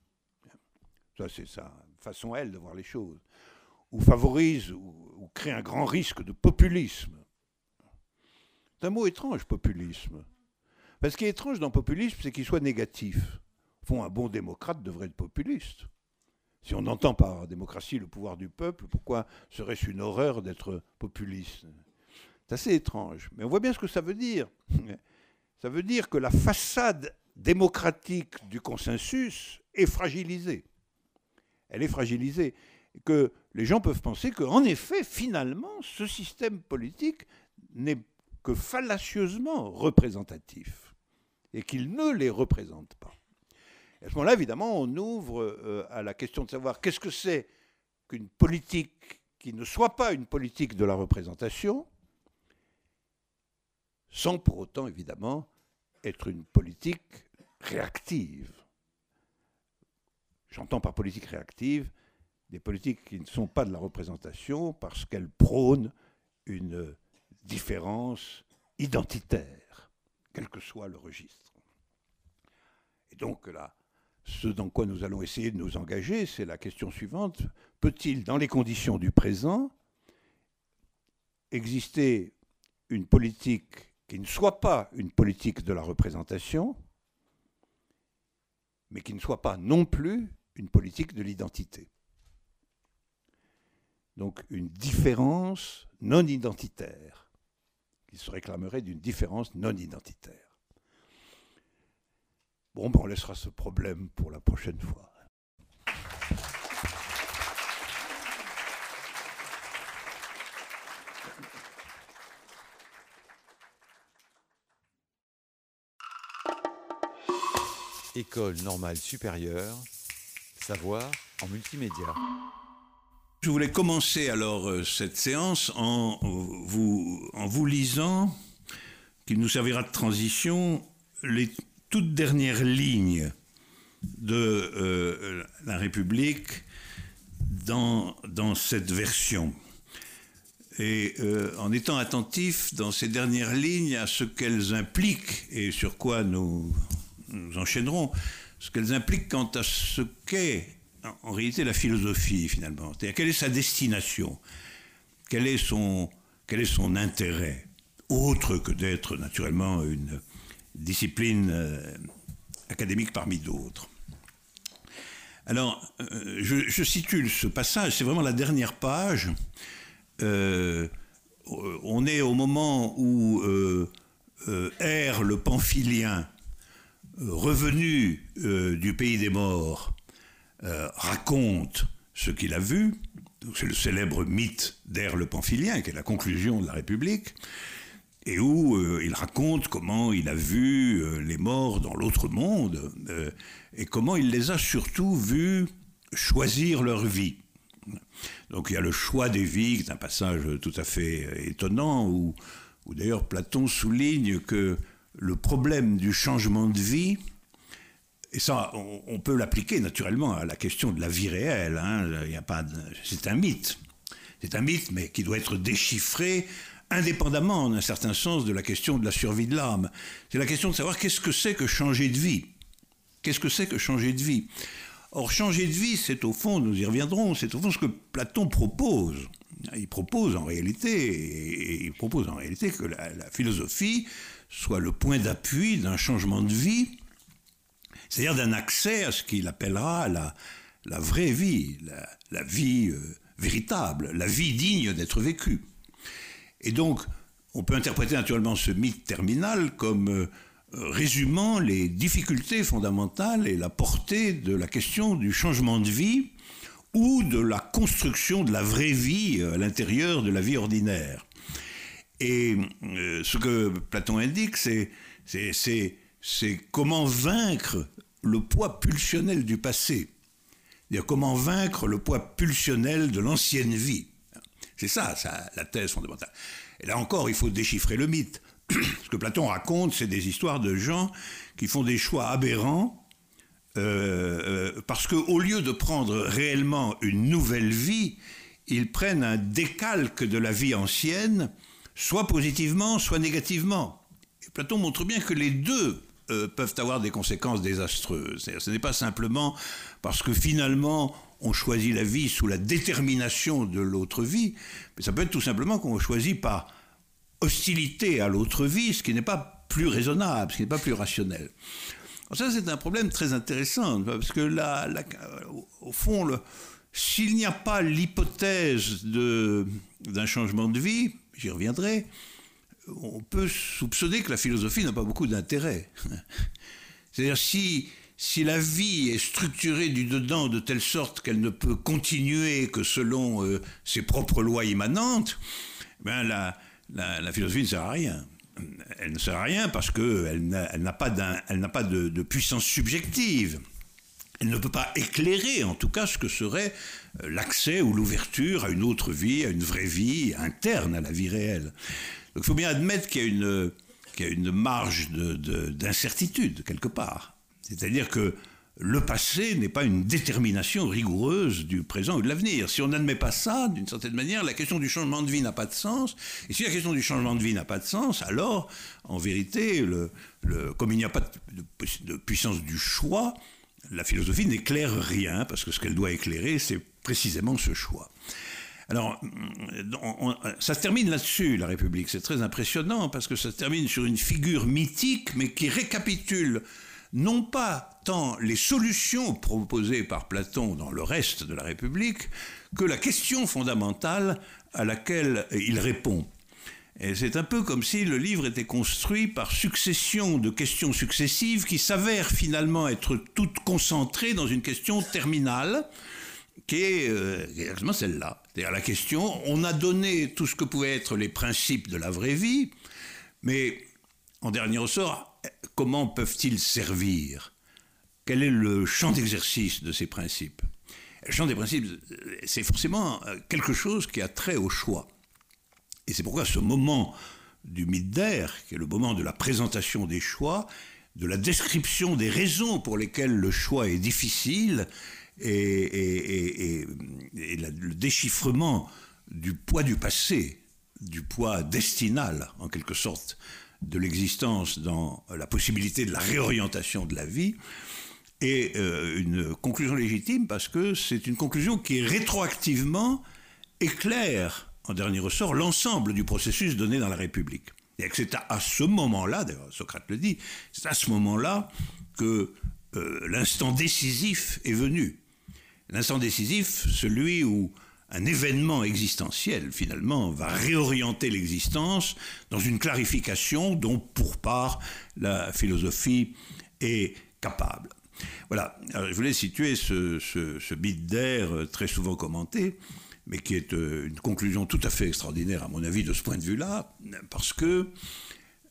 Ça, c'est sa façon, elle, de voir les choses ou favorise ou, crée un grand risque de populisme. C'est un mot étrange, populisme. Parce ce qui est étrange dans populisme, c'est qu'il soit négatif. Au fond, un bon démocrate devrait être populiste. Si on entend par démocratie le pouvoir du peuple, pourquoi serait-ce une horreur d'être populiste? C'est assez étrange. Mais on voit bien ce que ça veut dire. Ça veut dire que la façade démocratique du consensus est fragilisée. Elle est fragilisée que les gens peuvent penser qu'en effet, finalement, ce système politique n'est que fallacieusement représentatif et qu'il ne les représente pas. à ce moment-là, évidemment, on ouvre euh, à la question de savoir qu'est-ce que c'est qu'une politique qui ne soit pas une politique de la représentation, sans pour autant, évidemment, être une politique réactive. J'entends par politique réactive des politiques qui ne sont pas de la représentation parce qu'elles prônent une différence identitaire, quel que soit le registre. Et donc là, ce dans quoi nous allons essayer de nous engager, c'est la question suivante. Peut-il, dans les conditions du présent, exister une politique qui ne soit pas une politique de la représentation, mais qui ne soit pas non plus une politique de l'identité. Donc une différence non identitaire, qui se réclamerait d'une différence non identitaire. Bon, ben on laissera ce problème pour la prochaine fois. École normale supérieure, savoir en multimédia. Je voulais commencer alors euh, cette séance en vous, en vous lisant, qui nous servira de transition, les toute dernière ligne de euh, la République dans, dans cette version. Et euh, en étant attentif dans ces dernières lignes à ce qu'elles impliquent et sur quoi nous, nous enchaînerons, ce qu'elles impliquent quant à ce qu'est en réalité la philosophie finalement. C'est-à-dire quelle est sa destination, quel est son, quel est son intérêt, autre que d'être naturellement une, discipline euh, académique parmi d'autres. Alors, euh, je, situe ce passage, c'est vraiment la dernière page. Euh, on est au moment où R, le pamphilien, revenu du pays des morts, raconte ce qu'il a vu. C'est le célèbre mythe d'R, le pamphilien, qui est la conclusion de la République et où euh, il raconte comment il a vu euh, les morts dans l'autre monde euh, et comment il les a surtout vus choisir leur vie. Donc il y a le choix des vies, qui est un passage tout à fait étonnant, où, d'ailleurs Platon souligne que le problème du changement de vie, et ça on, peut l'appliquer naturellement à la question de la vie réelle, hein, il a pas c'est un mythe. C'est un mythe, mais qui doit être déchiffré indépendamment, en un certain sens, de la question de la survie de l'âme. C'est la question de savoir qu'est-ce que c'est que changer de vie. Qu'est-ce que c'est que changer de vie? Or, changer de vie, c'est au fond, nous y reviendrons, c'est au fond ce que Platon propose. Il propose en réalité, il propose en réalité que la, philosophie soit le point d'appui d'un changement de vie, c'est-à-dire d'un accès à ce qu'il appellera la, vraie vie, la, vie euh, véritable, la vie digne d'être vécue. Et donc, on peut interpréter naturellement ce mythe terminal comme euh, résumant les difficultés fondamentales et la portée de la question du changement de vie ou de la construction de la vraie vie euh, à l'intérieur de la vie ordinaire. Et euh, ce que Platon indique, c'est, c'est, comment vaincre le poids pulsionnel du passé. C'est-à-dire comment vaincre le poids pulsionnel de l'ancienne vie. C'est ça, ça, la thèse fondamentale. Et là encore, il faut déchiffrer le mythe. Ce que Platon raconte, c'est des histoires de gens qui font des choix aberrants euh, euh, parce qu'au lieu de prendre réellement une nouvelle vie, ils prennent un décalque de la vie ancienne, soit positivement, soit négativement. Et Platon montre bien que les deux euh, peuvent avoir des conséquences désastreuses. Ce n'est pas simplement parce que finalement on choisit la vie sous la détermination de l'autre vie, mais ça peut être tout simplement qu'on choisit par hostilité à l'autre vie, ce qui n'est pas plus raisonnable, ce qui n'est pas plus rationnel. ça, c'est un problème très intéressant, parce que là, au fond, s'il n'y a pas l'hypothèse d'un changement de vie, j'y reviendrai, on peut soupçonner que la philosophie n'a pas beaucoup d'intérêt. C'est-à-dire si si la vie est structurée du dedans de telle sorte qu'elle ne peut continuer que selon euh, ses propres lois immanentes, ben la, la, philosophie ne sert à rien. Elle ne sert à rien parce qu'elle n'a pas, pas de, puissance subjective. Elle ne peut pas éclairer, en tout cas, ce que serait l'accès ou l'ouverture à une autre vie, à une vraie vie interne à la vie réelle. Donc il faut bien admettre qu'il y a une, qu'il y a une marge d'incertitude, quelque part. C'est-à-dire que le passé n'est pas une détermination rigoureuse du présent ou de l'avenir. Si on n'admet pas ça, d'une certaine manière, la question du changement de vie n'a pas de sens. Et si la question du changement de vie n'a pas de sens, alors, en vérité, comme il n'y a pas de, puissance du choix, la philosophie n'éclaire rien, parce que ce qu'elle doit éclairer, c'est précisément ce choix. Alors, ça se termine là-dessus, la République. C'est très impressionnant, parce que ça se termine sur une figure mythique, mais qui récapitule non pas tant les solutions proposées par Platon dans le reste de la République, que la question fondamentale à laquelle il répond. Et c'est un peu comme si le livre était construit par succession de questions successives qui s'avèrent finalement être toutes concentrées dans une question terminale, qui est euh, exactement celle-là. C'est-à-dire la question, on a donné tout ce que pouvaient être les principes de la vraie vie, mais en dernier ressort, comment peuvent-ils servir? Quel est le champ d'exercice de ces principes? Le champ des principes, c'est forcément euh, quelque chose qui a trait au choix. Et c'est pourquoi ce moment du Midder, qui est le moment de la présentation des choix, de la description des raisons pour lesquelles le choix est difficile, et, le déchiffrement du poids du passé, du poids destinal, en quelque sorte, de l'existence dans la possibilité de la réorientation de la vie est euh, une conclusion légitime parce que c'est une conclusion qui rétroactivement éclaire en dernier ressort l'ensemble du processus donné dans la République. Et c'est à, ce moment-là, d'ailleurs Socrate le dit, c'est à ce moment-là que euh, l'instant décisif est venu. L'instant décisif, celui où un événement existentiel, finalement, va réorienter l'existence dans une clarification dont, pour part, la philosophie est capable. Voilà, je voulais situer ce, bit d'air très souvent commenté, mais qui est euh, une conclusion tout à fait extraordinaire, à mon avis, de ce point de vue-là, parce que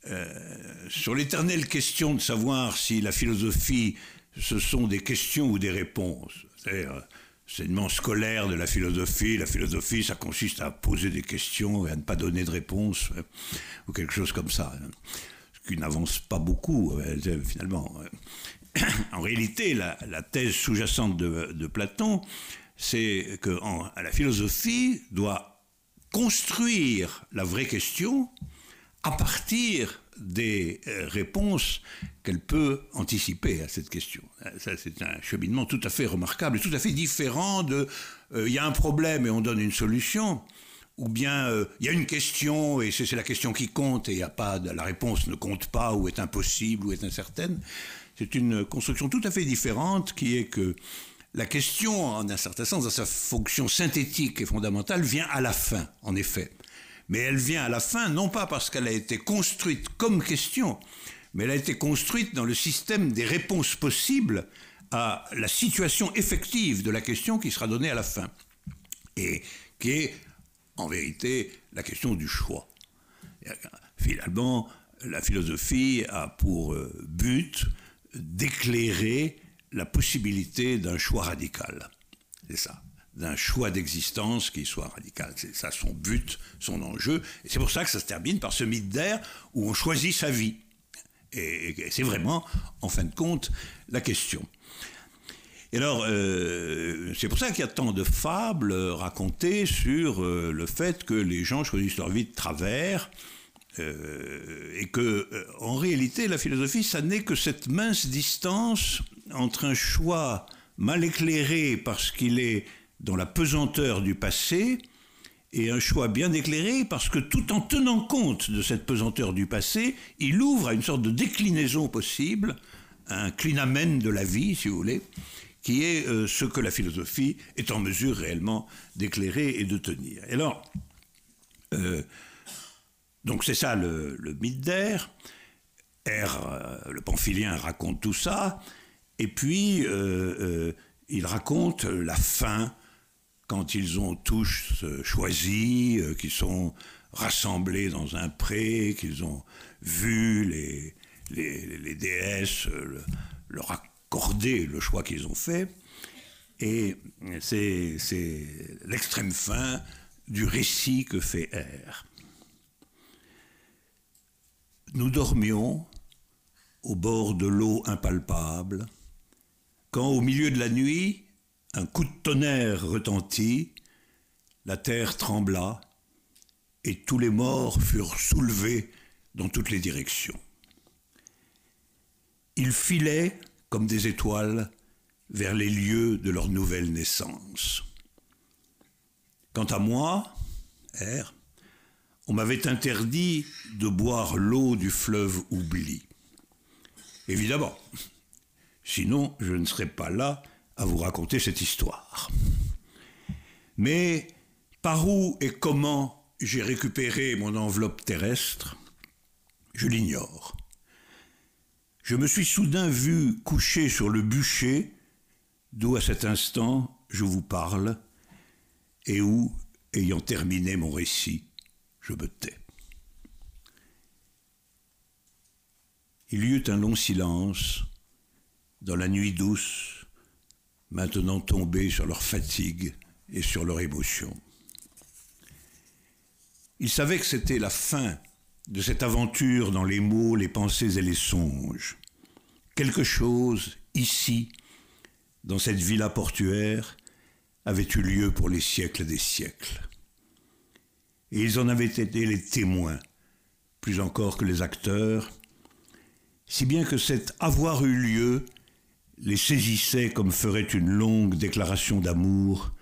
euh, sur l'éternelle question de savoir si la philosophie, ce sont des questions ou des réponses, enseignement scolaire de la philosophie. La philosophie, ça consiste à poser des questions et à ne pas donner de réponse, hein, ou quelque chose comme ça. Hein. Ce qui n'avance pas beaucoup, euh, finalement. En réalité, la, thèse sous-jacente de, Platon, c'est que la philosophie doit construire la vraie question à partir des euh, réponses qu'elle peut anticiper à cette question. Euh, ça, c'est un cheminement tout à fait remarquable et tout à fait différent de euh, il y a un problème et on donne une solution, ou bien il y a une question et c'est, la question qui compte et y a pas, la réponse ne compte pas ou est impossible ou est incertaine. C'est une construction tout à fait différente qui est que la question, en un certain sens, dans sa fonction synthétique et fondamentale, vient à la fin, en effet mais elle vient à la fin non pas parce qu'elle a été construite comme question, mais elle a été construite dans le système des réponses possibles à la situation effective de la question qui sera donnée à la fin, et qui est en vérité la question du choix. Finalement, la philosophie a pour euh, but d'éclairer la possibilité d'un choix radical. C'est ça d'un choix d'existence qui soit radical. C'est ça son but, son enjeu. Et c'est pour ça que ça se termine par ce mythe d'air où on choisit sa vie. Et, c'est vraiment, en fin de compte, la question. Et alors, euh, c'est pour ça qu'il y a tant de fables racontées sur euh, le fait que les gens choisissent leur vie de travers. Euh, et que, en réalité, la philosophie, ça n'est que cette mince distance entre un choix mal éclairé parce qu'il est dans la pesanteur du passé et un choix bien éclairé parce que tout en tenant compte de cette pesanteur du passé, il ouvre à une sorte de déclinaison possible, un clinamen de la vie, si vous voulez, qui est euh, ce que la philosophie est en mesure réellement d'éclairer et de tenir. Et alors, euh, donc c'est ça le, mythe d'air. R, euh, le pamphilien raconte tout ça, et puis il raconte la fin quand ils ont tous choisi, euh, qu'ils sont rassemblés dans un pré, qu'ils ont vu les, les, déesses euh, leur accorder le choix qu'ils ont fait. Et c'est l'extrême fin du récit que fait R. Nous dormions au bord de l'eau impalpable, quand au milieu de la nuit, un coup de tonnerre retentit, la terre trembla, et tous les morts furent soulevés dans toutes les directions. Ils filaient comme des étoiles vers les lieux de leur nouvelle naissance. Quant à moi, R, on m'avait interdit de boire l'eau du fleuve oubli. Évidemment, sinon je ne serais pas là à vous raconter cette histoire. Mais par où et comment j'ai récupéré mon enveloppe terrestre, je l'ignore. Je me suis soudain vu couché sur le bûcher d'où à cet instant je vous parle et où, ayant terminé mon récit, je me tais. Il y eut un long silence dans la nuit douce, maintenant tombée sur leur fatigue et sur leur émotion. Il savait que c'était la fin de cette aventure dans les mots, les pensées et les songes. Quelque chose, ici, dans cette villa portuaire, avait eu lieu pour les siècles des siècles. Et ils en avaient été les témoins, plus encore que les acteurs, si bien que cet avoir eu lieu les saisissait comme ferait une longue déclaration d'amour,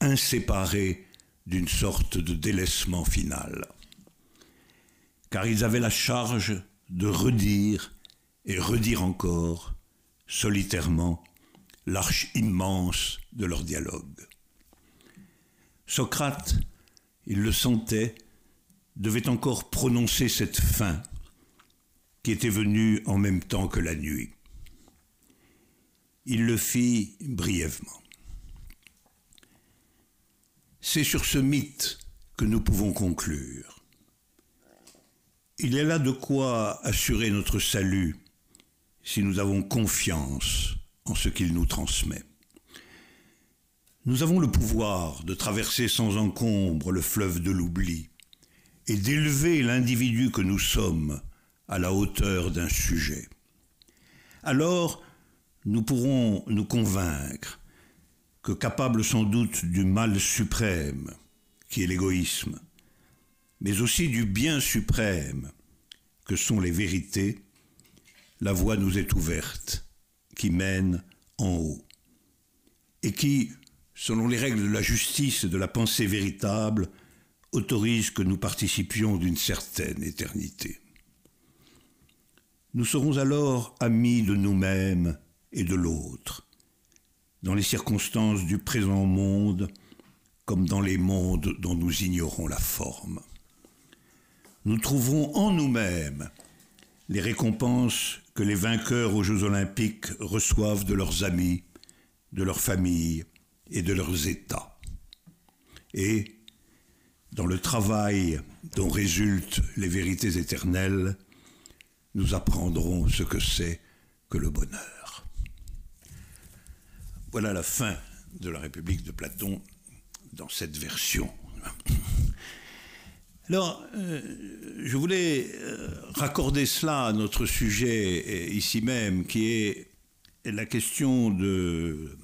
inséparée d'une sorte de délaissement final. Car ils avaient la charge de redire et redire encore, solitairement, l'arche immense de leur dialogue. Socrate, il le sentait, devait encore prononcer cette fin qui était venue en même temps que la nuit. Il le fit brièvement. C'est sur ce mythe que nous pouvons conclure. Il est là de quoi assurer notre salut si nous avons confiance en ce qu'il nous transmet. Nous avons le pouvoir de traverser sans encombre le fleuve de l'oubli et d'élever l'individu que nous sommes à la hauteur d'un sujet. Alors, nous pourrons nous convaincre que capable sans doute du mal suprême, qui est l'égoïsme, mais aussi du bien suprême, que sont les vérités, la voie nous est ouverte qui mène en haut et qui, selon les règles de la justice et de la pensée véritable, autorise que nous participions d'une certaine éternité. Nous serons alors amis de nous-mêmes et de l'autre, dans les circonstances du présent monde comme dans les mondes dont nous ignorons la forme. Nous trouverons en nous-mêmes les récompenses que les vainqueurs aux Jeux olympiques reçoivent de leurs amis, de leurs familles et de leurs États. Et, dans le travail dont résultent les vérités éternelles, nous apprendrons ce que c'est que le bonheur. Voilà la fin de la République de Platon dans cette version. Alors, euh, je voulais euh, raccorder cela à notre sujet euh, ici même, qui est la question de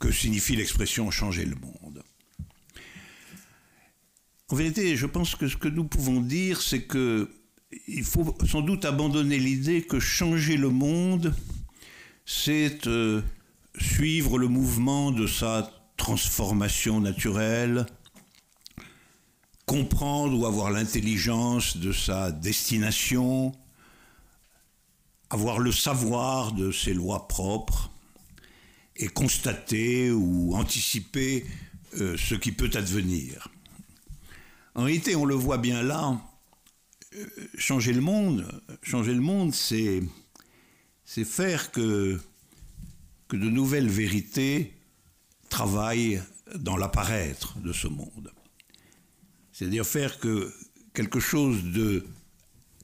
que signifie l'expression changer le monde. En vérité, je pense que ce que nous pouvons dire, c'est que il faut sans doute abandonner l'idée que changer le monde, c'est suivre le mouvement de sa transformation naturelle, comprendre ou avoir l'intelligence de sa destination, avoir le savoir de ses lois propres et constater ou anticiper euh, ce qui peut advenir. En réalité, on le voit bien là, euh, changer le monde, changer le monde, c'est c'est faire que, que de nouvelles vérités travaillent dans l'apparaître de ce monde. C'est-à-dire faire que quelque chose de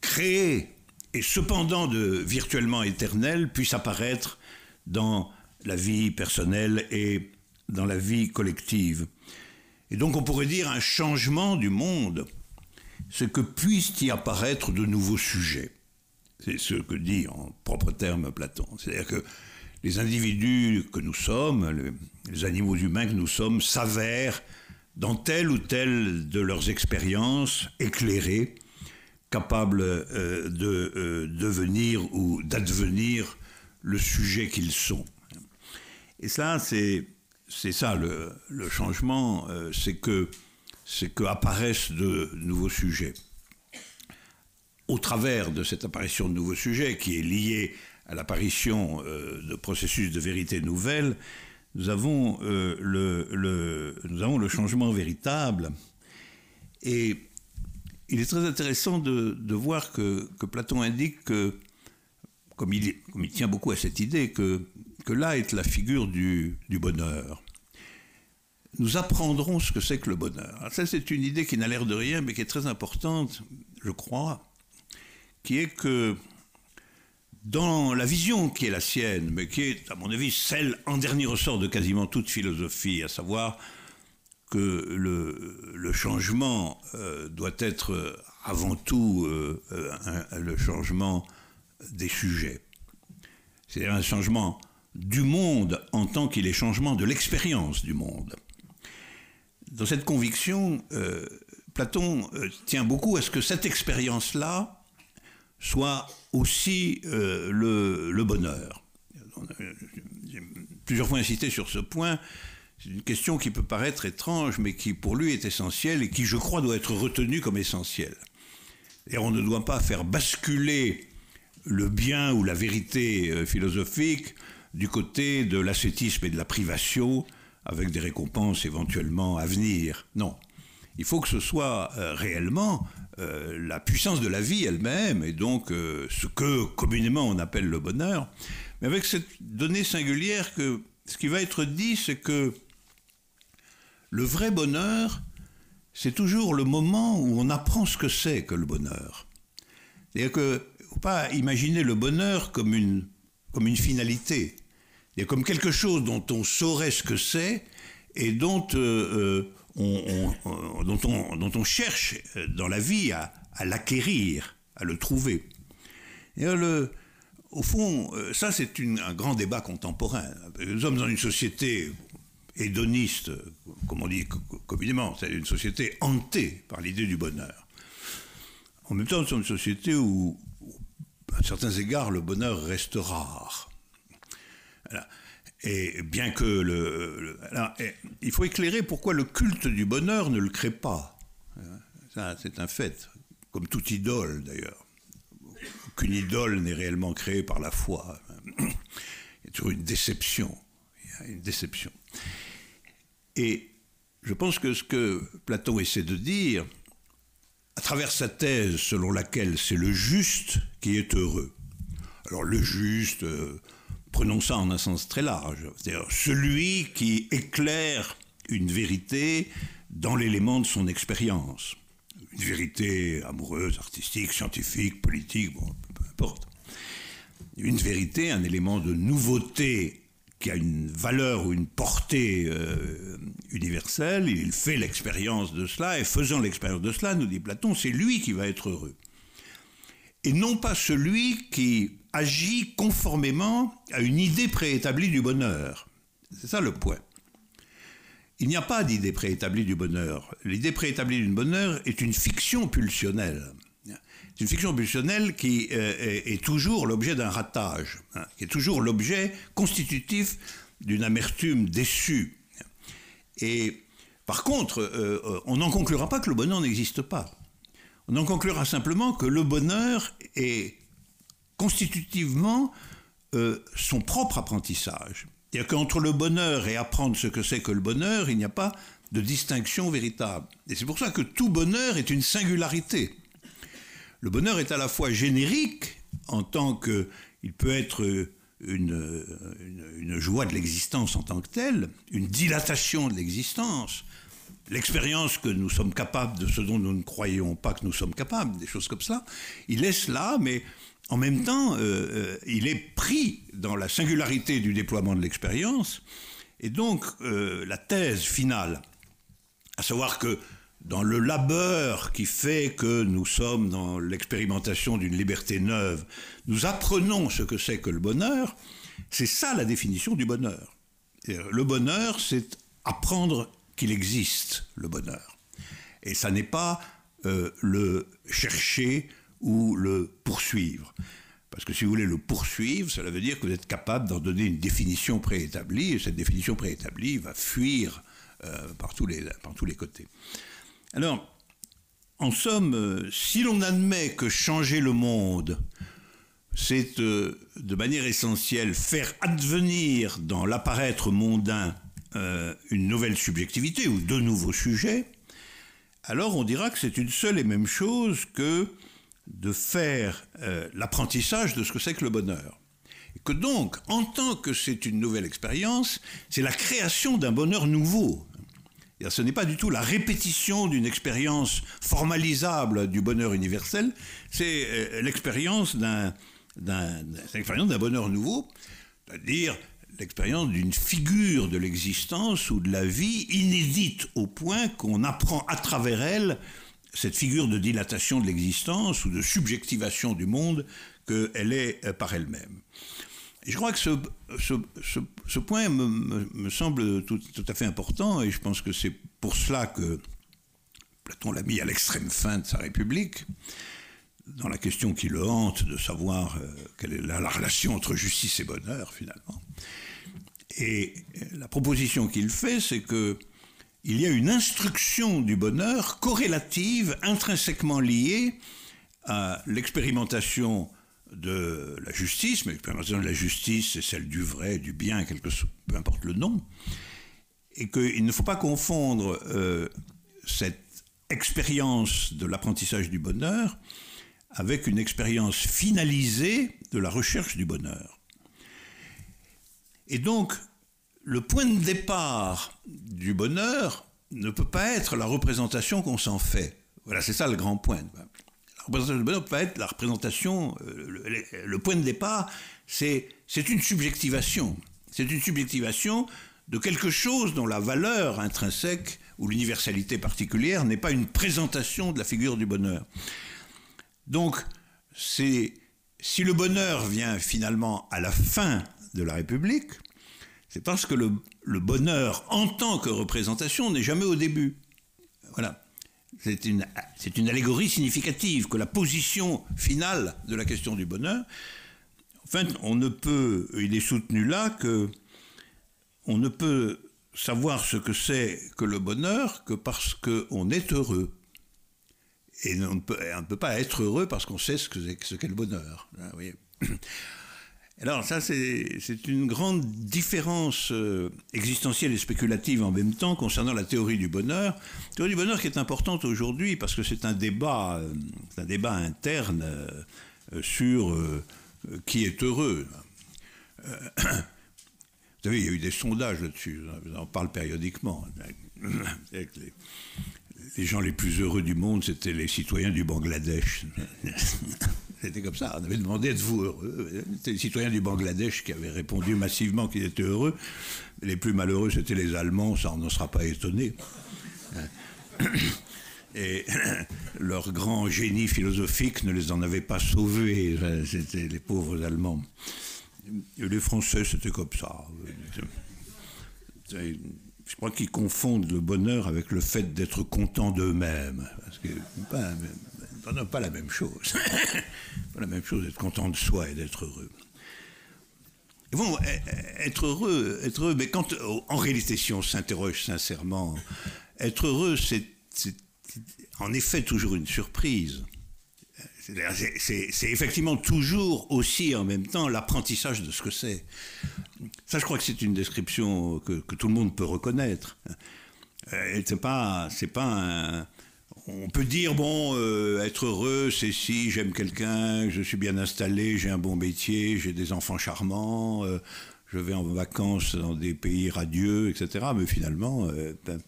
créé et cependant de virtuellement éternel puisse apparaître dans la vie personnelle et dans la vie collective. Et donc on pourrait dire un changement du monde, ce que puisse y apparaître de nouveaux sujets. C'est ce que dit en propre terme Platon. C'est-à-dire que les individus que nous sommes, les animaux humains que nous sommes, s'avèrent dans telle ou telle de leurs expériences éclairées, capables euh, de euh, devenir ou d'advenir le sujet qu'ils sont. Et ça, c'est c'est ça le, changement, euh, c'est que c'est qu'apparaissent de nouveaux sujets. Au travers de cette apparition de nouveaux sujets, qui est liée à l'apparition de processus de vérité nouvelle, nous avons, euh, le, nous avons le changement véritable. Et il est très intéressant de, voir que, Platon indique que, comme il, tient beaucoup à cette idée, que, là est la figure du, du bonheur. Nous apprendrons ce que c'est que le bonheur. ça, c'est une idée qui n'a l'air de rien, mais qui est très importante, je crois, qui est que dans la vision qui est la sienne, mais qui est, à mon avis, celle en dernier ressort de quasiment toute philosophie, à savoir que le, changement euh, doit être avant tout euh, le changement des sujets. C'est-à-dire un changement du monde en tant qu'il est changement de l'expérience du monde. Dans cette conviction, euh, Platon tient beaucoup à ce que cette expérience-là soit aussi euh, le, bonheur. J'ai plusieurs fois insisté sur ce point. C'est une question qui peut paraître étrange, mais qui pour lui est essentielle et qui, je crois, doit être retenue comme essentielle. Et on ne doit pas faire basculer le bien ou la vérité euh, philosophique du côté de l'ascétisme et de la privation, avec des récompenses éventuellement à venir. Non. Il faut que ce soit euh, réellement euh, la puissance de la vie elle-même, et donc euh, ce que communément on appelle le bonheur, mais avec cette donnée singulière que ce qui va être dit, c'est que le vrai bonheur, c'est toujours le moment où on apprend ce que c'est que le bonheur. C'est-à-dire qu'il ne faut pas imaginer le bonheur comme une, comme une finalité, comme quelque chose dont on saurait ce que c'est et dont euh, dont, on, dont, on, cherche dans la vie à, l'acquérir, à le trouver. Et le, au fond, euh, ça c'est un grand débat contemporain. Nous sommes dans une société hédoniste, comme on dit communément, c'est une société hantée par l'idée du bonheur. En même temps, nous sommes une société où, à certains égards, le bonheur reste rare. Voilà. Et bien que le, il faut éclairer pourquoi le culte du bonheur ne le crée pas. Ça, c'est un fait, comme toute idole d'ailleurs. Aucune idole n'est réellement créée par la foi. Il y a toujours une déception. Il y a une déception. Et je pense que ce que Platon essaie de dire, à travers sa thèse selon laquelle c'est le juste qui est heureux. Alors le juste, euh, prenons ça en un sens très large, c'est-à-dire celui qui éclaire une vérité dans l'élément de son expérience. Une vérité amoureuse, artistique, scientifique, politique, bon, peu importe. Une vérité, un élément de nouveauté qui a une valeur ou une portée euh, universelle, il fait l'expérience de cela, et faisant l'expérience de cela, nous dit Platon, c'est lui qui va être heureux. Et non pas celui qui agit conformément à une idée préétablie du bonheur. C'est ça le point. Il n'y a pas d'idée préétablie du bonheur. L'idée préétablie du bonheur est une fiction pulsionnelle. C'est une fiction pulsionnelle qui euh, est, toujours l'objet d'un ratage, hein, qui est toujours l'objet constitutif d'une amertume déçue. Et par contre, euh, euh, on n'en conclura pas que le bonheur n'existe pas. On en conclura simplement que le bonheur est constitutivement euh, son propre apprentissage. C'est-à-dire qu'entre le bonheur et apprendre ce que c'est que le bonheur, il n'y a pas de distinction véritable. Et c'est pour ça que tout bonheur est une singularité. Le bonheur est à la fois générique, en tant qu'il peut être une, une joie de l'existence en tant que telle, une dilatation de l'existence, l'expérience que nous sommes capables de ce dont nous ne croyons pas que nous sommes capables, des choses comme ça, il est cela, mais en même temps, euh, euh, il est pris dans la singularité du déploiement de l'expérience, et donc euh, la thèse finale, à savoir que dans le labeur qui fait que nous sommes dans l'expérimentation d'une liberté neuve, nous apprenons ce que c'est que le bonheur, C'est ça la définition du bonheur. Le bonheur, c'est apprendre qu'il existe, le bonheur. Et ça n'est pas le chercher ou le poursuivre. Parce que si vous voulez le poursuivre, cela veut dire que vous êtes capable d'en donner une définition préétablie, et cette définition préétablie va fuir euh, par, tous les, par tous les côtés. Alors, en somme, euh, si l'on admet que changer le monde, c'est euh, de manière essentielle faire advenir dans l'apparaître mondain une nouvelle subjectivité ou de nouveaux sujets, alors on dira que c'est une seule et même chose que de faire l'apprentissage de ce que c'est que le bonheur. Et que donc, en tant que c'est une nouvelle expérience, c'est la création d'un bonheur nouveau, ce n'est pas du tout la répétition d'une expérience formalisable du bonheur universel, c'est euh, l'expérience d'un, d'un bonheur nouveau, c'est-à-dire l'expérience d'une figure de l'existence ou de la vie inédite au point qu'on apprend à travers elle cette figure de dilatation de l'existence ou de subjectivation du monde qu'elle est euh, par elle-même je crois que ce, point me, semble tout, à fait important et je pense que c'est pour cela que Platon l'a mis à l'extrême fin de sa République, dans la question qui le hante de savoir euh, quelle est la, relation entre justice et bonheur finalement. Et la proposition qu'il fait, c'est que il y a une instruction du bonheur corrélative, intrinsèquement liée à l'expérimentation de la justice, mais l'expérimentation de la justice, c'est celle du vrai, du bien, quelque, peu importe le nom, et qu'il ne faut pas confondre euh, cette expérience de l'apprentissage du bonheur avec une expérience finalisée de la recherche du bonheur. Et donc, le point de départ du bonheur ne peut pas être la représentation qu'on s'en fait. Voilà, c'est ça le grand point représentation du bonheur peut être la représentation, euh, le, point de départ, c'est une subjectivation. C'est une subjectivation de quelque chose dont la valeur intrinsèque ou l'universalité particulière n'est pas une présentation de la figure du bonheur. Donc, si le bonheur vient finalement à la fin de la République, c'est parce que le, bonheur en tant que représentation n'est jamais au début. Voilà c'est une, une, allégorie significative que la position finale de la question du bonheur, enfin, on ne peut, il est soutenu là que on ne peut savoir ce que c'est que le bonheur que parce qu'on est heureux. Et on ne, peut, pas être heureux parce qu'on sait ce qu'est le bonheur. Hein, alors ça, c'est une grande différence euh, existentielle et spéculative en même temps concernant la théorie du bonheur. La théorie du bonheur qui est importante aujourd'hui parce que c'est un débat, euh, un débat interne euh, sur qui est heureux. vous savez, il y a eu des sondages là-dessus, on en parle périodiquement. Les, les gens les plus heureux du monde, c'était les citoyens du Bangladesh. C'était comme ça. On avait demandé êtes-vous heureux? C'était les citoyens du Bangladesh qui avaient répondu massivement qu'ils étaient heureux. Les plus malheureux, c'était les Allemands, ça on n'en sera pas étonné. Et leur grand génie philosophique ne les en avait pas sauvés. C'était les pauvres Allemands. Les Français, c'était comme ça. Je crois qu'ils confondent le bonheur avec le fait d'être contents d'eux-mêmes. Parce que non, pas la même chose. pas la même chose d'être content de soi et d'être heureux. Bon, eh, eh, être heureux, être heureux, mais quand, oh, en réalité, si on s'interroge sincèrement, être heureux, c'est en effet toujours une surprise. C'est effectivement toujours aussi en même temps l'apprentissage de ce que c'est. Ça, je crois que c'est une description que, que, tout le monde peut reconnaître. Euh, c'est pas, c'est pas un, on peut dire, bon, euh, être heureux, c'est si j'aime quelqu'un, je suis bien installé, j'ai un bon métier, j'ai des enfants charmants, euh, je vais en vacances dans des pays radieux, etc. Mais finalement, euh, ben,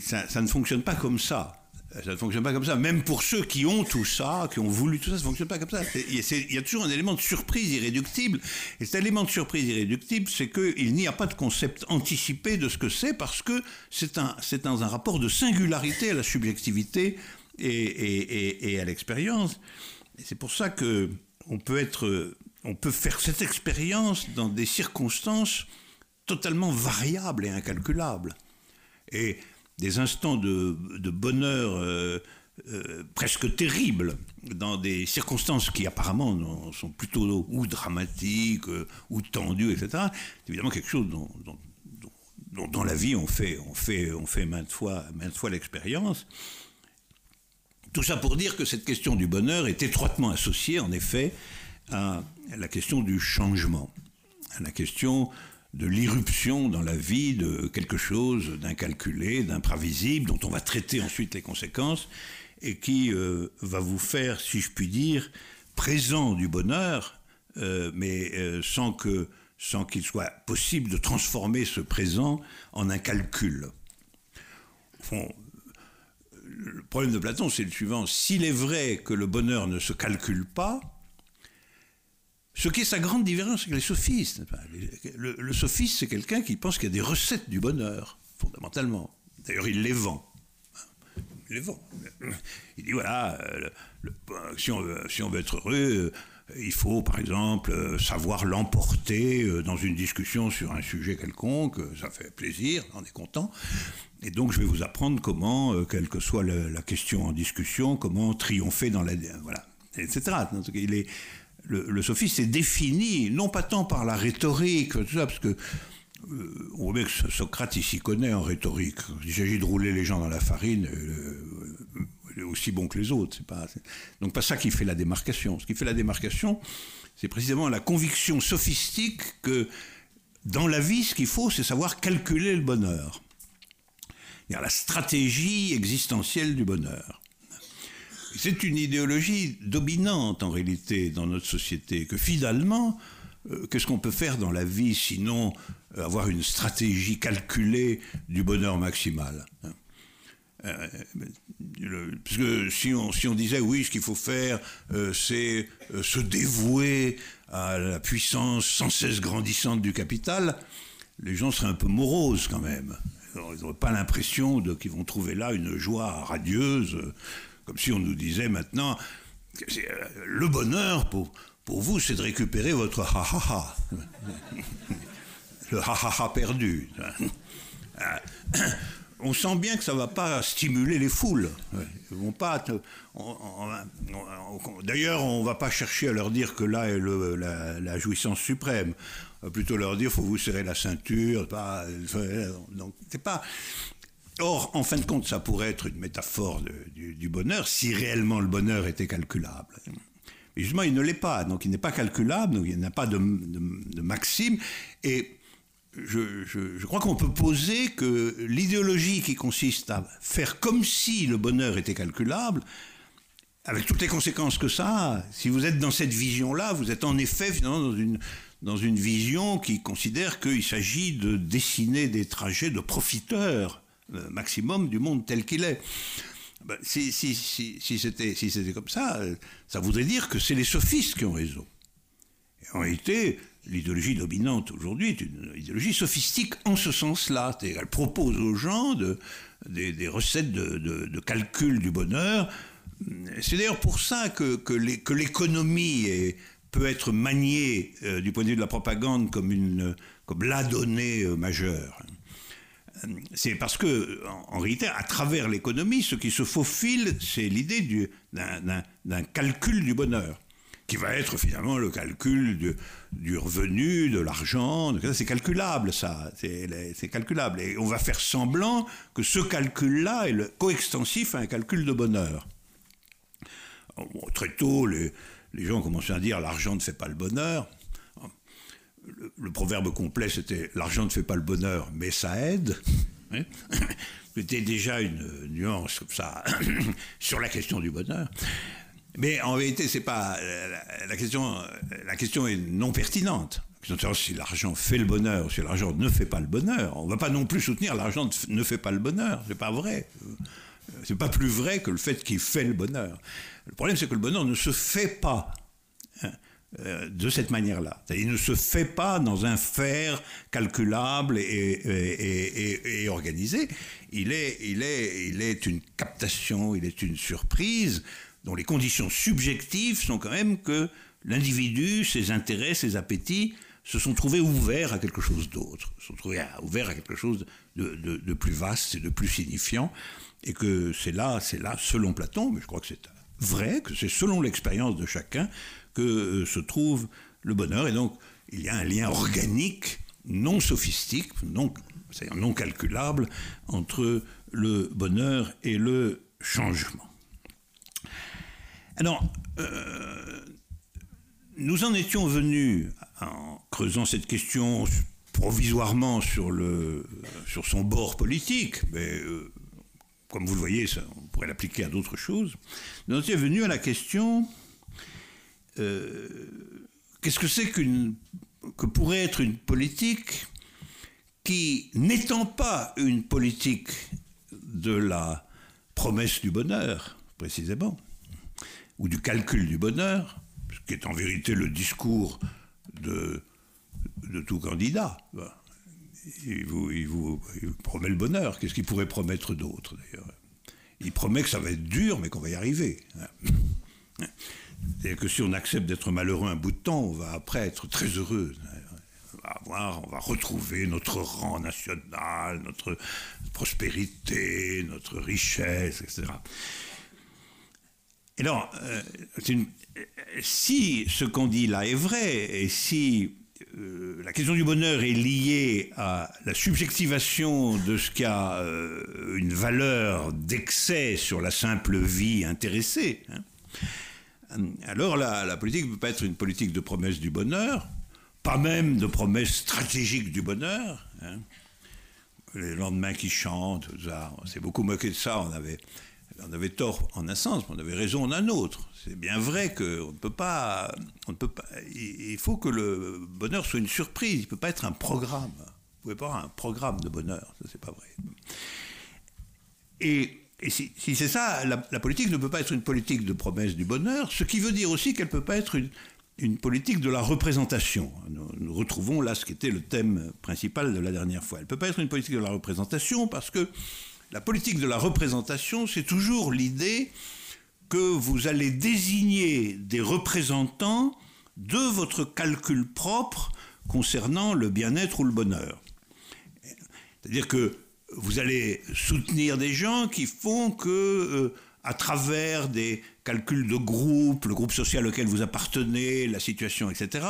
ça, ne fonctionne pas comme ça. Ça ne fonctionne pas comme ça. Même pour ceux qui ont tout ça, qui ont voulu tout ça, ça ne fonctionne pas comme ça. Il y a toujours un élément de surprise irréductible. Et cet élément de surprise irréductible, c'est qu'il n'y a pas de concept anticipé de ce que c'est parce que c'est dans un rapport de singularité à la subjectivité et, à l'expérience. C'est pour ça que on peut peut faire cette expérience dans des circonstances totalement variables et incalculables. Et des instants de, bonheur euh, euh, presque terribles dans des circonstances qui apparemment sont plutôt ou dramatiques euh, ou tendues, etc. C'est évidemment quelque chose dont, dans la vie on fait, on fait, on fait maintes fois, maintes fois l'expérience. Tout ça pour dire que cette question du bonheur est étroitement associée, en effet, à la question du changement, à la question de l'irruption dans la vie de quelque chose d'incalculé, d'imprévisible, dont on va traiter ensuite les conséquences, et qui euh, va vous faire, si je puis dire, présent du bonheur, euh, mais euh, sans que sans qu'il soit possible de transformer ce présent en un calcul. le problème de Platon, c'est le suivant. S'il est vrai que le bonheur ne se calcule pas, ce qui est sa grande différence avec les sophistes. Le, sophiste, c'est quelqu'un qui pense qu'il y a des recettes du bonheur, fondamentalement. D'ailleurs, il les vend. Il les vend. Il dit voilà, euh, si, on veut, être heureux, il faut, par exemple, euh, savoir l'emporter euh, dans une discussion sur un sujet quelconque. Ça fait plaisir, on est content. Et donc, je vais vous apprendre comment, euh, quelle que soit la, question en discussion, comment triompher dans la. Voilà, etc. il est, le, sophiste est défini, non pas tant par la rhétorique, tout ça, parce que. on voit que Socrate, s'y connaît en rhétorique. Il s'agit de rouler les gens dans la farine aussi bon que les autres. C'est pas, donc pas ça qui fait la démarcation. Ce qui fait la démarcation, c'est précisément la conviction sophistique que dans la vie, ce qu'il faut, c'est savoir calculer le bonheur. Il y a la stratégie existentielle du bonheur. C'est une idéologie dominante en réalité dans notre société, que finalement, euh, qu'est-ce qu'on peut faire dans la vie sinon euh, avoir une stratégie calculée du bonheur maximal euh, parce que si on, si on disait oui, ce qu'il faut faire, euh, c'est euh, se dévouer à la puissance sans cesse grandissante du capital, les gens seraient un peu moroses quand même. Ils n'auraient pas l'impression qu'ils vont trouver là une joie radieuse, comme si on nous disait maintenant, le bonheur pour, pour vous, c'est de récupérer votre ha-ha-ha. le ha-ha-ha perdu on sent bien que ça ne va pas stimuler les foules. D'ailleurs, on ne va pas chercher à leur dire que là est la, jouissance suprême. Va plutôt leur dire faut vous serrer la ceinture. Donc, pas. Or, en fin de compte, ça pourrait être une métaphore du, bonheur si réellement le bonheur était calculable. Mais justement, il ne l'est pas. Donc, il n'est pas calculable. Donc, il n'y a pas de, maxime. Et je, crois qu'on peut poser que l'idéologie qui consiste à faire comme si le bonheur était calculable, avec toutes les conséquences que ça a, si vous êtes dans cette vision-là, vous êtes en effet finalement dans une, dans une vision qui considère qu'il s'agit de dessiner des trajets de profiteurs maximum du monde tel qu'il est. Ben, si, si, c'était comme ça, ça voudrait dire que c'est les sophistes qui ont raison. Et en réalité, l'idéologie dominante aujourd'hui est une idéologie sophistique en ce sens-là. Elle propose aux gens de, des, recettes de, calcul du bonheur. C'est d'ailleurs pour ça que, l'économie peut être maniée euh, du point de vue de la propagande comme, une, la donnée euh, majeure. C'est parce que, en, réalité, à travers l'économie, ce qui se faufile, c'est l'idée d'un calcul du bonheur qui va être finalement le calcul du revenu, de l'argent. C'est calculable, ça. C'est calculable. Et on va faire semblant que ce calcul-là est le coextensif à un calcul de bonheur. très tôt, les, gens commençaient à dire l'argent ne fait pas le bonheur. Le, proverbe complet, c'était l'argent ne fait pas le bonheur, mais ça aide. C'était déjà une nuance comme ça sur la question du bonheur. Mais en vérité, c'est pas la, question. La question est non pertinente. La question si l'argent fait le bonheur, si l'argent ne fait pas le bonheur. On ne va pas non plus soutenir l'argent ne fait pas le bonheur. C'est pas vrai. C'est pas plus vrai que le fait qu'il fait le bonheur. Le problème, c'est que le bonheur ne se fait pas hein, euh, de cette manière-là. Il ne se fait pas dans un faire calculable et, organisé. Il est, il, est, il est une captation, il est une surprise dont les conditions subjectives sont quand même que l'individu, ses intérêts, ses appétits se sont trouvés ouverts à quelque chose d'autre, se sont trouvés ouverts à quelque chose de, plus vaste et de plus signifiant, et que c'est là, c'est là, selon Platon, mais je crois que c'est vrai, que c'est selon l'expérience de chacun que euh, se trouve le bonheur, et donc il y a un lien organique, non sophistique, non, non calculable, entre le bonheur et le changement. Alors, euh, nous en étions venus, en creusant cette question provisoirement sur, le, sur son bord politique, mais euh, comme vous le voyez, ça, on pourrait l'appliquer à d'autres choses, nous en étions venus à la question euh, qu'est-ce que c'est qu'une que pourrait être une politique qui, n'étant pas une politique de la promesse du bonheur, précisément, ou du calcul du bonheur, ce qui est en vérité le discours de, de tout candidat. Il vous, il, vous, promet le bonheur. Qu'est-ce qu'il pourrait promettre d'autre, d'ailleurs? Il promet que ça va être dur, mais qu'on va y arriver. C'est-à-dire que si on accepte d'être malheureux un bout de temps, on va après être très heureux. On va, avoir, on va retrouver notre rang national, notre prospérité, notre richesse, etc. Et alors, euh, si ce qu'on dit là est vrai, et si euh, la question du bonheur est liée à la subjectivation de ce qui a euh, une valeur d'excès sur la simple vie intéressée, hein, alors la, la politique ne peut pas être une politique de promesse du bonheur, pas même de promesse stratégique du bonheur. Hein. Les lendemains qui chantent, on s'est beaucoup moqué de ça, on avait on avait tort en un sens, mais on avait raison en un autre. C'est bien vrai qu'on ne peut pas, on ne peut pas. Il faut que le bonheur soit une surprise. Il ne peut pas être un programme. Vous pouvez pas avoir un programme de bonheur. Ça, c'est pas vrai. Et, si, c'est ça, la, politique ne peut pas être une politique de promesse du bonheur, ce qui veut dire aussi qu'elle ne peut pas être une, une, politique de la représentation. Nous, nous, retrouvons là ce qui était le thème principal de la dernière fois. Elle ne peut pas être une politique de la représentation parce que la politique de la représentation, c'est toujours l'idée que vous allez désigner des représentants de votre calcul propre concernant le bien-être ou le bonheur. C'est-à-dire que vous allez soutenir des gens qui font que, euh, à travers des calculs de groupe, le groupe social auquel vous appartenez, la situation, etc.,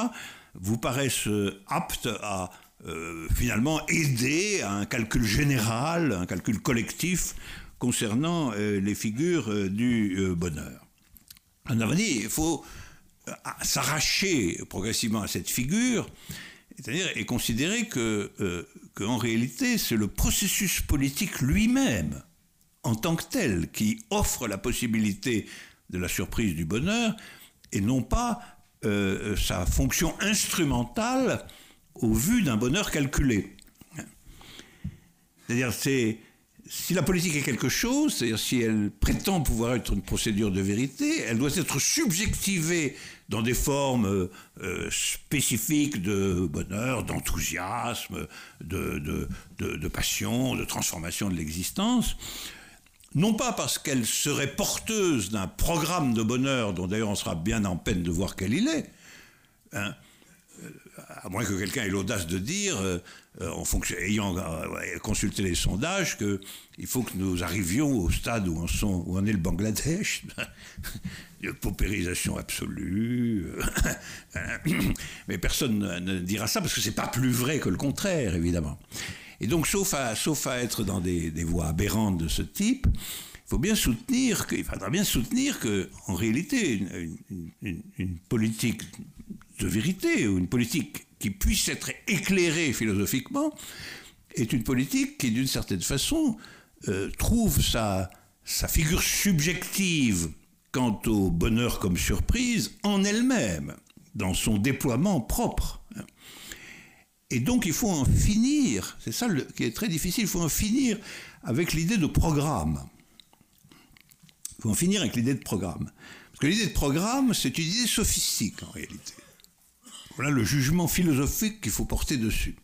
vous paraissent aptes à euh, finalement aider à un calcul général, un calcul collectif concernant euh, les figures euh, du bonheur. On a dit il faut s'arracher progressivement à cette figure, c'est-à-dire et considérer que, en réalité, c'est le processus politique lui-même, en tant que tel, qui offre la possibilité de la surprise du bonheur, et non pas sa fonction instrumentale au vu d'un bonheur calculé. C'est-à-dire, c'est, si la politique est quelque chose, c'est-à-dire si elle prétend pouvoir être une procédure de vérité, elle doit être subjectivée dans des formes euh, spécifiques de bonheur, d'enthousiasme, de, passion, de transformation de l'existence. Non pas parce qu'elle serait porteuse d'un programme de bonheur, dont d'ailleurs on sera bien en peine de voir quel il est, hein, à moins que quelqu'un ait l'audace de dire, euh, euh, en fonction, ayant euh, consulté les sondages, qu'il faut que nous arrivions au stade où, on sont, où on est le Bangladesh, de paupérisation absolue. Mais personne ne dira ça parce que c'est pas plus vrai que le contraire, évidemment. Et donc, sauf à, être dans des, voies aberrantes de ce type, il faut bien soutenir que, il faudra bien soutenir que, en réalité, une politique de vérité ou une politique qui puisse être éclairée philosophiquement est une politique qui, d'une certaine façon, euh, trouve sa, sa figure subjective quant au bonheur comme surprise en elle-même, dans son déploiement propre. Et donc il faut en finir, c'est ça qui est très difficile, il faut en finir avec l'idée de programme. Il faut en finir avec l'idée de programme. Parce que l'idée de programme, c'est une idée sophistique en réalité. Voilà le jugement philosophique qu'il faut porter dessus.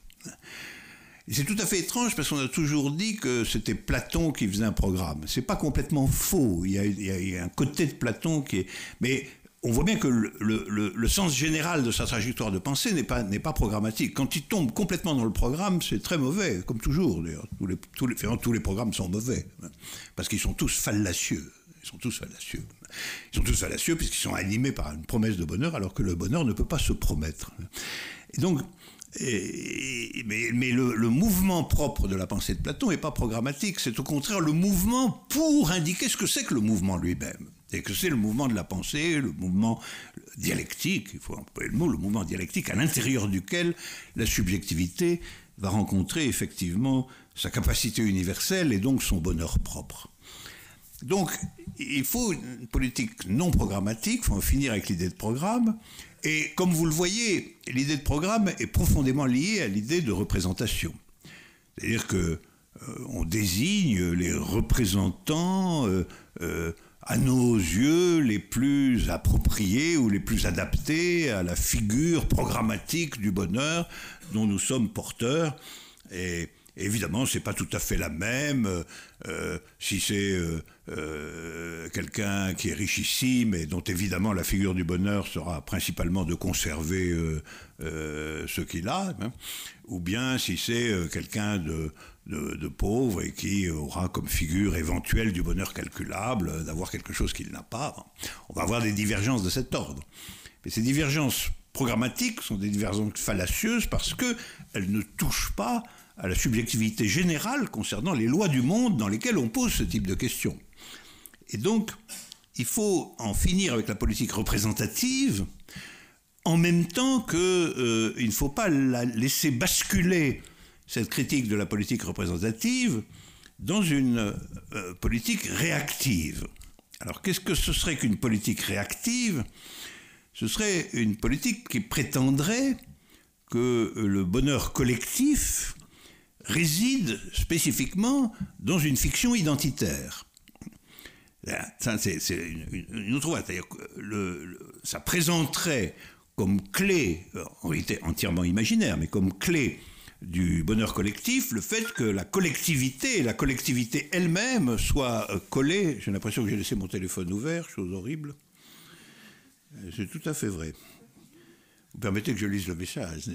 C'est tout à fait étrange parce qu'on a toujours dit que c'était Platon qui faisait un programme. C'est pas complètement faux. Il y, a, un côté de Platon qui est. Mais on voit bien que le, sens général de sa trajectoire de pensée n'est pas, pas programmatique. Quand il tombe complètement dans le programme, c'est très mauvais, comme toujours d'ailleurs. Tous les, tous, les, tous les programmes sont mauvais, hein, parce qu'ils sont tous fallacieux. Ils sont tous fallacieux. Ils sont tous fallacieux puisqu'ils sont animés par une promesse de bonheur, alors que le bonheur ne peut pas se promettre. Et donc, mais, le, mouvement propre de la pensée de Platon n'est pas programmatique, c'est au contraire le mouvement pour indiquer ce que c'est que le mouvement lui-même et que c'est le mouvement de la pensée, le mouvement dialectique, il faut employer le mot, le mouvement dialectique à l'intérieur duquel la subjectivité va rencontrer effectivement sa capacité universelle et donc son bonheur propre. Donc, il faut une politique non programmatique, il faut en finir avec l'idée de programme. Et comme vous le voyez, l'idée de programme est profondément liée à l'idée de représentation. C'est-à-dire que euh, on désigne les représentants euh, euh, à nos yeux les plus appropriés ou les plus adaptés à la figure programmatique du bonheur dont nous sommes porteurs. Et évidemment, c'est pas tout à fait la même euh, si c'est euh, euh, quelqu'un qui est richissime et dont évidemment la figure du bonheur sera principalement de conserver ce qu'il a, hein, ou bien si c'est quelqu'un de de, pauvres et qui aura comme figure éventuelle du bonheur calculable d'avoir quelque chose qu'il n'a pas. On va avoir des divergences de cet ordre. Mais ces divergences programmatiques sont des divergences fallacieuses parce qu'elles ne touchent pas à la subjectivité générale concernant les lois du monde dans lesquelles on pose ce type de questions. Et donc, il faut en finir avec la politique représentative en même temps qu'il euh, ne faut pas la laisser basculer cette critique de la politique représentative dans une euh, politique réactive. Alors qu'est-ce que ce serait qu'une politique réactive? Ce serait une politique qui prétendrait que le bonheur collectif réside spécifiquement dans une fiction identitaire. Ça, c'est une, autre voie. Ça présenterait comme clé, en réalité entièrement imaginaire, mais comme clé du bonheur collectif, le fait que la collectivité, la collectivité elle-même soit euh, collée. J'ai l'impression que j'ai laissé mon téléphone ouvert, chose horrible. Euh, c'est tout à fait vrai. Vous permettez que je lise le message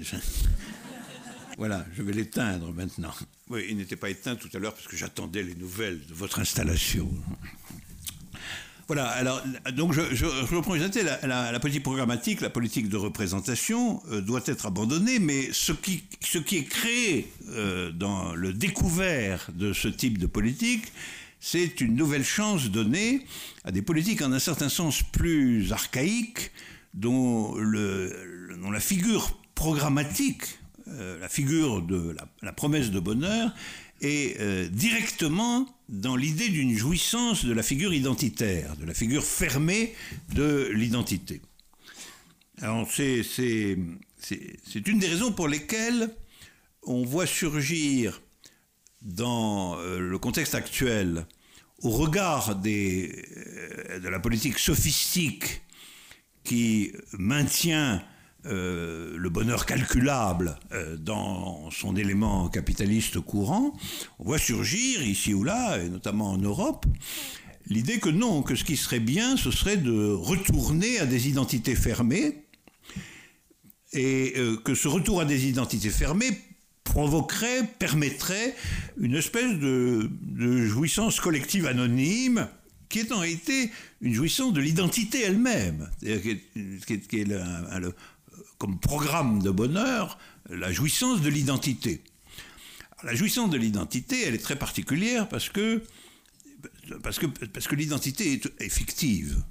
Voilà, je vais l'éteindre maintenant. Oui, il n'était pas éteint tout à l'heure parce que j'attendais les nouvelles de votre installation. Voilà, alors, donc je, je, reprends la, la, politique programmatique, la politique de représentation euh, doit être abandonnée, mais ce qui, est créé euh, dans le découvert de ce type de politique, c'est une nouvelle chance donnée à des politiques en un certain sens plus archaïques, dont la figure programmatique, euh, la figure de la, promesse de bonheur, est directement dans l'idée d'une jouissance de la figure identitaire, de la figure fermée de l'identité. Alors c'est, c'est, c'est, une des raisons pour lesquelles on voit surgir dans euh, le contexte actuel, au regard des, euh, de la politique sophistique qui maintient euh, le bonheur calculable euh, dans son élément capitaliste courant, on voit surgir ici ou là, et notamment en Europe, l'idée que non, que ce qui serait bien, ce serait de retourner à des identités fermées, et euh, que ce retour à des identités fermées provoquerait, permettrait une espèce de, jouissance collective anonyme, qui est en réalité une jouissance de l'identité elle-même, qui est, qui est le, comme programme de bonheur la jouissance de l'identité. La jouissance de l'identité, elle est très particulière parce que, l'identité est, fictive.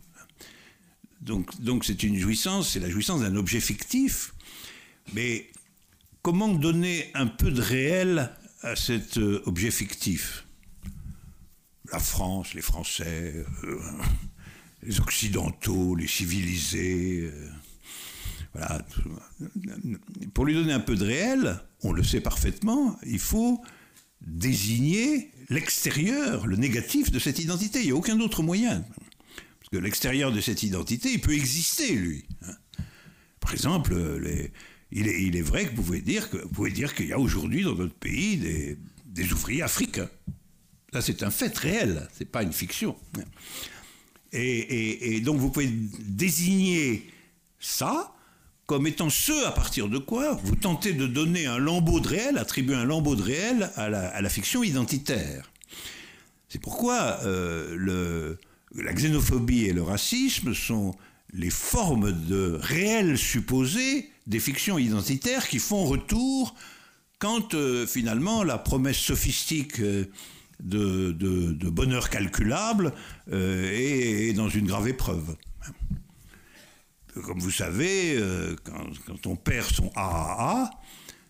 Donc, donc c'est une jouissance, c'est la jouissance d'un objet fictif. Mais comment donner un peu de réel à cet euh, objet fictif? La France, les Français, euh, les Occidentaux, les civilisés. Euh, voilà. Pour lui donner un peu de réel, on le sait parfaitement, il faut désigner l'extérieur, le négatif de cette identité. Il n'y a aucun autre moyen. Parce que l'extérieur de cette identité, il peut exister, lui. Hein. Par exemple, il, est, vrai que vous pouvez dire, qu'il y a aujourd'hui dans notre pays des, ouvriers africains. Ça, c'est un fait réel, c'est pas une fiction. Et, donc vous pouvez désigner ça comme étant ce à partir de quoi vous tentez de donner un lambeau de réel, attribuer un lambeau de réel à la, fiction identitaire. C'est pourquoi euh, la xénophobie et le racisme sont les formes de réel supposé des fictions identitaires qui font retour quand euh, finalement la promesse sophistique euh, de, bonheur calculable est, dans une grave épreuve. Comme vous savez, quand, on perd son AAA,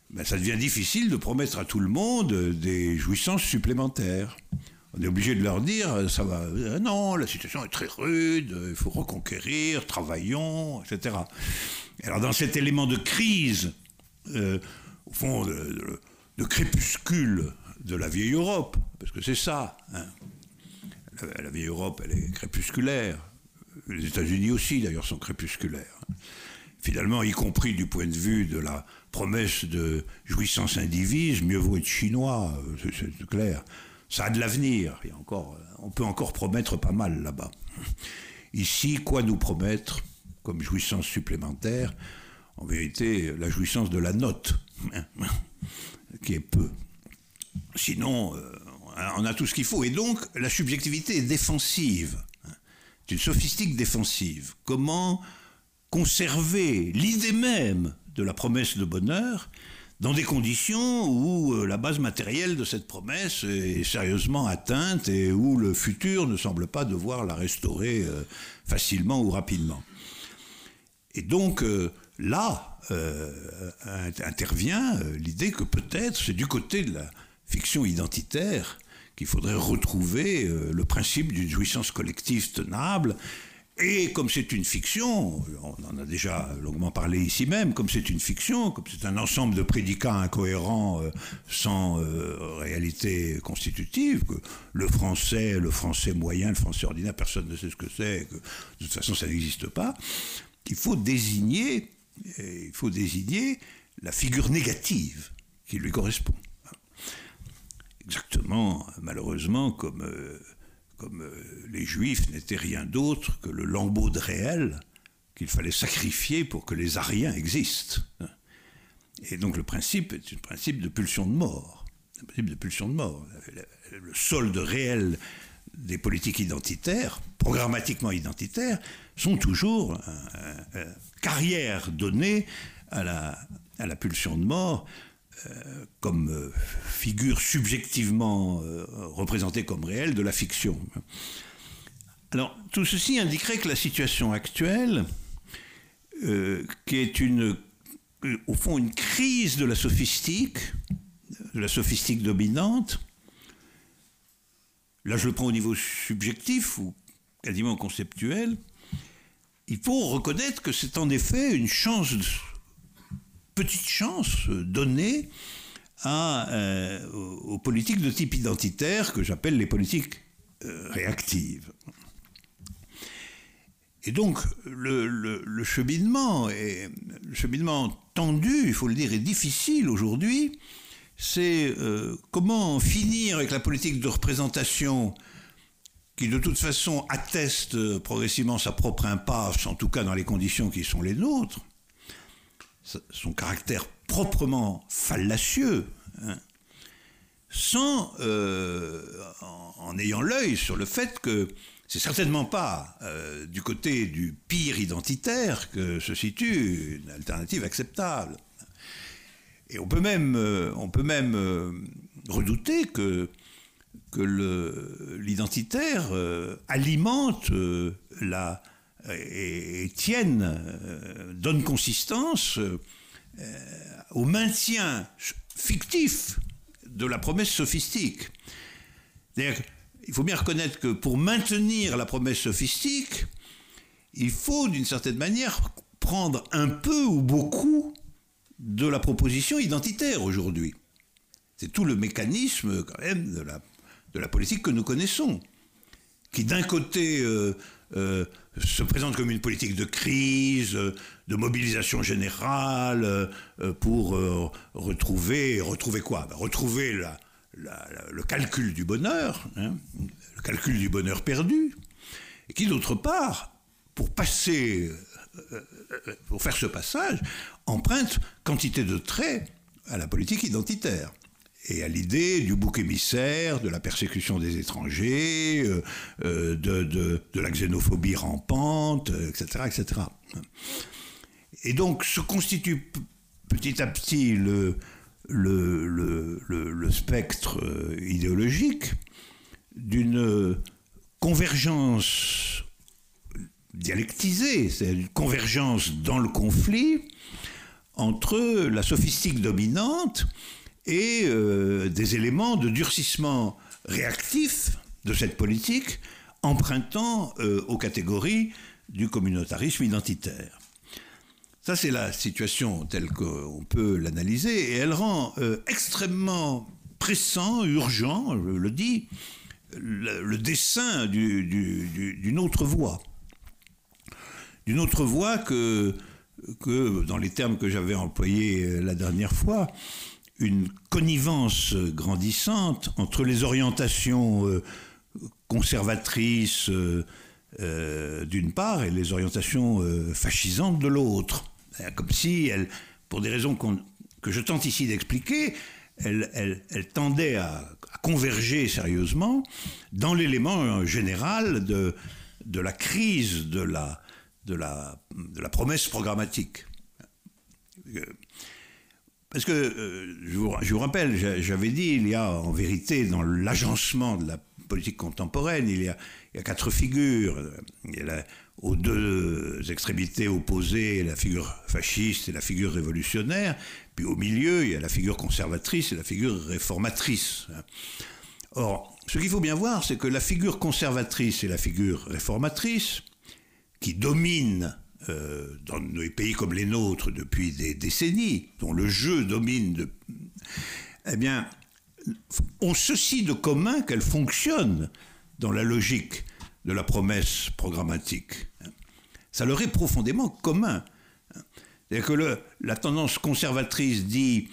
ben ça devient difficile de promettre à tout le monde des jouissances supplémentaires. On est obligé de leur dire, ça va, non, la situation est très rude, il faut reconquérir, travaillons, etc. Alors dans cet élément de crise, au fond, de, crépuscule de la vieille Europe, parce que c'est ça. Hein. La, vieille Europe, elle est crépusculaire. Les États-Unis aussi, d'ailleurs, sont crépusculaires. Finalement, y compris du point de vue de la promesse de jouissance indivise, mieux vaut être chinois, c'est clair. Ça a de l'avenir. On peut encore promettre pas mal là-bas. Ici, quoi nous promettre comme jouissance supplémentaire? En vérité, la jouissance de la note. qui est peu. Sinon, euh, on a tout ce qu'il faut. Et donc, la subjectivité est défensive. Une sophistique défensive. Comment conserver l'idée même de la promesse de bonheur dans des conditions où euh, la base matérielle de cette promesse est sérieusement atteinte et où le futur ne semble pas devoir la restaurer euh, facilement ou rapidement. Et donc là, euh, intervient euh, l'idée que peut-être c'est du côté de la fiction identitaire qu'il faudrait retrouver euh, le principe d'une jouissance collective tenable. Et comme c'est une fiction, on en a déjà longuement parlé ici même, comme c'est une fiction, comme c'est un ensemble de prédicats incohérents sans réalité constitutive, que le français, le français moyen, le français ordinaire, personne ne sait ce que c'est, que de toute façon ça n'existe pas, il faut désigner il faut désigner la figure négative qui lui correspond. Exactement, malheureusement, comme, euh, euh, les Juifs n'étaient rien d'autre que le lambeau de réel qu'il fallait sacrifier pour que les Ariens existent. Et donc le principe est un principe de pulsion de mort. Un principe de pulsion de mort. Le solde réel des politiques identitaires, programmatiquement identitaires, sont toujours carrière donnée à la pulsion de mort euh, comme euh, figure subjectivement euh, représentée comme réelle de la fiction. Alors, tout ceci indiquerait que la situation actuelle, qui est une, au fond une crise de la sophistique, de la sophistique dominante, là je le prends au niveau subjectif ou quasiment conceptuel, il faut reconnaître que c'est en effet une chance, petite chance donnée euh, aux politiques de type identitaire que j'appelle les politiques euh, réactives. Et donc le, cheminement le cheminement tendu, il faut le dire, est difficile aujourd'hui. C'est euh, comment finir avec la politique de représentation qui de toute façon atteste progressivement sa propre impasse, en tout cas dans les conditions qui sont les nôtres, son caractère proprement fallacieux, hein, sans, euh, en, ayant l'œil sur le fait que c'est certainement pas euh, du côté du pire identitaire que se situe une alternative acceptable. Et on peut même, euh, on peut même redouter que que l'identitaire alimente la, et, tienne, euh, donne consistance au maintien fictif de la promesse sophistique. Il faut bien reconnaître que pour maintenir la promesse sophistique, il faut d'une certaine manière prendre un peu ou beaucoup de la proposition identitaire aujourd'hui. C'est tout le mécanisme quand même de la de la politique que nous connaissons, qui d'un côté euh, euh, se présente comme une politique de crise, de mobilisation générale, euh, pour retrouver, retrouver quoi? Ben, Retrouver le calcul du bonheur, hein, le calcul du bonheur perdu, et qui, d'autre part, pour passer, euh, euh, pour faire ce passage, emprunte quantité de traits à la politique identitaire et à l'idée du bouc émissaire, de la persécution des étrangers, de, de, la xénophobie rampante, etc., etc. Et donc se constitue petit à petit le, le, le, le spectre idéologique d'une convergence dialectisée, c'est une convergence dans le conflit entre la sophistique dominante et euh, des éléments de durcissement réactif de cette politique empruntant euh, aux catégories du communautarisme identitaire. Ça, c'est la situation telle qu'on peut l'analyser, et elle rend euh, extrêmement pressant, urgent, je le dis, le, dessin d'une autre voie. D'une autre voie que, que, dans les termes que j'avais employés la dernière fois, une connivence grandissante entre les orientations euh, conservatrices euh, d'une part et les orientations fascisantes de l'autre. Comme si, pour des raisons que je tente ici d'expliquer, elle, elle, tendait à converger sérieusement dans l'élément général de, la crise de la promesse programmatique. Parce que, euh, je, vous, rappelle, j'avais dit, il y a en vérité dans l'agencement de la politique contemporaine, il y a, quatre figures. Il y a aux deux extrémités opposées, la figure fasciste et la figure révolutionnaire, puis au milieu, il y a la figure conservatrice et la figure réformatrice. Or, ce qu'il faut bien voir, c'est que la figure conservatrice et la figure réformatrice, qui dominent euh, dans des pays comme les nôtres depuis des décennies, dont le jeu domine, eh bien, ont ceci de commun qu'elles fonctionnent dans la logique de la promesse programmatique. Ça leur est profondément commun. C'est-à-dire que le, la tendance conservatrice dit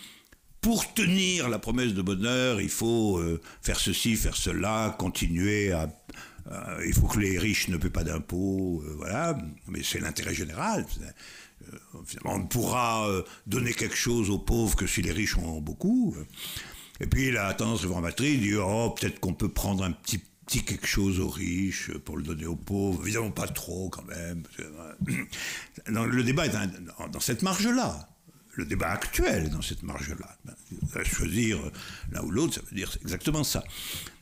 pour tenir la promesse de bonheur, il faut euh, faire ceci, faire cela, continuer à. Il faut que les riches ne paient pas d'impôts, euh, voilà, mais c'est l'intérêt général. Euh, on ne pourra donner quelque chose aux pauvres que si les riches ont beaucoup. Et puis la tendance réformatrice dit oh, peut-être qu'on peut prendre un petit petit quelque chose aux riches pour le donner aux pauvres, évidemment pas trop quand même. Le débat est dans cette marge-là. Le débat actuel est dans cette marge-là. Ben, choisir l'un ou l'autre, ça veut dire exactement ça.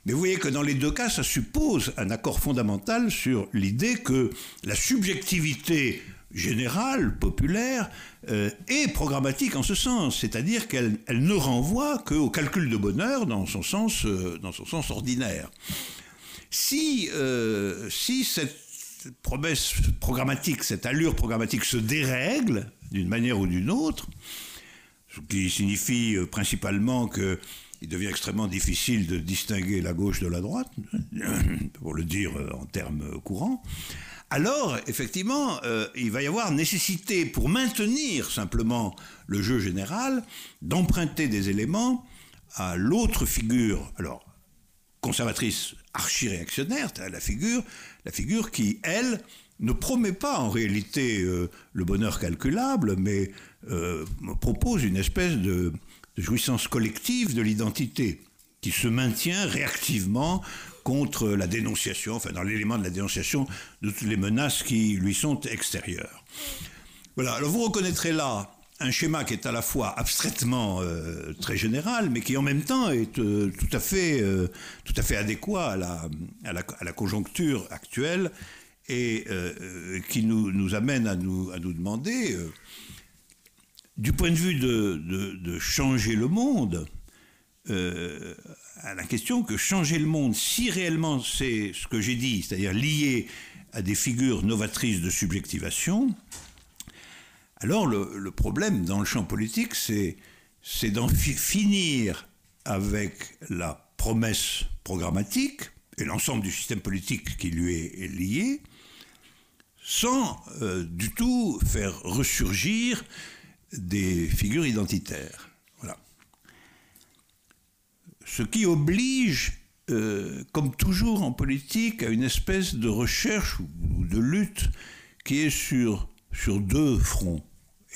Mais vous voyez que dans les deux cas, ça suppose un accord fondamental sur l'idée que la subjectivité générale, populaire, euh, est programmatique en ce sens, c'est-à-dire qu'elle ne renvoie qu'au calcul de bonheur dans son sens, euh, dans son sens ordinaire. Si, euh, si cette promesse programmatique, cette allure programmatique se dérègle d'une manière ou d'une autre, ce qui signifie principalement qu'il devient extrêmement difficile de distinguer la gauche de la droite, pour le dire euh, en termes courants, alors effectivement, il va y avoir nécessité pour maintenir simplement le jeu général d'emprunter des éléments à l'autre figure, alors conservatrice archi-réactionnaire, la figure, la figure qui, elle, ne promet pas en réalité euh, le bonheur calculable, mais euh, propose une espèce de, jouissance collective de l'identité qui se maintient réactivement contre la dénonciation, enfin dans l'élément de la dénonciation de toutes les menaces qui lui sont extérieures. Voilà, alors vous reconnaîtrez là un schéma qui est à la fois abstraitement euh, très général, mais qui en même temps est euh, tout, à fait, euh, tout à fait adéquat à la, à la, à la conjoncture actuelle et qui nous, nous, amène à nous, à nous demander, du point de vue de, changer le monde, à la question que changer le monde, si réellement c'est ce que j'ai dit, c'est-à-dire lié à des figures novatrices de subjectivation, alors le, problème dans le champ politique, c'est, d'en finir avec la promesse programmatique et l'ensemble du système politique qui lui est, lié, sans euh, du tout faire ressurgir des figures identitaires. Voilà. Ce qui oblige euh, comme toujours en politique, à une espèce de recherche ou, de lutte qui est sur, sur deux fronts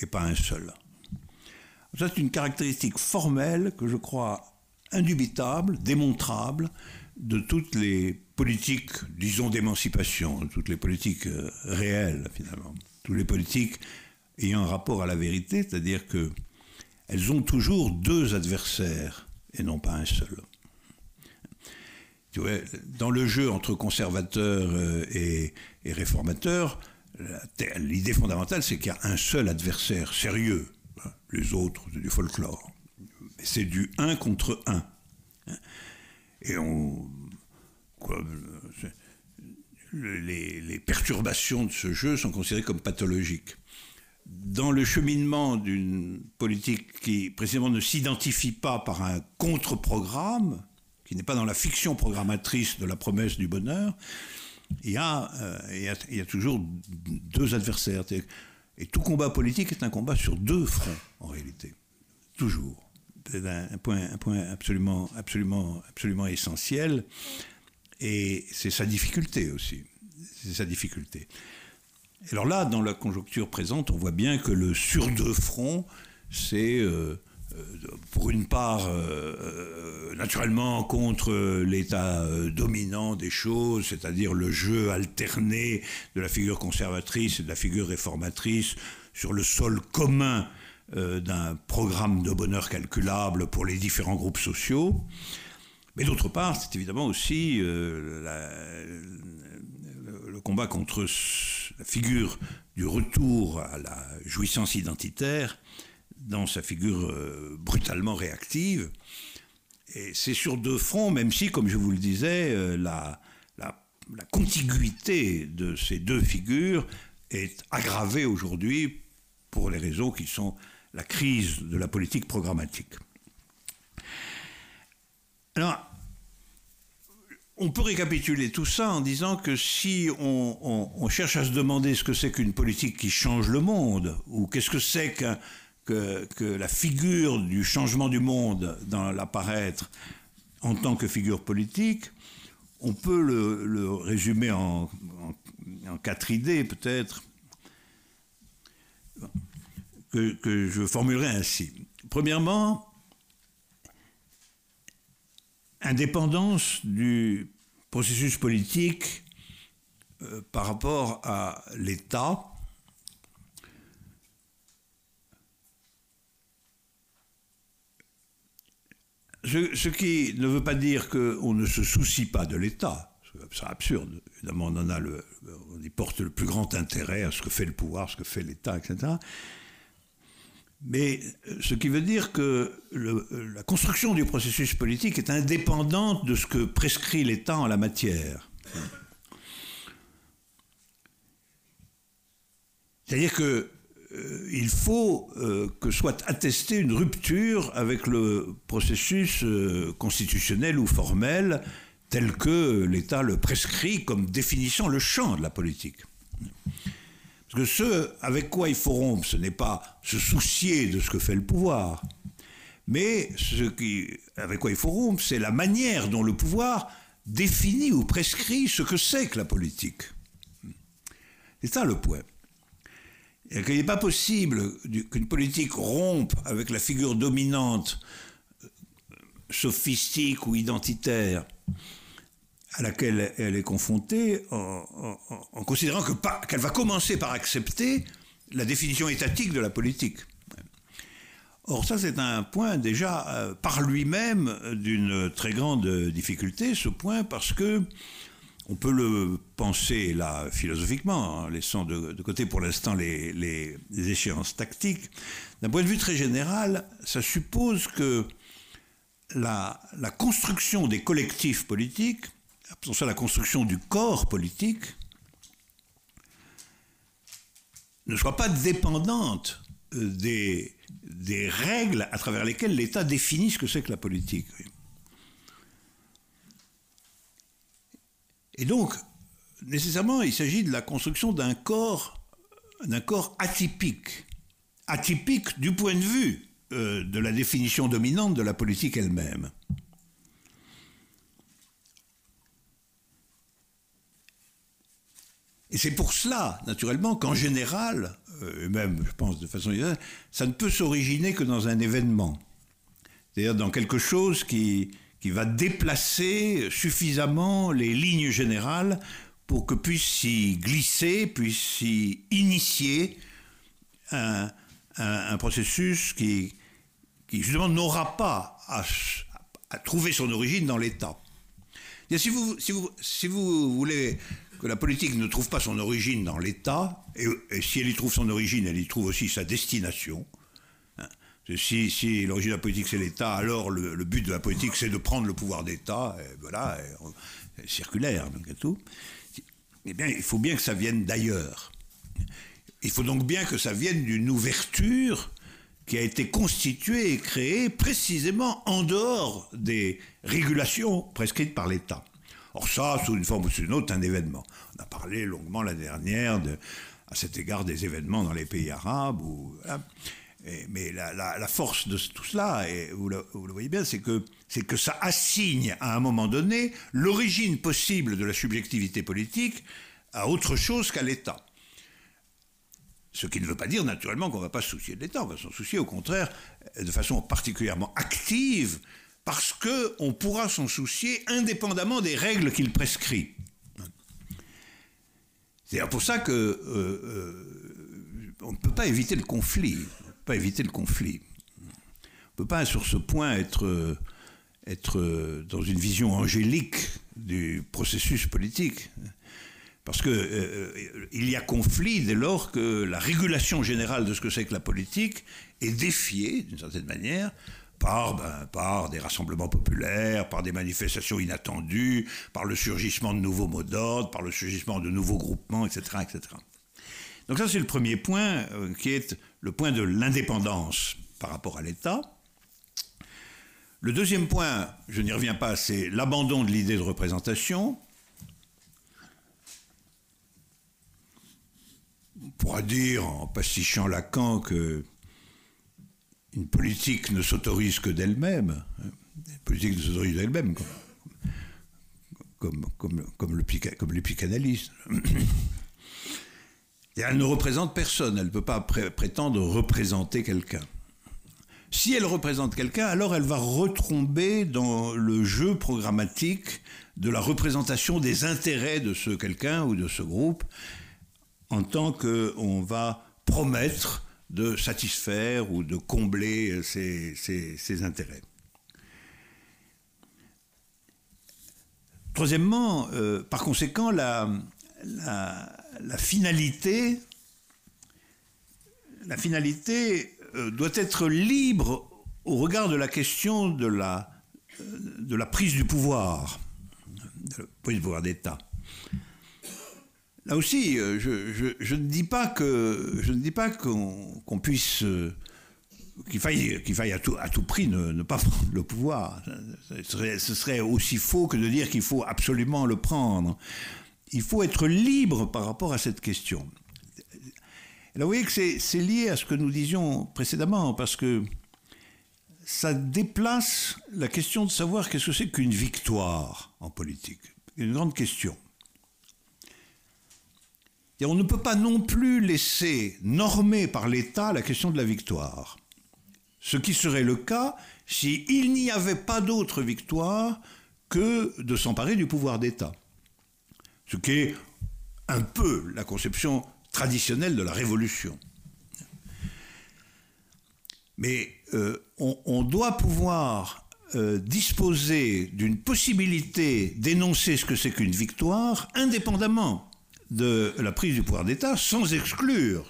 et pas un seul. C'est une caractéristique formelle que je crois indubitable, démontrable, de toutes les politiques, disons, d'émancipation, de toutes les politiques euh, réelles, finalement. Toutes les politiques ayant un rapport à la vérité, c'est-à-dire que elles ont toujours deux adversaires et non pas un seul. Dans le jeu entre conservateurs euh, et, réformateurs, l'idée fondamentale, c'est qu'il y a un seul adversaire sérieux. Les autres, c'est du folklore. C'est du un contre un. Et on. les, les, perturbations de ce jeu sont considérées comme pathologiques. Dans le cheminement d'une politique qui précisément ne s'identifie pas par un contre-programme, qui n'est pas dans la fiction programmatrice de la promesse du bonheur, il y a, euh, toujours deux adversaires. Et tout combat politique est un combat sur deux fronts, en réalité. Toujours c'est un, point, un point absolument, absolument, absolument essentiel. Et c'est sa difficulté aussi. C'est sa difficulté. Alors là, dans la conjoncture présente, on voit bien que le sur deux fronts, c'est euh, euh, pour une part euh, naturellement contre l'état dominant des choses, c'est-à-dire le jeu alterné de la figure conservatrice et de la figure réformatrice sur le sol commun d'un programme de bonheur calculable pour les différents groupes sociaux. Mais d'autre part, c'est évidemment aussi euh, le combat contre la figure du retour à la jouissance identitaire dans sa figure euh, brutalement réactive. Et c'est sur deux fronts, même si, comme je vous le disais, la, la, la contiguïté de ces deux figures est aggravée aujourd'hui pour les raisons qui sont la crise de la politique programmatique. Alors, on peut récapituler tout ça en disant que si on, cherche à se demander ce que c'est qu'une politique qui change le monde, ou qu'est-ce que c'est que, que, la figure du changement du monde dans l'apparaître en tant que figure politique, on peut le, résumer en, en, quatre idées peut-être que, je formulerai ainsi. Premièrement, indépendance du processus politique euh, par rapport à l'État. Ce, qui ne veut pas dire qu'on ne se soucie pas de l'État. C'est absurde. Évidemment, on en a le, on y porte le plus grand intérêt à ce que fait le pouvoir, ce que fait l'État, etc. Mais euh, ce qui veut dire que euh, la construction du processus politique est indépendante de ce que prescrit l'État en la matière. C'est-à-dire qu'il euh, faut que soit attestée une rupture avec le processus constitutionnel ou formel tel que l'État le prescrit comme définissant le champ de la politique. Parce que ce avec quoi il faut rompre, ce n'est pas se soucier de ce que fait le pouvoir, mais ce qui, avec quoi il faut rompre, c'est la manière dont le pouvoir définit ou prescrit ce que c'est que la politique. C'est ça le point. Qu'il n'est pas possible qu'une politique rompe avec la figure dominante, sophistique ou identitaire, à laquelle elle est confrontée en, considérant qu'elle va commencer par accepter la définition étatique de la politique. Or ça c'est un point déjà euh, par lui-même d'une très grande difficulté, ce point parce que on peut le penser là philosophiquement, en laissant de, côté pour l'instant les, échéances tactiques. D'un point de vue très général, ça suppose que la construction des collectifs politiques appelons ça la construction du corps politique, ne soit pas dépendante euh, des, règles à travers lesquelles l'État définit ce que c'est que la politique. Et donc, nécessairement, il s'agit de la construction d'un corps, d'un corps atypique. Atypique du point de vue euh, de la définition dominante de la politique elle-même. Et c'est pour cela, naturellement, qu'en général, euh, même je pense de façon ça ne peut s'originer que dans un événement. C'est-à-dire dans quelque chose qui, qui va déplacer suffisamment les lignes générales pour que puisse s'y glisser, puisse s'y initier un, processus qui, qui justement n'aura pas à, à, trouver son origine dans l'État. Si vous, si, vous, si vous voulez que la politique ne trouve pas son origine dans l'État, et, si elle y trouve son origine, elle y trouve aussi sa destination. Hein. Si, l'origine de la politique c'est l'État, alors le, but de la politique c'est de prendre le pouvoir d'État, voilà, circulaire, donc et tout. Eh bien, il faut bien que ça vienne d'ailleurs. Il faut donc bien que ça vienne d'une ouverture qui a été constituée et créée précisément en dehors des régulations prescrites par l'État. Or ça, sous une forme ou sous une autre, un événement. On a parlé longuement l'année dernière de, à cet égard des événements dans les pays arabes. mais la, force de tout cela, et vous le, vous le voyez bien, c'est que, c'est que ça assigne à un moment donné l'origine possible de la subjectivité politique à autre chose qu'à l'État. Ce qui ne veut pas dire naturellement qu'on ne va pas se soucier de l'État, on va s'en soucier au contraire de façon particulièrement active parce qu'on pourra s'en soucier indépendamment des règles qu'il prescrit. C'est pour ça que euh, euh, on ne peut pas éviter le conflit. pas éviter le conflit. On peut pas sur ce point être, être dans une vision angélique du processus politique. Parce qu'il euh, y a conflit dès lors que la régulation générale de ce que c'est que la politique est défiée, d'une certaine manière, par, ben, par des rassemblements populaires, par des manifestations inattendues, par le surgissement de nouveaux mots d'ordre, par le surgissement de nouveaux groupements, etc. etc. Donc ça, c'est le premier point, euh, qui est le point de l'indépendance par rapport à l'État. Le deuxième point, je n'y reviens pas, c'est l'abandon de l'idée de représentation. On pourra dire, en pastichant Lacan, que une politique ne s'autorise que d'elle-même. Une politique ne s'autorise d'elle-même, comme, comme, comme, comme les psychanalystes. Et elle ne représente personne, elle ne peut pas prétendre représenter quelqu'un. Si elle représente quelqu'un, alors elle va retomber dans le jeu programmatique de la représentation des intérêts de ce quelqu'un ou de ce groupe, en tant qu'on va promettre de satisfaire ou de combler ses, intérêts. Troisièmement, euh, par conséquent, la, finalité, la finalité euh, doit être libre au regard de la question de la, de la prise du pouvoir, de la prise du pouvoir d'État. Là aussi, euh, je, ne dis pas que je ne dis pas qu'on puisse euh, qu'il faille, qu'il faille à tout, à tout prix ne, pas prendre le pouvoir. Ce serait, aussi faux que de dire qu'il faut absolument le prendre. Il faut être libre par rapport à cette question. Là, vous voyez que c'est lié à ce que nous disions précédemment, parce que ça déplace la question de savoir qu'est-ce que c'est qu'une victoire en politique. Une grande question. Et on ne peut pas non plus laisser normer par l'État la question de la victoire. Ce qui serait le cas s'il n'y avait pas d'autre victoire que de s'emparer du pouvoir d'État. Ce qui est un peu la conception traditionnelle de la révolution. Mais euh, on, doit pouvoir euh, disposer d'une possibilité d'énoncer ce que c'est qu'une victoire indépendamment de la prise du pouvoir d'État sans exclure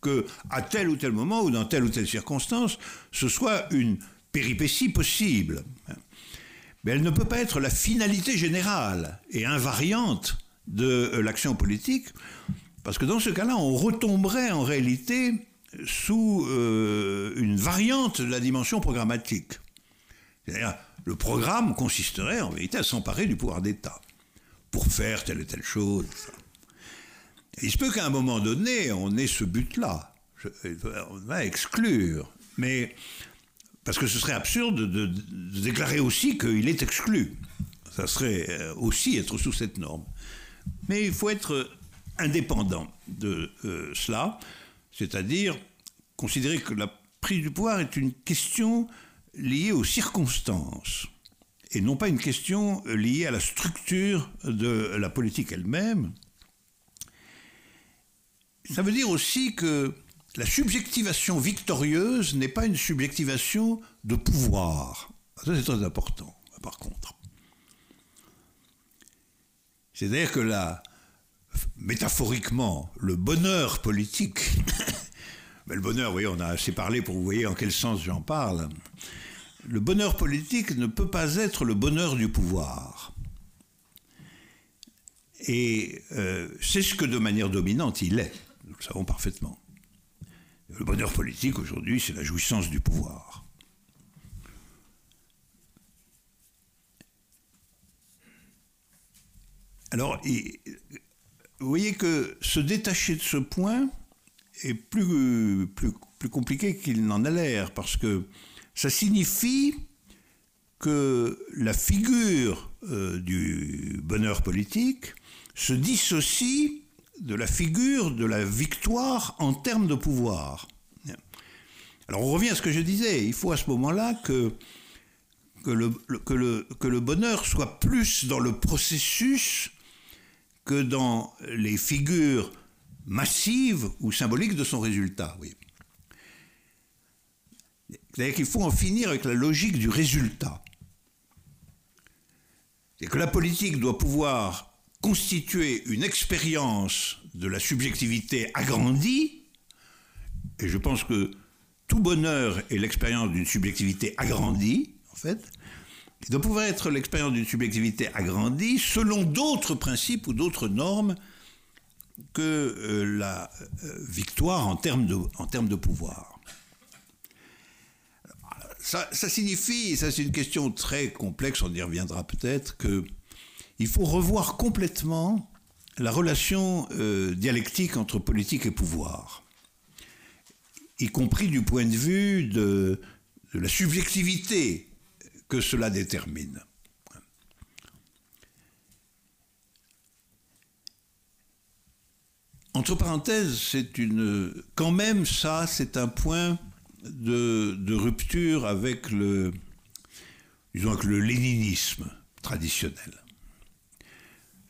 que à tel ou tel moment ou dans telle ou telle circonstance, ce soit une péripétie possible. Mais elle ne peut pas être la finalité générale et invariante de l'action politique, parce que dans ce cas-là, on retomberait en réalité sous euh, une variante de la dimension programmatique. C'est-à-dire, le programme consisterait en vérité à s'emparer du pouvoir d'État pour faire telle et telle chose. Il se peut qu'à un moment donné, on ait ce but-là. On va exclure. Mais parce que ce serait absurde de, déclarer aussi qu'il est exclu. Ça serait euh, aussi être sous cette norme. Mais il faut être indépendant de euh, cela, c'est-à-dire considérer que la prise du pouvoir est une question liée aux circonstances et non pas une question liée à la structure de la politique elle-même. Ça veut dire aussi que la subjectivation victorieuse n'est pas une subjectivation de pouvoir. Ça, c'est très important, par contre. C'est-à-dire que là, métaphoriquement, le bonheur politique, mais le bonheur, vous voyez, on a assez parlé pour vous voyez en quel sens j'en parle. Le bonheur politique ne peut pas être le bonheur du pouvoir. Et euh, c'est ce que de manière dominante il est, nous le savons parfaitement. Le bonheur politique aujourd'hui, c'est la jouissance du pouvoir. Alors, vous voyez que se détacher de ce point est plus, plus, compliqué qu'il n'en a l'air, parce que ça signifie que la figure euh, du bonheur politique se dissocie de la figure de la victoire en termes de pouvoir. Alors on revient à ce que je disais, il faut à ce moment-là que, que, le, que, le, que le bonheur soit plus dans le processus que dans les figures massives ou symboliques de son résultat. Oui. C'est-à-dire qu'il faut en finir avec la logique du résultat. Et que la politique doit pouvoir constituer une expérience de la subjectivité agrandie, et je pense que tout bonheur est l'expérience d'une subjectivité agrandie, en fait, il doit pouvoir être l'expérience d'une subjectivité agrandie selon d'autres principes ou d'autres normes que euh, la euh, victoire en termes de, pouvoir. Ça, ça, signifie, ça c'est une question très complexe, on y reviendra peut-être, qu'il faut revoir complètement la relation euh, dialectique entre politique et pouvoir, y compris du point de vue de, la subjectivité que cela détermine. Entre parenthèses, c'est une, quand même ça, c'est un point de, de, rupture avec le, disons avec le léninisme traditionnel.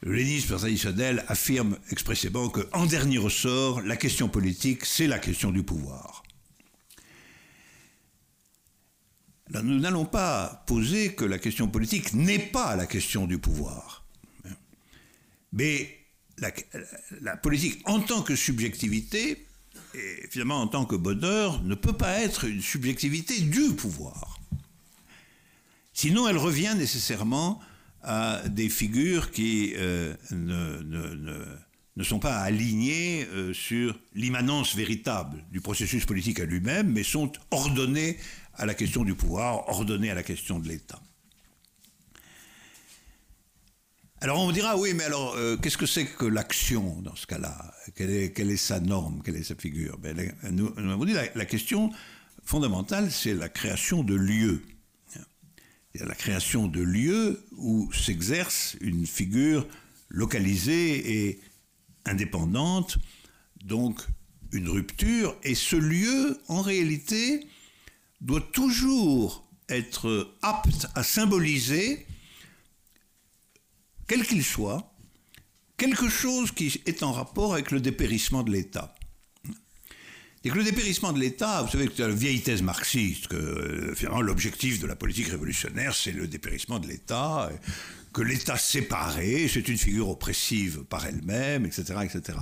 Le léninisme traditionnel affirme expressément que, en dernier ressort, la question politique, c'est la question du pouvoir. Là, nous n'allons pas poser que la question politique n'est pas la question du pouvoir. Mais la, la, politique en tant que subjectivité, et finalement en tant que bonheur, ne peut pas être une subjectivité du pouvoir. Sinon, elle revient nécessairement à des figures qui euh, ne, sont pas alignées euh, sur l'immanence véritable du processus politique à lui-même, mais sont ordonnées à la question du pouvoir, ordonné à la question de l'État. Alors on me dira, oui, mais alors euh, qu'est-ce que c'est que l'action dans ce cas-là? Quelle est, sa norme? Quelle est sa figure? Ben, Nous, avons la question fondamentale, c'est la création de lieux. La création de lieux où s'exerce une figure localisée et indépendante, donc une rupture, et ce lieu, en réalité, doit toujours être apte à symboliser, quel qu'il soit, quelque chose qui est en rapport avec le dépérissement de l'État. Et que le dépérissement de l'État, vous savez que c'est la vieille thèse marxiste, que euh, finalement l'objectif de la politique révolutionnaire, c'est le dépérissement de l'État, que l'État séparé, c'est une figure oppressive par elle-même, etc., etc.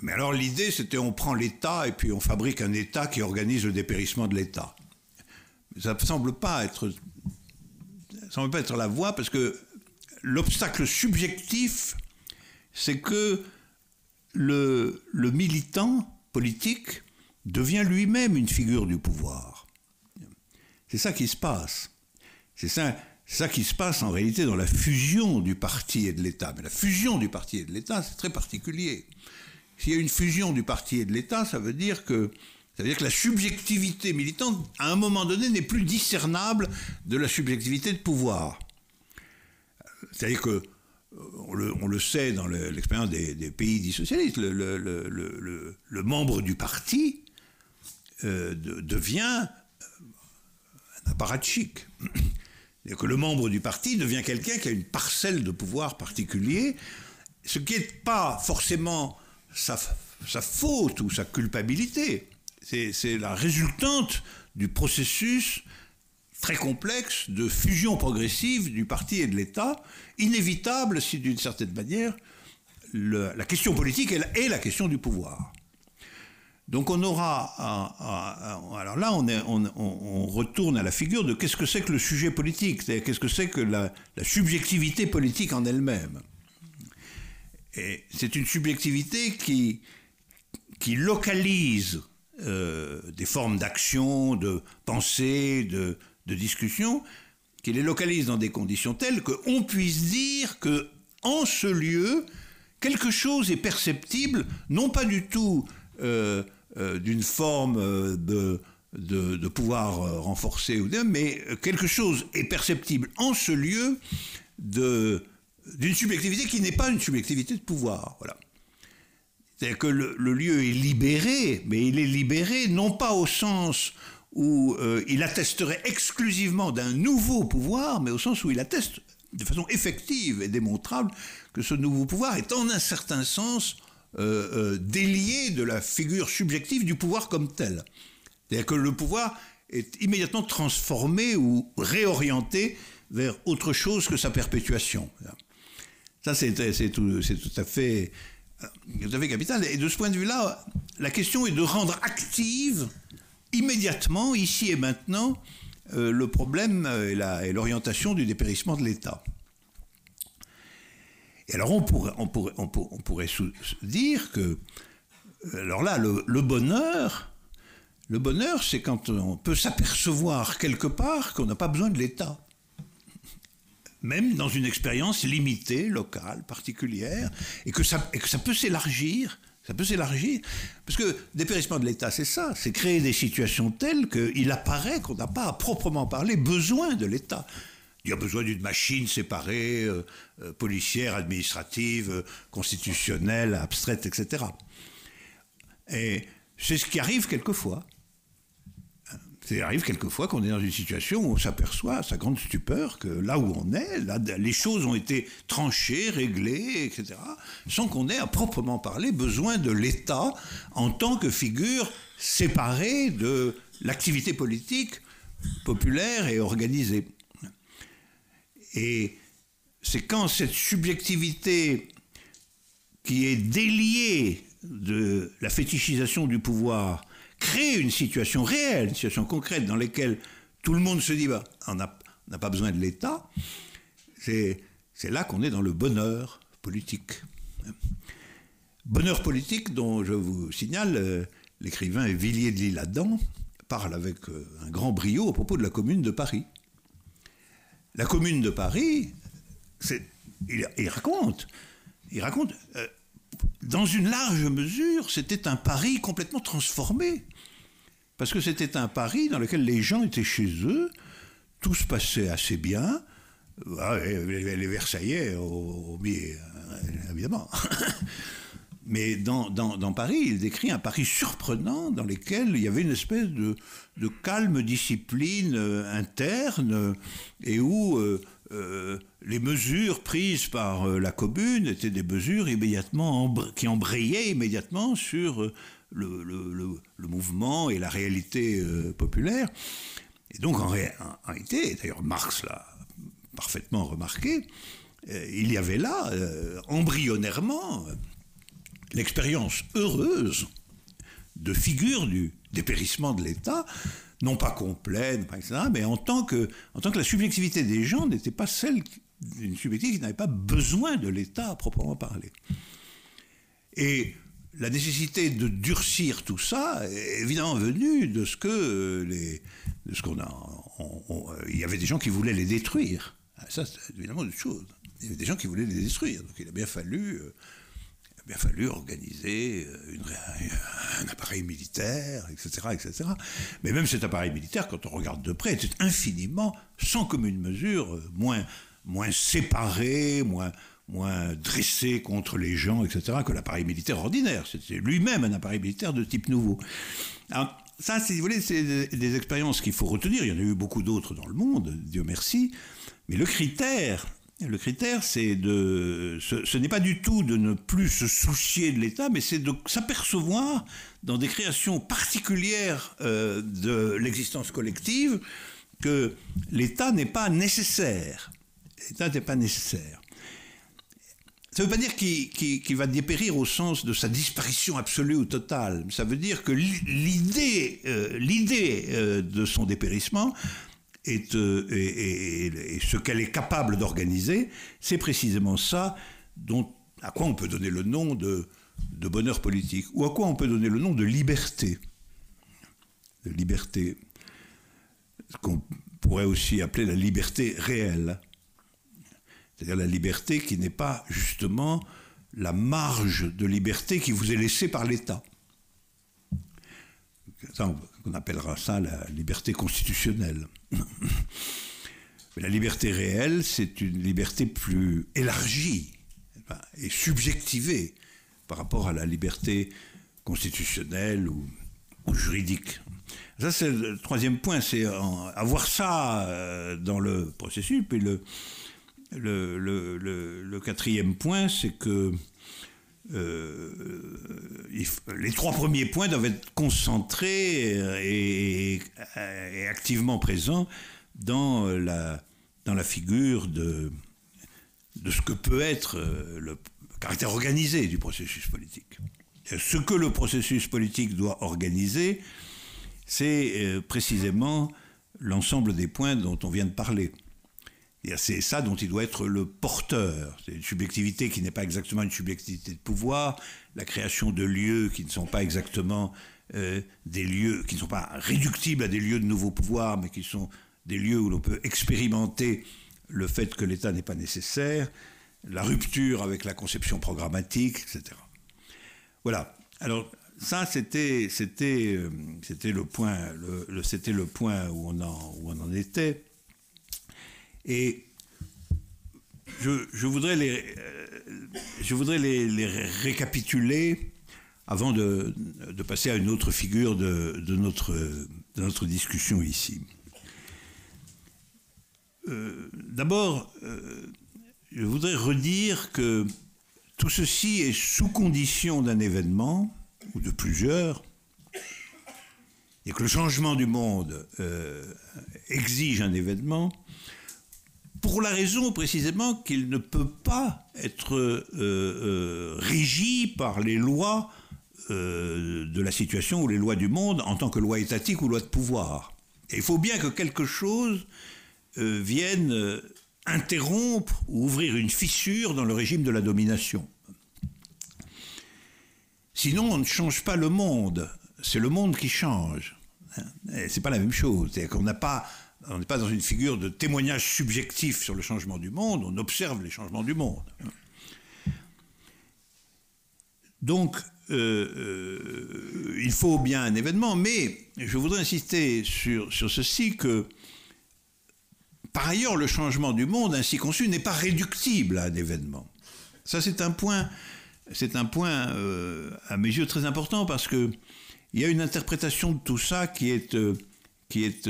Mais alors l'idée, c'était on prend l'État et puis on fabrique un État qui organise le dépérissement de l'État. Ça ne semble pas être, ça semble pas être la voie parce que l'obstacle subjectif, c'est que le, le militant politique devient lui-même une figure du pouvoir. C'est ça qui se passe. C'est ça, qui se passe en réalité dans la fusion du parti et de l'État. Mais la fusion du parti et de l'État, c'est très particulier. S'il y a une fusion du parti et de l'État, ça veut dire que ça veut dire que la subjectivité militante, à un moment donné, n'est plus discernable de la subjectivité de pouvoir. C'est-à-dire que on, le, sait dans l'expérience des, pays dits socialistes, le, membre du parti euh, devient un apparatchik. Et que le membre du parti devient quelqu'un qui a une parcelle de pouvoir particulier, ce qui n'est pas forcément sa, faute ou sa culpabilité. C'est la résultante du processus très complexe de fusion progressive du parti et de l'État, inévitable si d'une certaine manière la question politique est la question du pouvoir. Donc on aura, alors là on, retourne à la figure de qu'est-ce que c'est que le sujet politique, qu'est-ce que c'est que la, subjectivité politique en elle-même. Et c'est une subjectivité qui, qui localise euh, des formes d'action, de pensée, de, de discussion, qui les localise dans des conditions telles qu'on puisse dire que en ce lieu, quelque chose est perceptible, non pas du tout euh, euh, d'une forme euh, de, de, pouvoir renforcer, mais quelque chose est perceptible en ce lieu d'une subjectivité qui n'est pas une subjectivité de pouvoir. Voilà. C'est-à-dire que le, lieu est libéré, mais il est libéré non pas au sens où il attesterait exclusivement d'un nouveau pouvoir, mais au sens où il atteste de façon effective et démontrable que ce nouveau pouvoir est en un certain sens euh, euh, délié de la figure subjective du pouvoir comme tel. C'est-à-dire que le pouvoir est immédiatement transformé ou réorienté vers autre chose que sa perpétuation. Ça, c'est tout, à fait, euh, tout à fait capital. Et de ce point de vue-là, la question est de rendre active immédiatement, ici et maintenant, le problème et l'orientation du dépérissement de l'État. Et alors on pourrait, dire que, alors là, le, bonheur, le bonheur, c'est quand on peut s'apercevoir quelque part qu'on n'a pas besoin de l'État. Même dans une expérience limitée, locale, particulière, et que ça peut s'élargir. Ça peut s'élargir. Parce que dépérissement de l'État, c'est ça. C'est créer des situations telles qu'il apparaît qu'on n'a pas à proprement parler besoin de l'État. Il y a besoin d'une machine séparée, euh, euh, policière, administrative, euh, constitutionnelle, abstraite, etc. Et c'est ce qui arrive quelquefois. Ça arrive quelquefois qu'on est dans une situation où on s'aperçoit, à sa grande stupeur, que là où on est, là, les choses ont été tranchées, réglées, etc., sans qu'on ait à proprement parler besoin de l'État en tant que figure séparée de l'activité politique populaire et organisée. Et c'est quand cette subjectivité qui est déliée de la fétichisation du pouvoir crée une situation réelle, une situation concrète dans laquelle tout le monde se dit bah, on n'a pas besoin de l'État, c'est là qu'on est dans le bonheur politique. Bonheur politique dont je vous signale, euh, l'écrivain Villiers de l'Isle-Adam parle avec euh, un grand brio à propos de la commune de Paris la commune de Paris, il, raconte, il raconte, euh, dans une large mesure, c'était un Paris complètement transformé. Parce que c'était un Paris dans lequel les gens étaient chez eux, tout se passait assez bien. Ah, les, Versaillais, au, au, évidemment. Mais dans, Paris, il décrit un Paris surprenant dans lequel il y avait une espèce de, calme discipline euh, interne et où euh, euh, les mesures prises par la commune étaient des mesures immédiatement qui embrayaient immédiatement sur le, mouvement et la réalité populaire. Et donc en, réalité, d'ailleurs Marx l'a parfaitement remarqué, il y avait là, embryonnairement, l'expérience heureuse de figure du dépérissement de l'État, non pas complète, mais en tant, que, en tant que la subjectivité des gens n'était pas celle d'une subjectivité qui n'avait pas besoin de l'État à proprement parler. Et la nécessité de durcir tout ça est évidemment venue de ce que les, de ce qu'on a, il y avait des gens qui voulaient les détruire. Ça, c'est évidemment une chose. Il y avait des gens qui voulaient les détruire. Donc il a bien fallu euh, a fallu organiser euh, un appareil militaire, etc., etc. Mais même cet appareil militaire, quand on regarde de près, était infiniment, sans commune mesure, euh, moins, moins séparé, moins, moins dressé contre les gens, etc., que l'appareil militaire ordinaire. C'était lui-même un appareil militaire de type nouveau. Alors, ça, si vous voulez, c'est des, expériences qu'il faut retenir. Il y en a eu beaucoup d'autres dans le monde, Dieu merci. Mais le critère, le critère, c'est de, ce, n'est pas du tout de ne plus se soucier de l'État, mais c'est de s'apercevoir dans des créations particulières euh, de l'existence collective que l'État n'est pas nécessaire. L'État n'est pas nécessaire. Ça ne veut pas dire qu'il va dépérir au sens de sa disparition absolue ou totale. Ça veut dire que l'idée euh, euh, de son dépérissement est, euh, et, ce qu'elle est capable d'organiser, c'est précisément ça dont, à quoi on peut donner le nom de, bonheur politique, ou à quoi on peut donner le nom de liberté. De liberté, qu'on pourrait aussi appeler la liberté réelle. C'est-à-dire la liberté qui n'est pas justement la marge de liberté qui vous est laissée par l'État. On appellera ça la liberté constitutionnelle. La liberté réelle, c'est une liberté plus élargie et subjectivée par rapport à la liberté constitutionnelle ou, ou juridique. Ça, c'est le troisième point, c'est avoir ça euh, dans le processus. Puis le, le, quatrième point, c'est que euh, les trois premiers points doivent être concentrés et, activement présents dans la, dans la figure de, de ce que peut être euh, le caractère organisé du processus politique. Ce que le processus politique doit organiser, c'est euh, précisément l'ensemble des points dont on vient de parler. C'est ça dont il doit être le porteur. C'est une subjectivité qui n'est pas exactement une subjectivité de pouvoir, la création de lieux qui ne sont pas exactement euh, des lieux, qui ne sont pas réductibles à des lieux de nouveau pouvoir, mais qui sont des lieux où l'on peut expérimenter le fait que l'État n'est pas nécessaire, la rupture avec la conception programmatique, etc. Voilà. Alors ça, c'était c'était euh, c'était le point le, c'était le point où on en où on en était. Et je, voudrais, les, euh, je voudrais les, récapituler avant de, passer à une autre figure de, notre, discussion ici. Euh, d'abord, euh, je voudrais redire que tout ceci est sous condition d'un événement, ou de plusieurs, et que le changement du monde exige un événement, pour la raison précisément qu'il ne peut pas être euh, euh, régi par les lois euh, de la situation ou les lois du monde en tant que loi étatique ou loi de pouvoir. Il faut bien que quelque chose vienne interrompre ou ouvrir une fissure dans le régime de la domination. Sinon, on ne change pas le monde. C'est le monde qui change. C'est pas la même chose. C'est-à-dire qu'on n'a pas on n'est pas dans une figure de témoignage subjectif sur le changement du monde, on observe les changements du monde. Donc, euh, euh, il faut bien un événement, mais je voudrais insister sur, sur ceci que, par ailleurs, le changement du monde ainsi conçu n'est pas réductible à un événement. Ça, c'est un point, c'est un point euh, à mes yeux très important parce que il y a une interprétation de tout ça qui est, qui est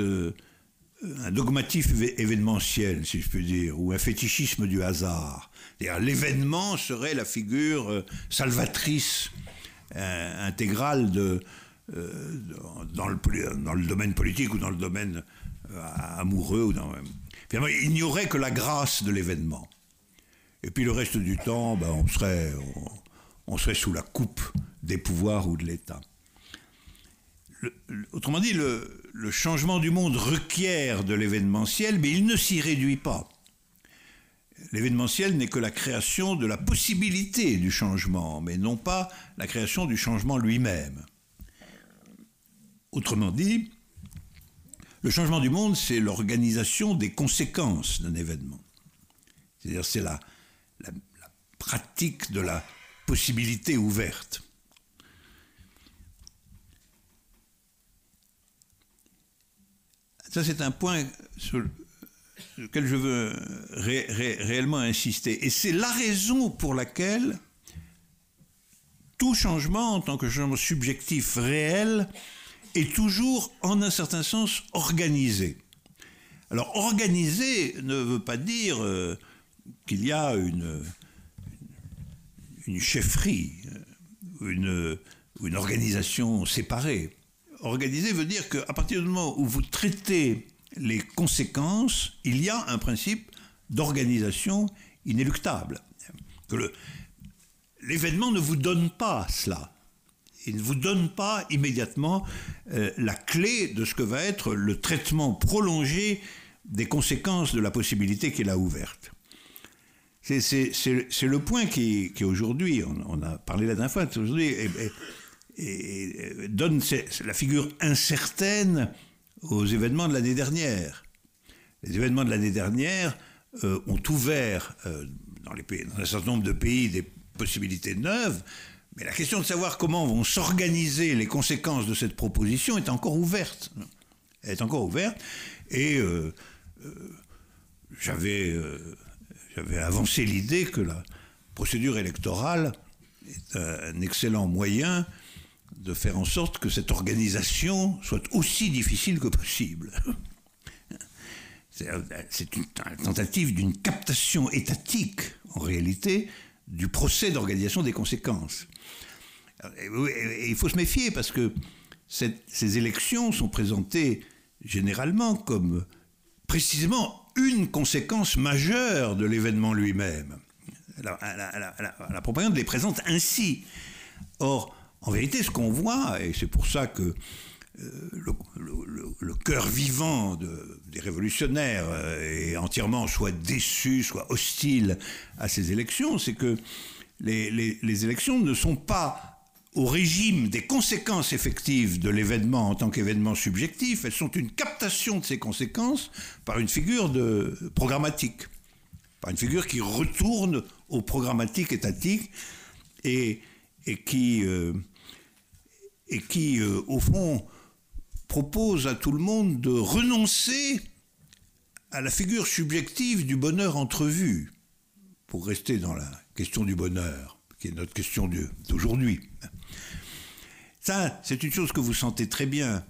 un dogmatisme événementiel, si je peux dire, ou un fétichisme du hasard. L'événement serait la figure euh, salvatrice euh, intégrale de, euh, dans, le, domaine politique ou dans le domaine amoureux. Ou dans, il n'y aurait que la grâce de l'événement. Et puis le reste du temps, ben, on serait sous la coupe des pouvoirs ou de l'État autrement dit, le, le, changement du monde requiert de l'événementiel, mais il ne s'y réduit pas. L'événementiel n'est que la création de la possibilité du changement, mais non pas la création du changement lui-même. Autrement dit, le changement du monde, c'est l'organisation des conséquences d'un événement. C'est-à-dire, c'est la, la, la pratique de la possibilité ouverte. Ça, c'est un point sur, lequel je veux réellement insister. Et c'est la raison pour laquelle tout changement en tant que changement subjectif réel est toujours, en un certain sens, organisé. Alors, organisé ne veut pas dire euh, qu'il y a une, chefferie, euh, une, une organisation séparée. Organisé veut dire qu'à partir du moment où vous traitez les conséquences, il y a un principe d'organisation inéluctable. L'événement ne vous donne pas cela. Il ne vous donne pas immédiatement euh, la clé de ce que va être le traitement prolongé des conséquences de la possibilité qu'il a ouverte. C'est le point qui, qui aujourd'hui, on, a parlé la dernière fois, aujourd'hui, et, donne la figure incertaine aux événements de l'année dernière. Les événements de l'année dernière euh, ont ouvert euh, dans, un certain nombre de pays des possibilités neuves, mais la question de savoir comment vont s'organiser les conséquences de cette proposition est encore ouverte. Elle est encore ouverte. Et euh, euh, euh, j'avais avancé l'idée que la procédure électorale est un excellent moyen de faire en sorte que cette organisation soit aussi difficile que possible. C'est une tentative d'une captation étatique, en réalité, du procès d'organisation des conséquences. Il faut se méfier parce que ces élections sont présentées généralement comme précisément une conséquence majeure de l'événement lui-même. La, la, propagande les présente ainsi. Or, en vérité, ce qu'on voit, et c'est pour ça que euh, le, cœur vivant des révolutionnaires euh, est entièrement soit déçu, soit hostile à ces élections, c'est que les, élections ne sont pas au régime des conséquences effectives de l'événement en tant qu'événement subjectif, elles sont une captation de ces conséquences par une figure de programmatique, par une figure qui retourne au programmatique étatique et, qui, et qui euh, au fond, propose à tout le monde de renoncer à la figure subjective du bonheur entrevu, pour rester dans la question du bonheur, qui est notre question d'aujourd'hui. Ça, c'est une chose que vous sentez très bien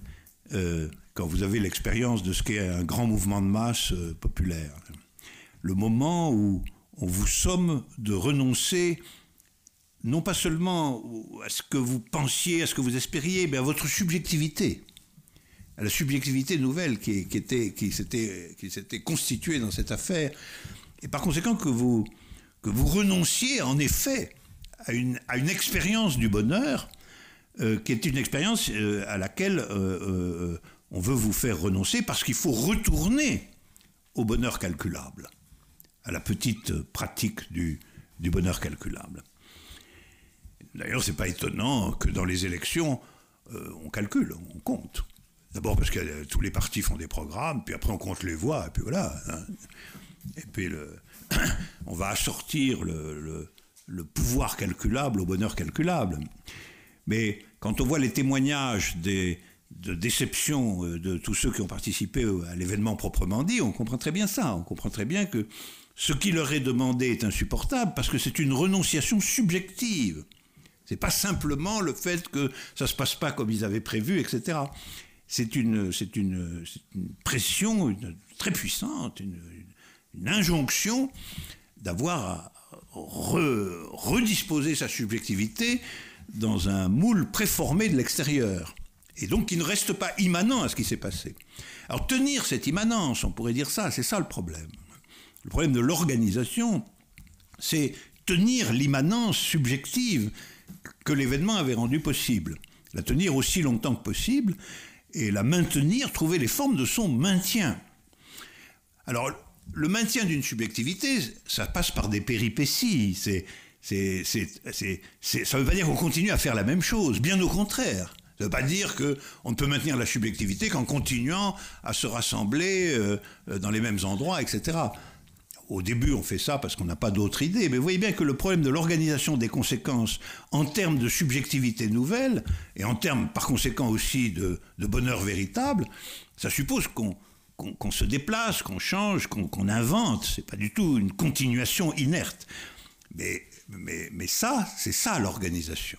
euh, quand vous avez l'expérience de ce qu'est un grand mouvement de masse euh, populaire. Le moment où on vous somme de renoncer non pas seulement à ce que vous pensiez, à ce que vous espériez, mais à votre subjectivité à la subjectivité nouvelle qui, était, qui s'était constituée dans cette affaire, et par conséquent que vous, que vous renonciez en effet à une, à une expérience du bonheur, euh, qui est une expérience euh, à laquelle euh, on veut vous faire renoncer parce qu'il faut retourner au bonheur calculable, à la petite pratique du, du bonheur calculable. D'ailleurs, c'est pas étonnant que dans les élections, on calcule, on compte. D'abord parce que tous les partis font des programmes, puis après on compte les voix, et puis voilà. Hein. Et puis on va assortir le, pouvoir calculable au bonheur calculable. Mais quand on voit les témoignages de déception euh, de tous ceux qui ont participé à l'événement proprement dit, on comprend très bien ça. On comprend très bien que ce qui leur est demandé est insupportable parce que c'est une renonciation subjective. C'est pas simplement le fait que ça se passe pas comme ils avaient prévu, etc c'est une, une, une, pression très puissante, une, injonction d'avoir à redisposer sa subjectivité dans un moule préformé de l'extérieur. Et donc qui ne reste pas immanent à ce qui s'est passé. Alors tenir cette immanence, on pourrait dire ça, c'est ça le problème. Le problème de l'organisation, c'est tenir l'immanence subjective que l'événement avait rendue possible. La tenir aussi longtemps que possible, et la maintenir, trouver les formes de son maintien. Alors, le maintien d'une subjectivité, ça passe par des péripéties. Ça ne veut pas dire qu'on continue à faire la même chose, bien au contraire. Ça ne veut pas dire qu'on ne peut maintenir la subjectivité qu'en continuant à se rassembler euh, dans les mêmes endroits, etc. Au début, on fait ça parce qu'on n'a pas d'autre idée, mais vous voyez bien que le problème de l'organisation des conséquences en termes de subjectivité nouvelle, et en termes par conséquent aussi de, bonheur véritable, ça suppose qu'on se déplace, qu'on change, qu'on invente. C'est pas du tout une continuation inerte. Mais, mais, mais ça, c'est ça l'organisation.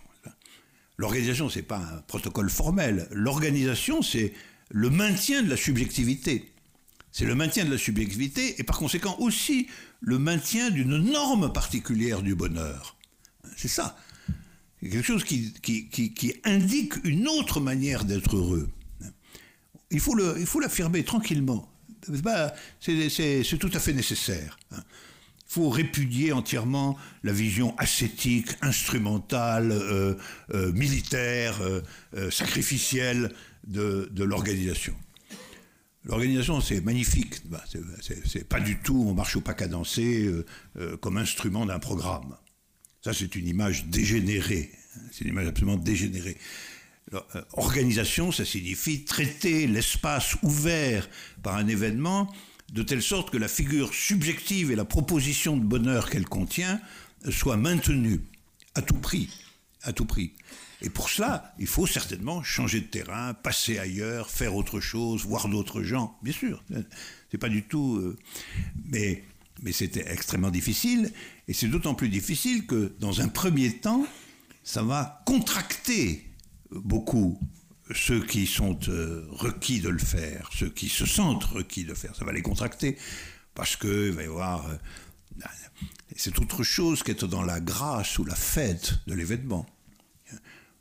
L'organisation, c'est pas un protocole formel. L'organisation, c'est le maintien de la subjectivité. C'est le maintien de la subjectivité et par conséquent aussi le maintien d'une norme particulière du bonheur. C'est ça. C'est quelque chose qui, indique une autre manière d'être heureux. Il faut l'affirmer tranquillement. C'est tout à fait nécessaire. Il faut répudier entièrement la vision ascétique, instrumentale, euh, euh, militaire, euh, sacrificielle de l'organisation. L'organisation, c'est magnifique. Bah, c'est pas du tout on marche au pas cadencé euh, euh, comme instrument d'un programme. Ça, c'est une image dégénérée. C'est une image absolument dégénérée. Euh, organisation, ça signifie traiter l'espace ouvert par un événement de telle sorte que la figure subjective et la proposition de bonheur qu'elle contient soient maintenues à tout prix. À tout prix. Et pour cela, il faut certainement changer de terrain, passer ailleurs, faire autre chose, voir d'autres gens. Bien sûr, c'est pas du tout. Euh, mais mais c'était extrêmement difficile. Et c'est d'autant plus difficile que, dans un premier temps, ça va contracter beaucoup ceux qui sont euh, requis de le faire, ceux qui se sentent requis de le faire. Ça va les contracter parce qu'il va y avoir. Euh, c'est autre chose qu'être dans la grâce ou la fête de l'événement.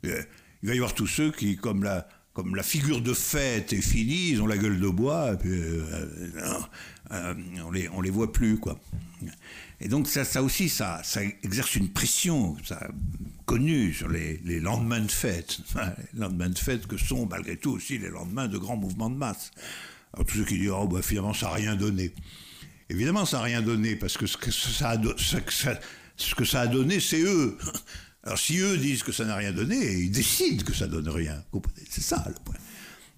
Euh, il va y avoir tous ceux qui, comme la, comme la figure de fête est finie, ils ont la gueule de bois, et puis, euh, euh, on les, on les voit plus, quoi. Et donc ça, ça aussi, ça, ça exerce une pression connue sur les, les lendemains de fête, les lendemains de fête que sont malgré tout aussi les lendemains de grands mouvements de masse. Alors tous ceux qui disent oh bah, finalement ça n'a rien donné. Évidemment ça n'a rien donné parce que ce que ça ce que ça a donné c'est eux. Alors si eux disent que ça n'a rien donné, ils décident que ça donne rien. C'est ça le point.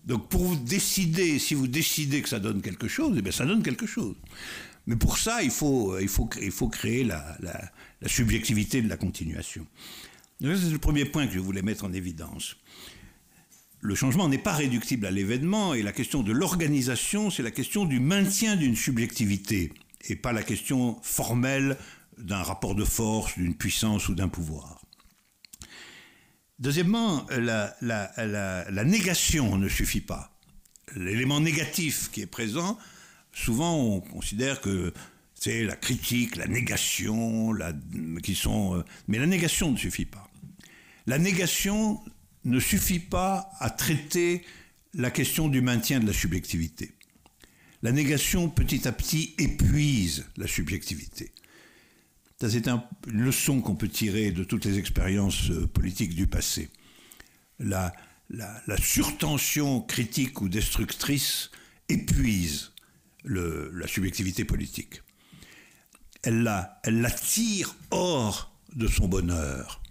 Donc pour vous décider, si vous décidez que ça donne quelque chose, eh ça donne quelque chose. Mais pour ça, il faut, créer la, subjectivité de la continuation. C'est le premier point que je voulais mettre en évidence. Le changement n'est pas réductible à l'événement et la question de l'organisation, c'est la question du maintien d'une subjectivité et pas la question formelle d'un rapport de force, d'une puissance ou d'un pouvoir. Deuxièmement, la, négation ne suffit pas. L'élément négatif qui est présent, souvent on considère que c'est la critique, la négation, qui sont. Euh, mais la négation ne suffit pas. La négation ne suffit pas à traiter la question du maintien de la subjectivité. La négation, petit à petit, épuise la subjectivité. C'est une leçon qu'on peut tirer de toutes les expériences euh, politiques du passé. La, surtension critique ou destructrice épuise la subjectivité politique. Elle la, tire hors de son bonheur.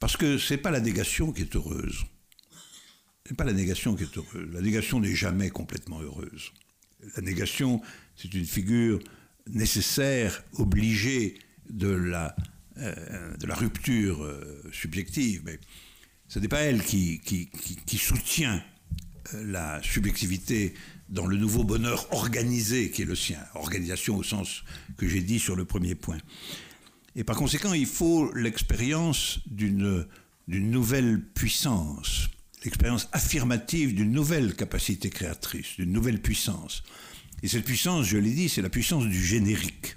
Parce que ce n'est pas la négation qui est heureuse. Ce n'est pas la négation qui est heureuse. La négation n'est jamais complètement heureuse. La négation, c'est une figure nécessaire, obligé de la, euh, de la rupture euh, subjective, mais ce n'est pas elle qui, qui, qui, soutient euh, la subjectivité dans le nouveau bonheur organisé qui est le sien, organisation au sens que j'ai dit sur le premier point. Et par conséquent, il faut l'expérience d'une nouvelle puissance, l'expérience affirmative d'une nouvelle capacité créatrice, d'une nouvelle puissance. Et cette puissance, je l'ai dit, c'est la puissance du générique.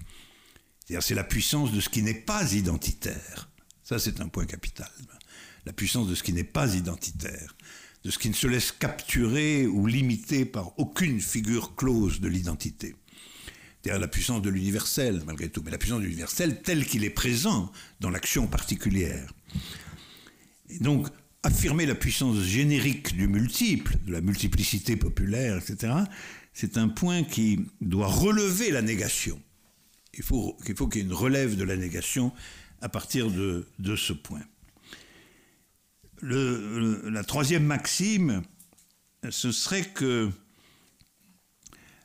C'est-à-dire c'est la puissance de ce qui n'est pas identitaire. Ça, c'est un point capital. La puissance de ce qui n'est pas identitaire, de ce qui ne se laisse capturer ou limiter par aucune figure close de l'identité. C'est-à-dire la puissance de l'universel, malgré tout, mais la puissance de l'universel tel qu'il est présent dans l'action particulière. Et donc, affirmer la puissance générique du multiple, de la multiplicité populaire, etc., c'est un point qui doit relever la négation. Il faut qu'il y ait une relève de la négation à partir de, ce point. la troisième maxime, ce serait que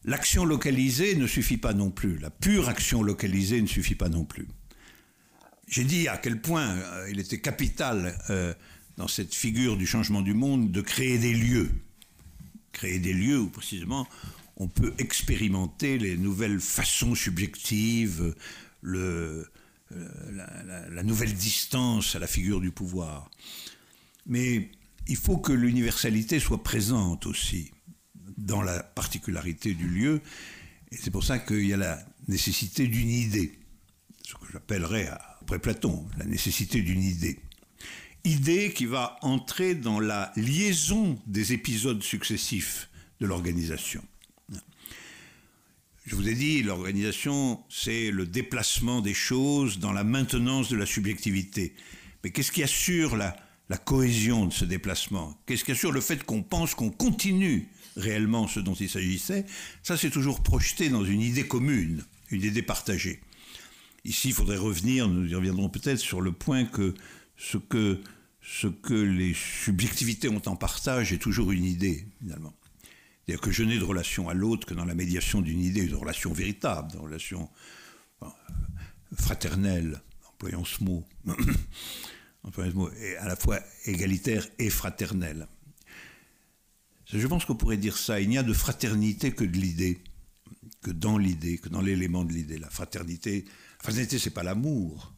l'action localisée ne suffit pas non plus. La pure action localisée ne suffit pas non plus. J'ai dit à quel point euh, il était capital euh, dans cette figure du changement du monde de créer des lieux créer des lieux où précisément on peut expérimenter les nouvelles façons subjectives, le, la, la, nouvelle distance à la figure du pouvoir. Mais il faut que l'universalité soit présente aussi dans la particularité du lieu, et c'est pour ça qu'il y a la nécessité d'une idée, ce que j'appellerais, après Platon, la nécessité d'une idée. Idée qui va entrer dans la liaison des épisodes successifs de l'organisation. Je vous ai dit, l'organisation, c'est le déplacement des choses dans la maintenance de la subjectivité. Mais qu'est-ce qui assure la, cohésion de ce déplacement? Qu'est-ce qui assure le fait qu'on pense qu'on continue réellement ce dont il s'agissait? Ça, c'est toujours projeté dans une idée commune, une idée partagée. Ici, il faudrait revenir, nous y reviendrons peut-être, sur le point que, ce que les subjectivités ont en partage est toujours une idée, finalement. C'est-à-dire que je n'ai de relation à l'autre que dans la médiation d'une idée, une relation véritable, une relation fraternelle, employons ce mot, employons ce mot, à la fois égalitaire et fraternelle. Je pense qu'on pourrait dire ça, il n'y a de fraternité que de l'idée, que dans l'idée, que dans l'élément de l'idée. La fraternité, la fraternité, c'est pas l'amour.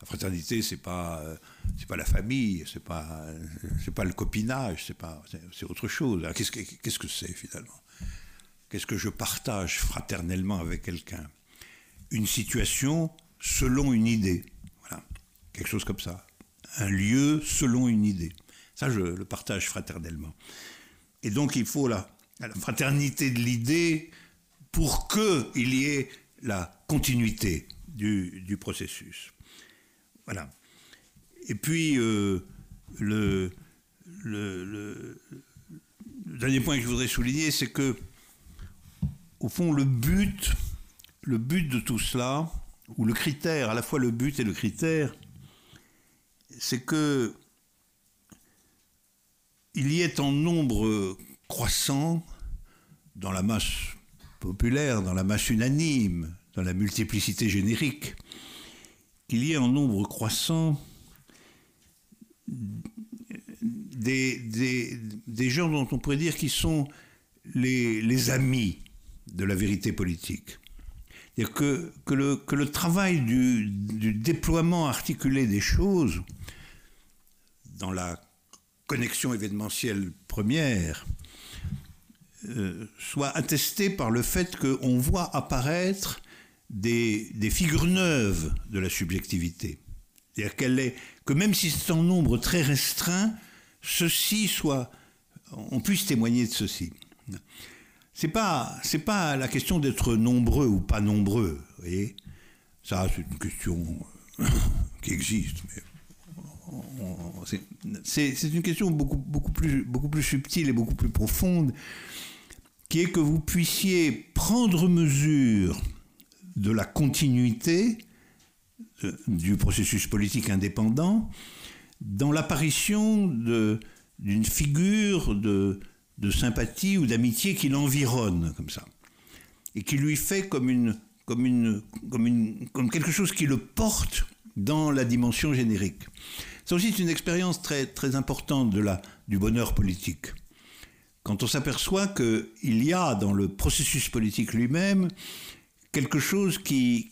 La fraternité, c'est pas, euh, pas la famille, c'est pas, pas le copinage, c'est pas, autre chose. Qu'est-ce que, c'est finalement? Qu'est-ce que je partage fraternellement avec quelqu'un? Une situation selon une idée, voilà, quelque chose comme ça. Un lieu selon une idée. Ça, je le partage fraternellement. Et donc, il faut la, fraternité de l'idée pour qu'il y ait la continuité du processus. Voilà. Et puis, euh, le, dernier point que je voudrais souligner, c'est que, au fond, le but, le but de tout cela, ou le critère, à la fois le but et le critère, c'est que il y ait en nombre croissant dans la masse populaire, dans la masse unanime, dans la multiplicité générique, qu'il y ait en nombre croissant des, des, gens dont on pourrait dire qu'ils sont les, les, amis de la vérité politique. C'est-à-dire que, que, le, que le travail du, du, déploiement articulé des choses dans la connexion événementielle première euh, soit attesté par le fait qu'on voit apparaître des, figures neuves de la subjectivité. C'est-à-dire qu'elle est, que même si c'est en nombre très restreint, ceci soit, on puisse témoigner de ceci. C'est pas, c'est pas la question d'être nombreux ou pas nombreux. Ça, c'est une question qui existe, mais c'est une question beaucoup, beaucoup, plus, beaucoup plus subtile et beaucoup plus profonde, qui est que vous puissiez prendre mesure de la continuité euh, du processus politique indépendant dans l'apparition d'une figure de, sympathie ou d'amitié qui l'environne comme ça et qui lui fait comme une comme une comme une comme quelque chose qui le porte dans la dimension générique. C'est aussi une expérience très très importante de la du bonheur politique. Quand on s'aperçoit qu'il y a dans le processus politique lui-même quelque chose qui,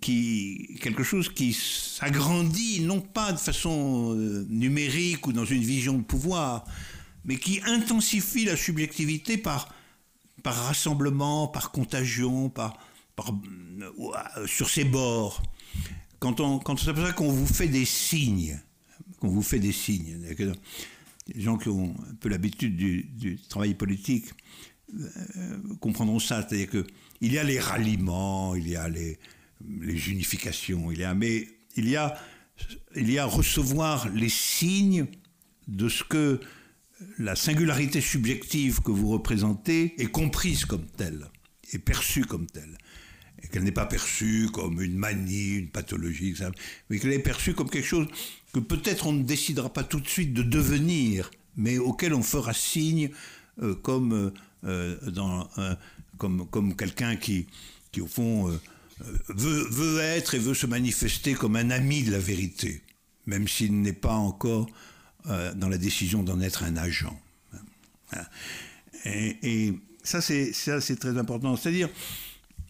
qui, quelque chose qui s'agrandit, non pas de façon euh, numérique ou dans une vision de pouvoir, mais qui intensifie la subjectivité par, par rassemblement, par contagion, par, euh, sur ses bords. Quand on, quand on s'aperçoit qu'on vous fait des signes, qu'on vous fait des signes, les gens qui ont un peu l'habitude du, du, travail politique euh, comprendront ça, c'est-à-dire que il y a les ralliements, il y a les, les unifications, il y a, mais il y a, il y a recevoir les signes de ce que la singularité subjective que vous représentez est comprise comme telle, est perçue comme telle. Et qu'elle n'est pas perçue comme une manie, une pathologie, mais qu'elle est perçue comme quelque chose que peut-être on ne décidera pas tout de suite de devenir, mais auquel on fera signe euh, comme, euh, dans, euh, comme, comme quelqu'un qui, qui, au fond, euh, euh, veut, veut, être et veut se manifester comme un ami de la vérité, même s'il n'est pas encore euh, dans la décision d'en être un agent. Et, ça, c'est très important. C'est-à-dire,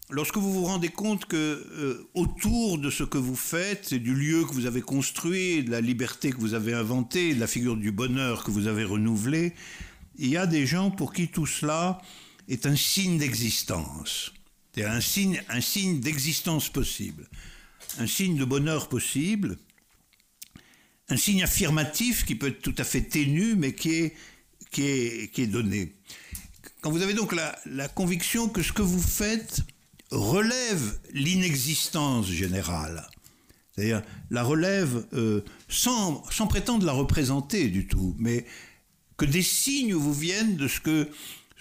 lorsque vous vous rendez compte que autour de ce que vous faites, et du lieu que vous avez construit, de la liberté que vous avez inventée, de la figure du bonheur que vous avez renouvelée, il y a des gens pour qui tout cela est un signe d'existence. C'est un signe, un signe d'existence possible, un signe de bonheur possible, un signe affirmatif qui peut être tout à fait ténu, mais qui est, qui est, qui est donné. Quand vous avez donc la, conviction que ce que vous faites relève l'inexistence générale, c'est-à-dire la relève euh, sans, sans prétendre la représenter du tout, mais que des signes vous viennent de ce que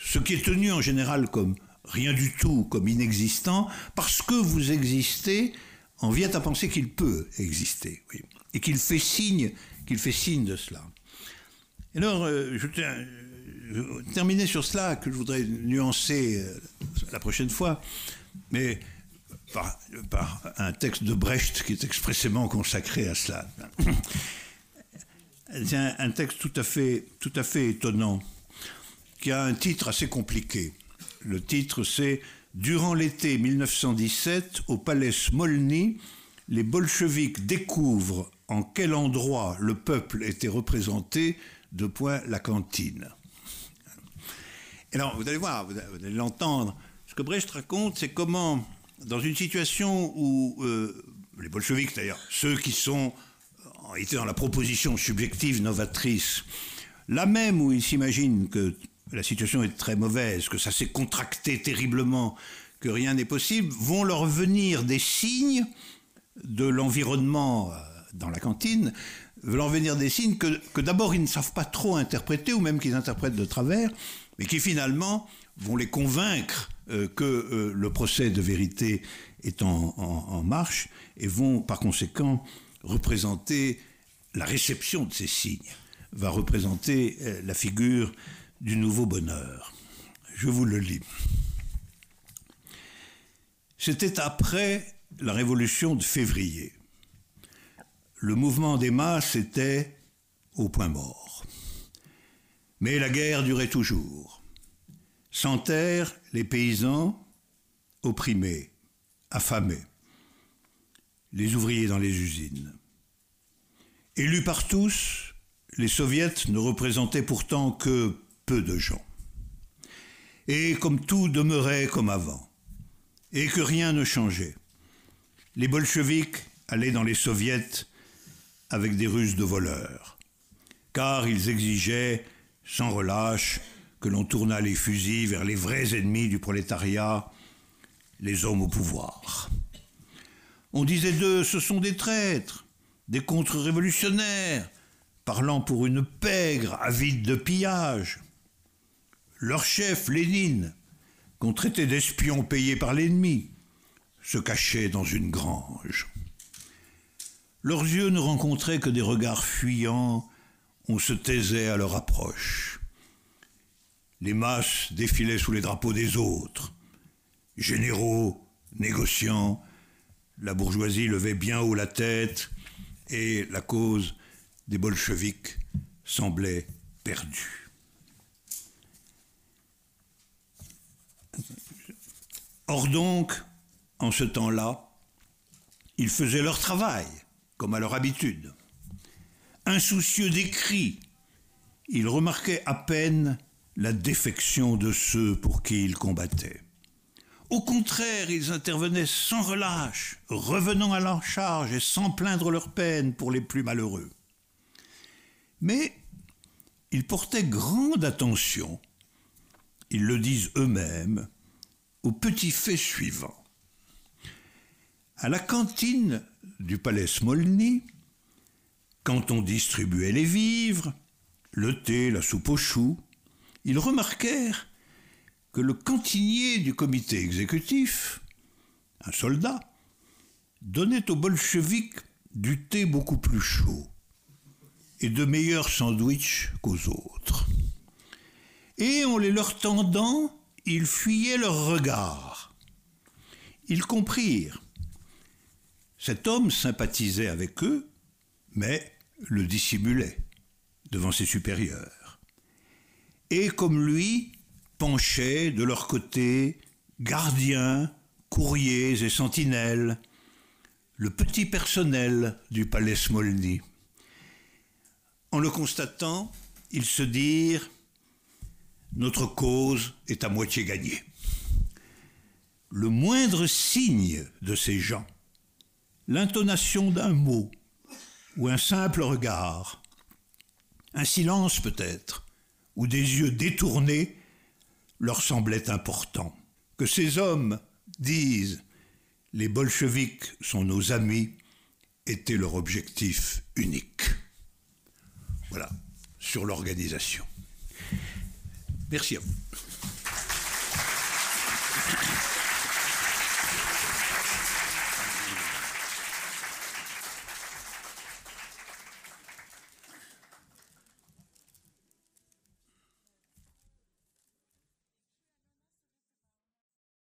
ce qui est tenu en général comme rien du tout, comme inexistant, parce que vous existez, on vient à penser qu'il peut exister, et qu'il fait signe, qu'il fait signe de cela. Et alors, euh, je tiens terminer sur cela que je voudrais nuancer euh, la prochaine fois, mais par, un texte de Brecht qui est expressément consacré à cela. C'est un, texte tout à, fait, tout à fait étonnant, qui a un titre assez compliqué. Le titre, c'est Durant l'été 1917, au palais Smolny, les bolcheviks découvrent en quel endroit le peuple était représenté, de point la cantine. alors, vous allez voir, vous allez l'entendre, ce que Brecht raconte, c'est comment, dans une situation où euh, les bolcheviks, d'ailleurs, ceux qui sont été dans la proposition subjective novatrice, là même où ils s'imaginent que la situation est très mauvaise, que ça s'est contracté terriblement, que rien n'est possible, vont leur venir des signes de l'environnement euh, dans la cantine, vont leur venir des signes que, que d'abord ils ne savent pas trop interpréter, ou même qu'ils interprètent de travers, mais qui finalement vont les convaincre euh, que euh, le procès de vérité est en, marche, et vont par conséquent représenter la réception de ces signes, va représenter la figure du nouveau bonheur. Je vous le lis. C'était après la révolution de février. Le mouvement des masses était au point mort. Mais la guerre durait toujours. Sans terre, les paysans opprimés, affamés les ouvriers dans les usines. Élus par tous, les soviets ne représentaient pourtant que de gens. Et comme tout demeurait comme avant, et que rien ne changeait, les bolcheviks allaient dans les soviets avec des ruses de voleurs, car ils exigeaient, sans relâche, que l'on tournât les fusils vers les vrais ennemis du prolétariat, les hommes au pouvoir. On disait d'eux, ce sont des traîtres, des contre-révolutionnaires, parlant pour une pègre avide de pillage. Leur chef, Lénine, qu'on traitait d'espion payé par l'ennemi, se cachait dans une grange. Leurs yeux ne rencontraient que des regards fuyants, on se taisait à leur approche. Les masses défilaient sous les drapeaux des autres, généraux, négociants, la bourgeoisie levait bien haut la tête et la cause des bolcheviks semblait perdue. Or donc, en ce temps-là, ils faisaient leur travail, comme à leur habitude. Insoucieux des cris, ils remarquaient à peine la défection de ceux pour qui ils combattaient. Au contraire, ils intervenaient sans relâche, revenant à leur charge et sans plaindre leur peine pour les plus malheureux. Mais ils portaient grande attention, ils le disent eux-mêmes, au petit fait suivant. À la cantine du palais Smolny, quand on distribuait les vivres, le thé, la soupe aux choux, ils remarquèrent que le cantinier du comité exécutif, un soldat, donnait aux bolcheviks du thé beaucoup plus chaud et de meilleurs sandwichs qu'aux autres. Et en les leur tendant, ils fuyaient leur regard. Ils comprirent. Cet homme sympathisait avec eux, mais le dissimulait devant ses supérieurs. Et comme lui, penchaient de leur côté gardiens, courriers et sentinelles, le petit personnel du palais Smolny. En le constatant, ils se dirent Notre cause est à moitié gagnée. Le moindre signe de ces gens, l'intonation d'un mot ou un simple regard, un silence peut-être, ou des yeux détournés, leur semblait important. Que ces hommes disent les bolcheviks sont nos amis était leur objectif unique. Voilà, sur l'organisation. Merci.